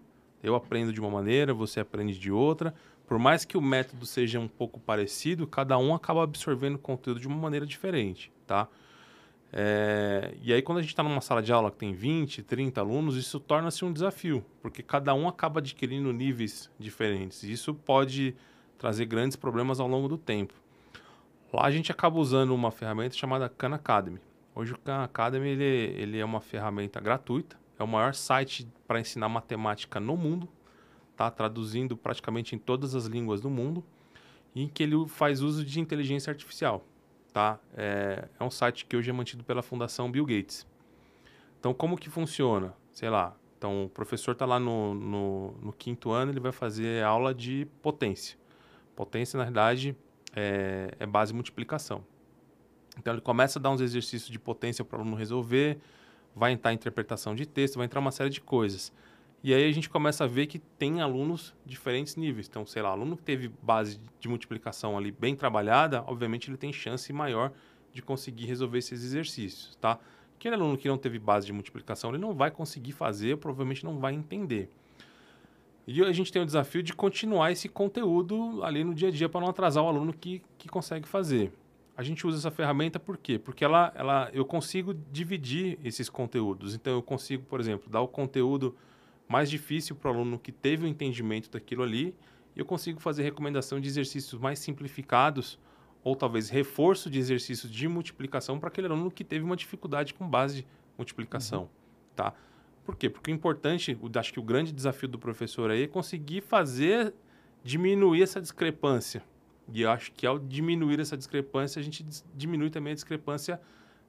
Eu aprendo de uma maneira, você aprende de outra. Por mais que o método seja um pouco parecido, cada um acaba absorvendo o conteúdo de uma maneira diferente, tá? É, e aí, quando a gente está numa sala de aula que tem 20, 30 alunos, isso torna-se um desafio, porque cada um acaba adquirindo níveis diferentes. E isso pode trazer grandes problemas ao longo do tempo. Lá a gente acaba usando uma ferramenta chamada Khan Academy. Hoje o Khan Academy ele, ele é uma ferramenta gratuita, é o maior site para ensinar matemática no mundo, tá? traduzindo praticamente em todas as línguas do mundo, em que ele faz uso de inteligência artificial tá? É, é um site que hoje é mantido pela Fundação Bill Gates. Então, como que funciona? Sei lá, então o professor está lá no, no, no quinto ano, ele vai fazer aula de potência. Potência, na verdade, é, é base multiplicação. Então, ele começa a dar uns exercícios de potência para o aluno resolver, vai entrar interpretação de texto, vai entrar uma série de coisas. E aí a gente começa a ver que tem alunos diferentes níveis. Então, sei lá, aluno que teve base de multiplicação ali bem trabalhada, obviamente ele tem chance maior de conseguir resolver esses exercícios, tá? Aquele aluno que não teve base de multiplicação, ele não vai conseguir fazer, provavelmente não vai entender. E a gente tem o desafio de continuar esse conteúdo ali no dia a dia para não atrasar o aluno que, que consegue fazer. A gente usa essa ferramenta por quê? Porque ela, ela, eu consigo dividir esses conteúdos. Então, eu consigo, por exemplo, dar o conteúdo mais difícil para o aluno que teve o entendimento daquilo ali, eu consigo fazer recomendação de exercícios mais simplificados, ou talvez reforço de exercícios de multiplicação para aquele aluno que teve uma dificuldade com base de multiplicação, tá? Por quê? Porque o importante, o, acho que o grande desafio do professor aí é conseguir fazer diminuir essa discrepância. E eu acho que ao diminuir essa discrepância, a gente diminui também a discrepância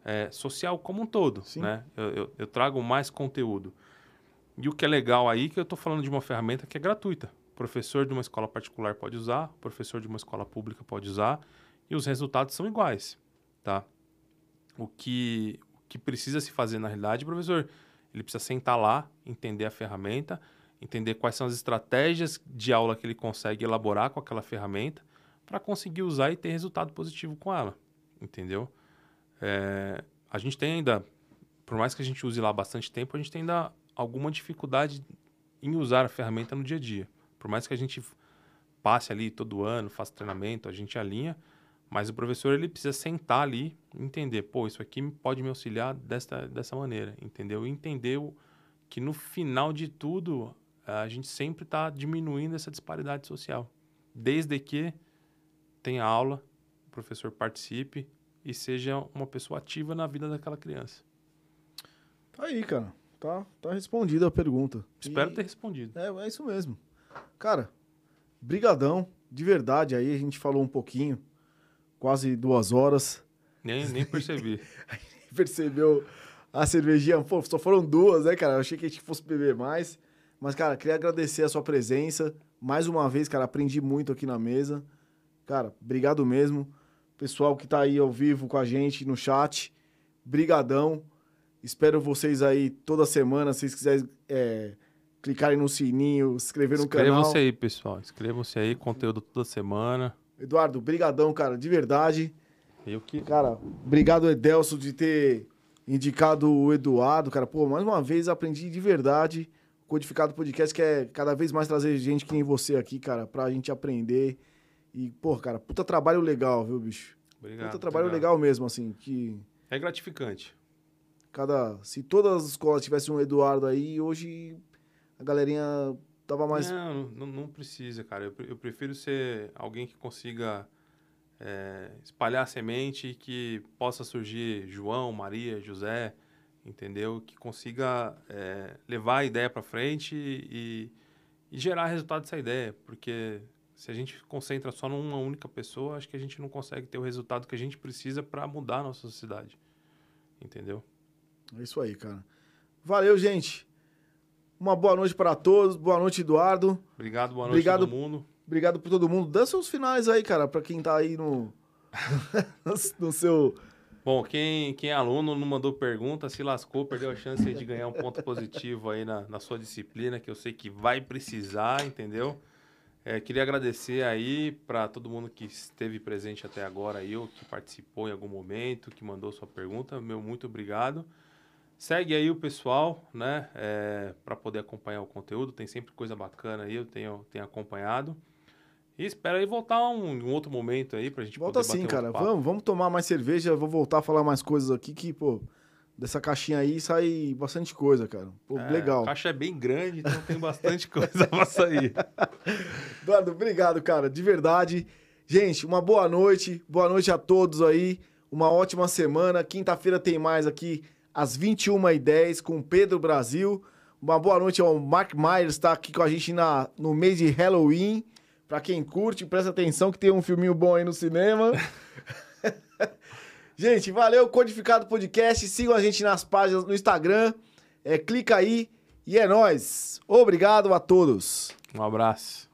eh, social como um todo, Sim. né? Eu, eu, eu trago mais conteúdo. E o que é legal aí é que eu estou falando de uma ferramenta que é gratuita. O professor de uma escola particular pode usar, o professor de uma escola pública pode usar, e os resultados são iguais, tá? O que, o que precisa se fazer na realidade, professor, ele precisa sentar lá, entender a ferramenta, entender quais são as estratégias de aula que ele consegue elaborar com aquela ferramenta para conseguir usar e ter resultado positivo com ela, entendeu? É, a gente tem ainda, por mais que a gente use lá bastante tempo, a gente tem ainda alguma dificuldade em usar a ferramenta no dia a dia. Por mais que a gente passe ali todo ano, faça treinamento, a gente alinha, mas o professor ele precisa sentar ali entender, pô, isso aqui pode me auxiliar desta, dessa maneira, entendeu? E entender que no final de tudo a gente sempre está diminuindo essa disparidade social. Desde que tenha aula, o professor participe e seja uma pessoa ativa na vida daquela criança. Tá aí, cara. Tá, tá respondida a pergunta. Espero E- ter respondido. É, é isso mesmo. Cara, brigadão, de verdade. Aí a gente falou um pouquinho, quase duas horas. Nem, nem percebi. Percebeu a cervejinha? Pô, só foram duas, né, cara? Eu achei que a gente fosse beber mais. Mas, cara, queria agradecer a sua presença. Mais uma vez, cara, aprendi muito aqui na mesa. Cara, obrigado mesmo. Pessoal que tá aí ao vivo com a gente no chat, brigadão. Espero vocês aí toda semana, se vocês quiserem é, clicarem no sininho, se inscrever no canal. Inscrevam-se aí, pessoal. Inscrevam-se aí, conteúdo toda semana. Eduardo, brigadão, cara, de verdade. Eu que. Cara, obrigado, Edelso, de ter indicado o Eduardo, cara. Pô, mais uma vez aprendi de verdade. O Codificado Podcast quer cada vez mais trazer gente que nem você aqui, cara, pra gente aprender. E, pô, cara, puta trabalho legal, viu, bicho? Obrigado. puta trabalho obrigado. legal mesmo, assim, que É gratificante. Cada... Se todas as escolas tivessem um Eduardo aí, hoje a galerinha tava mais... Não, não, não precisa, cara. Eu, eu prefiro ser alguém que consiga é, espalhar a semente e que possa surgir João, Maria, José, entendeu? Que consiga é, levar a ideia para frente e, e gerar resultado dessa ideia. Porque se a gente concentra só numa única pessoa, acho que a gente não consegue ter o resultado que a gente precisa para mudar a nossa sociedade. Entendeu? É isso aí, cara. Valeu, gente. Uma boa noite para todos. Boa noite, Eduardo. Obrigado, boa noite Obrigado. todo mundo. Obrigado por todo mundo. Dá seus finais aí, cara, pra quem tá aí no. no seu. Bom, quem, quem é aluno não mandou pergunta, se lascou, perdeu a chance de ganhar um ponto positivo aí na, na sua disciplina, que eu sei que vai precisar, entendeu? É, queria agradecer aí para todo mundo que esteve presente até agora aí, ou que participou em algum momento, que mandou sua pergunta. Meu muito obrigado. Segue aí o pessoal, né, para poder acompanhar o conteúdo. Tem sempre coisa bacana aí, eu tenho, tenho acompanhado. E espero aí voltar um, um outro momento aí pra gente Volta sim, cara. Vamos, vamos tomar mais cerveja. Vou voltar a falar mais coisas aqui que, pô, dessa caixinha aí sai bastante coisa, cara. Pô, É, legal. A caixa é bem grande, então tem bastante coisa pra sair. Eduardo, obrigado, cara, de verdade. Gente, uma boa noite. Boa noite a todos aí. Uma ótima semana. Quinta-feira tem mais aqui às 21h10 com Pedro Brasil. Uma boa noite ao Mark Myers, tá aqui com a gente na, no mês de Halloween. Pra quem curte, presta atenção que tem um filminho bom aí no cinema. gente, valeu, Codificado Podcast. Sigam a gente nas páginas no Instagram. É, clica aí e é nóis. Obrigado a todos. Um abraço.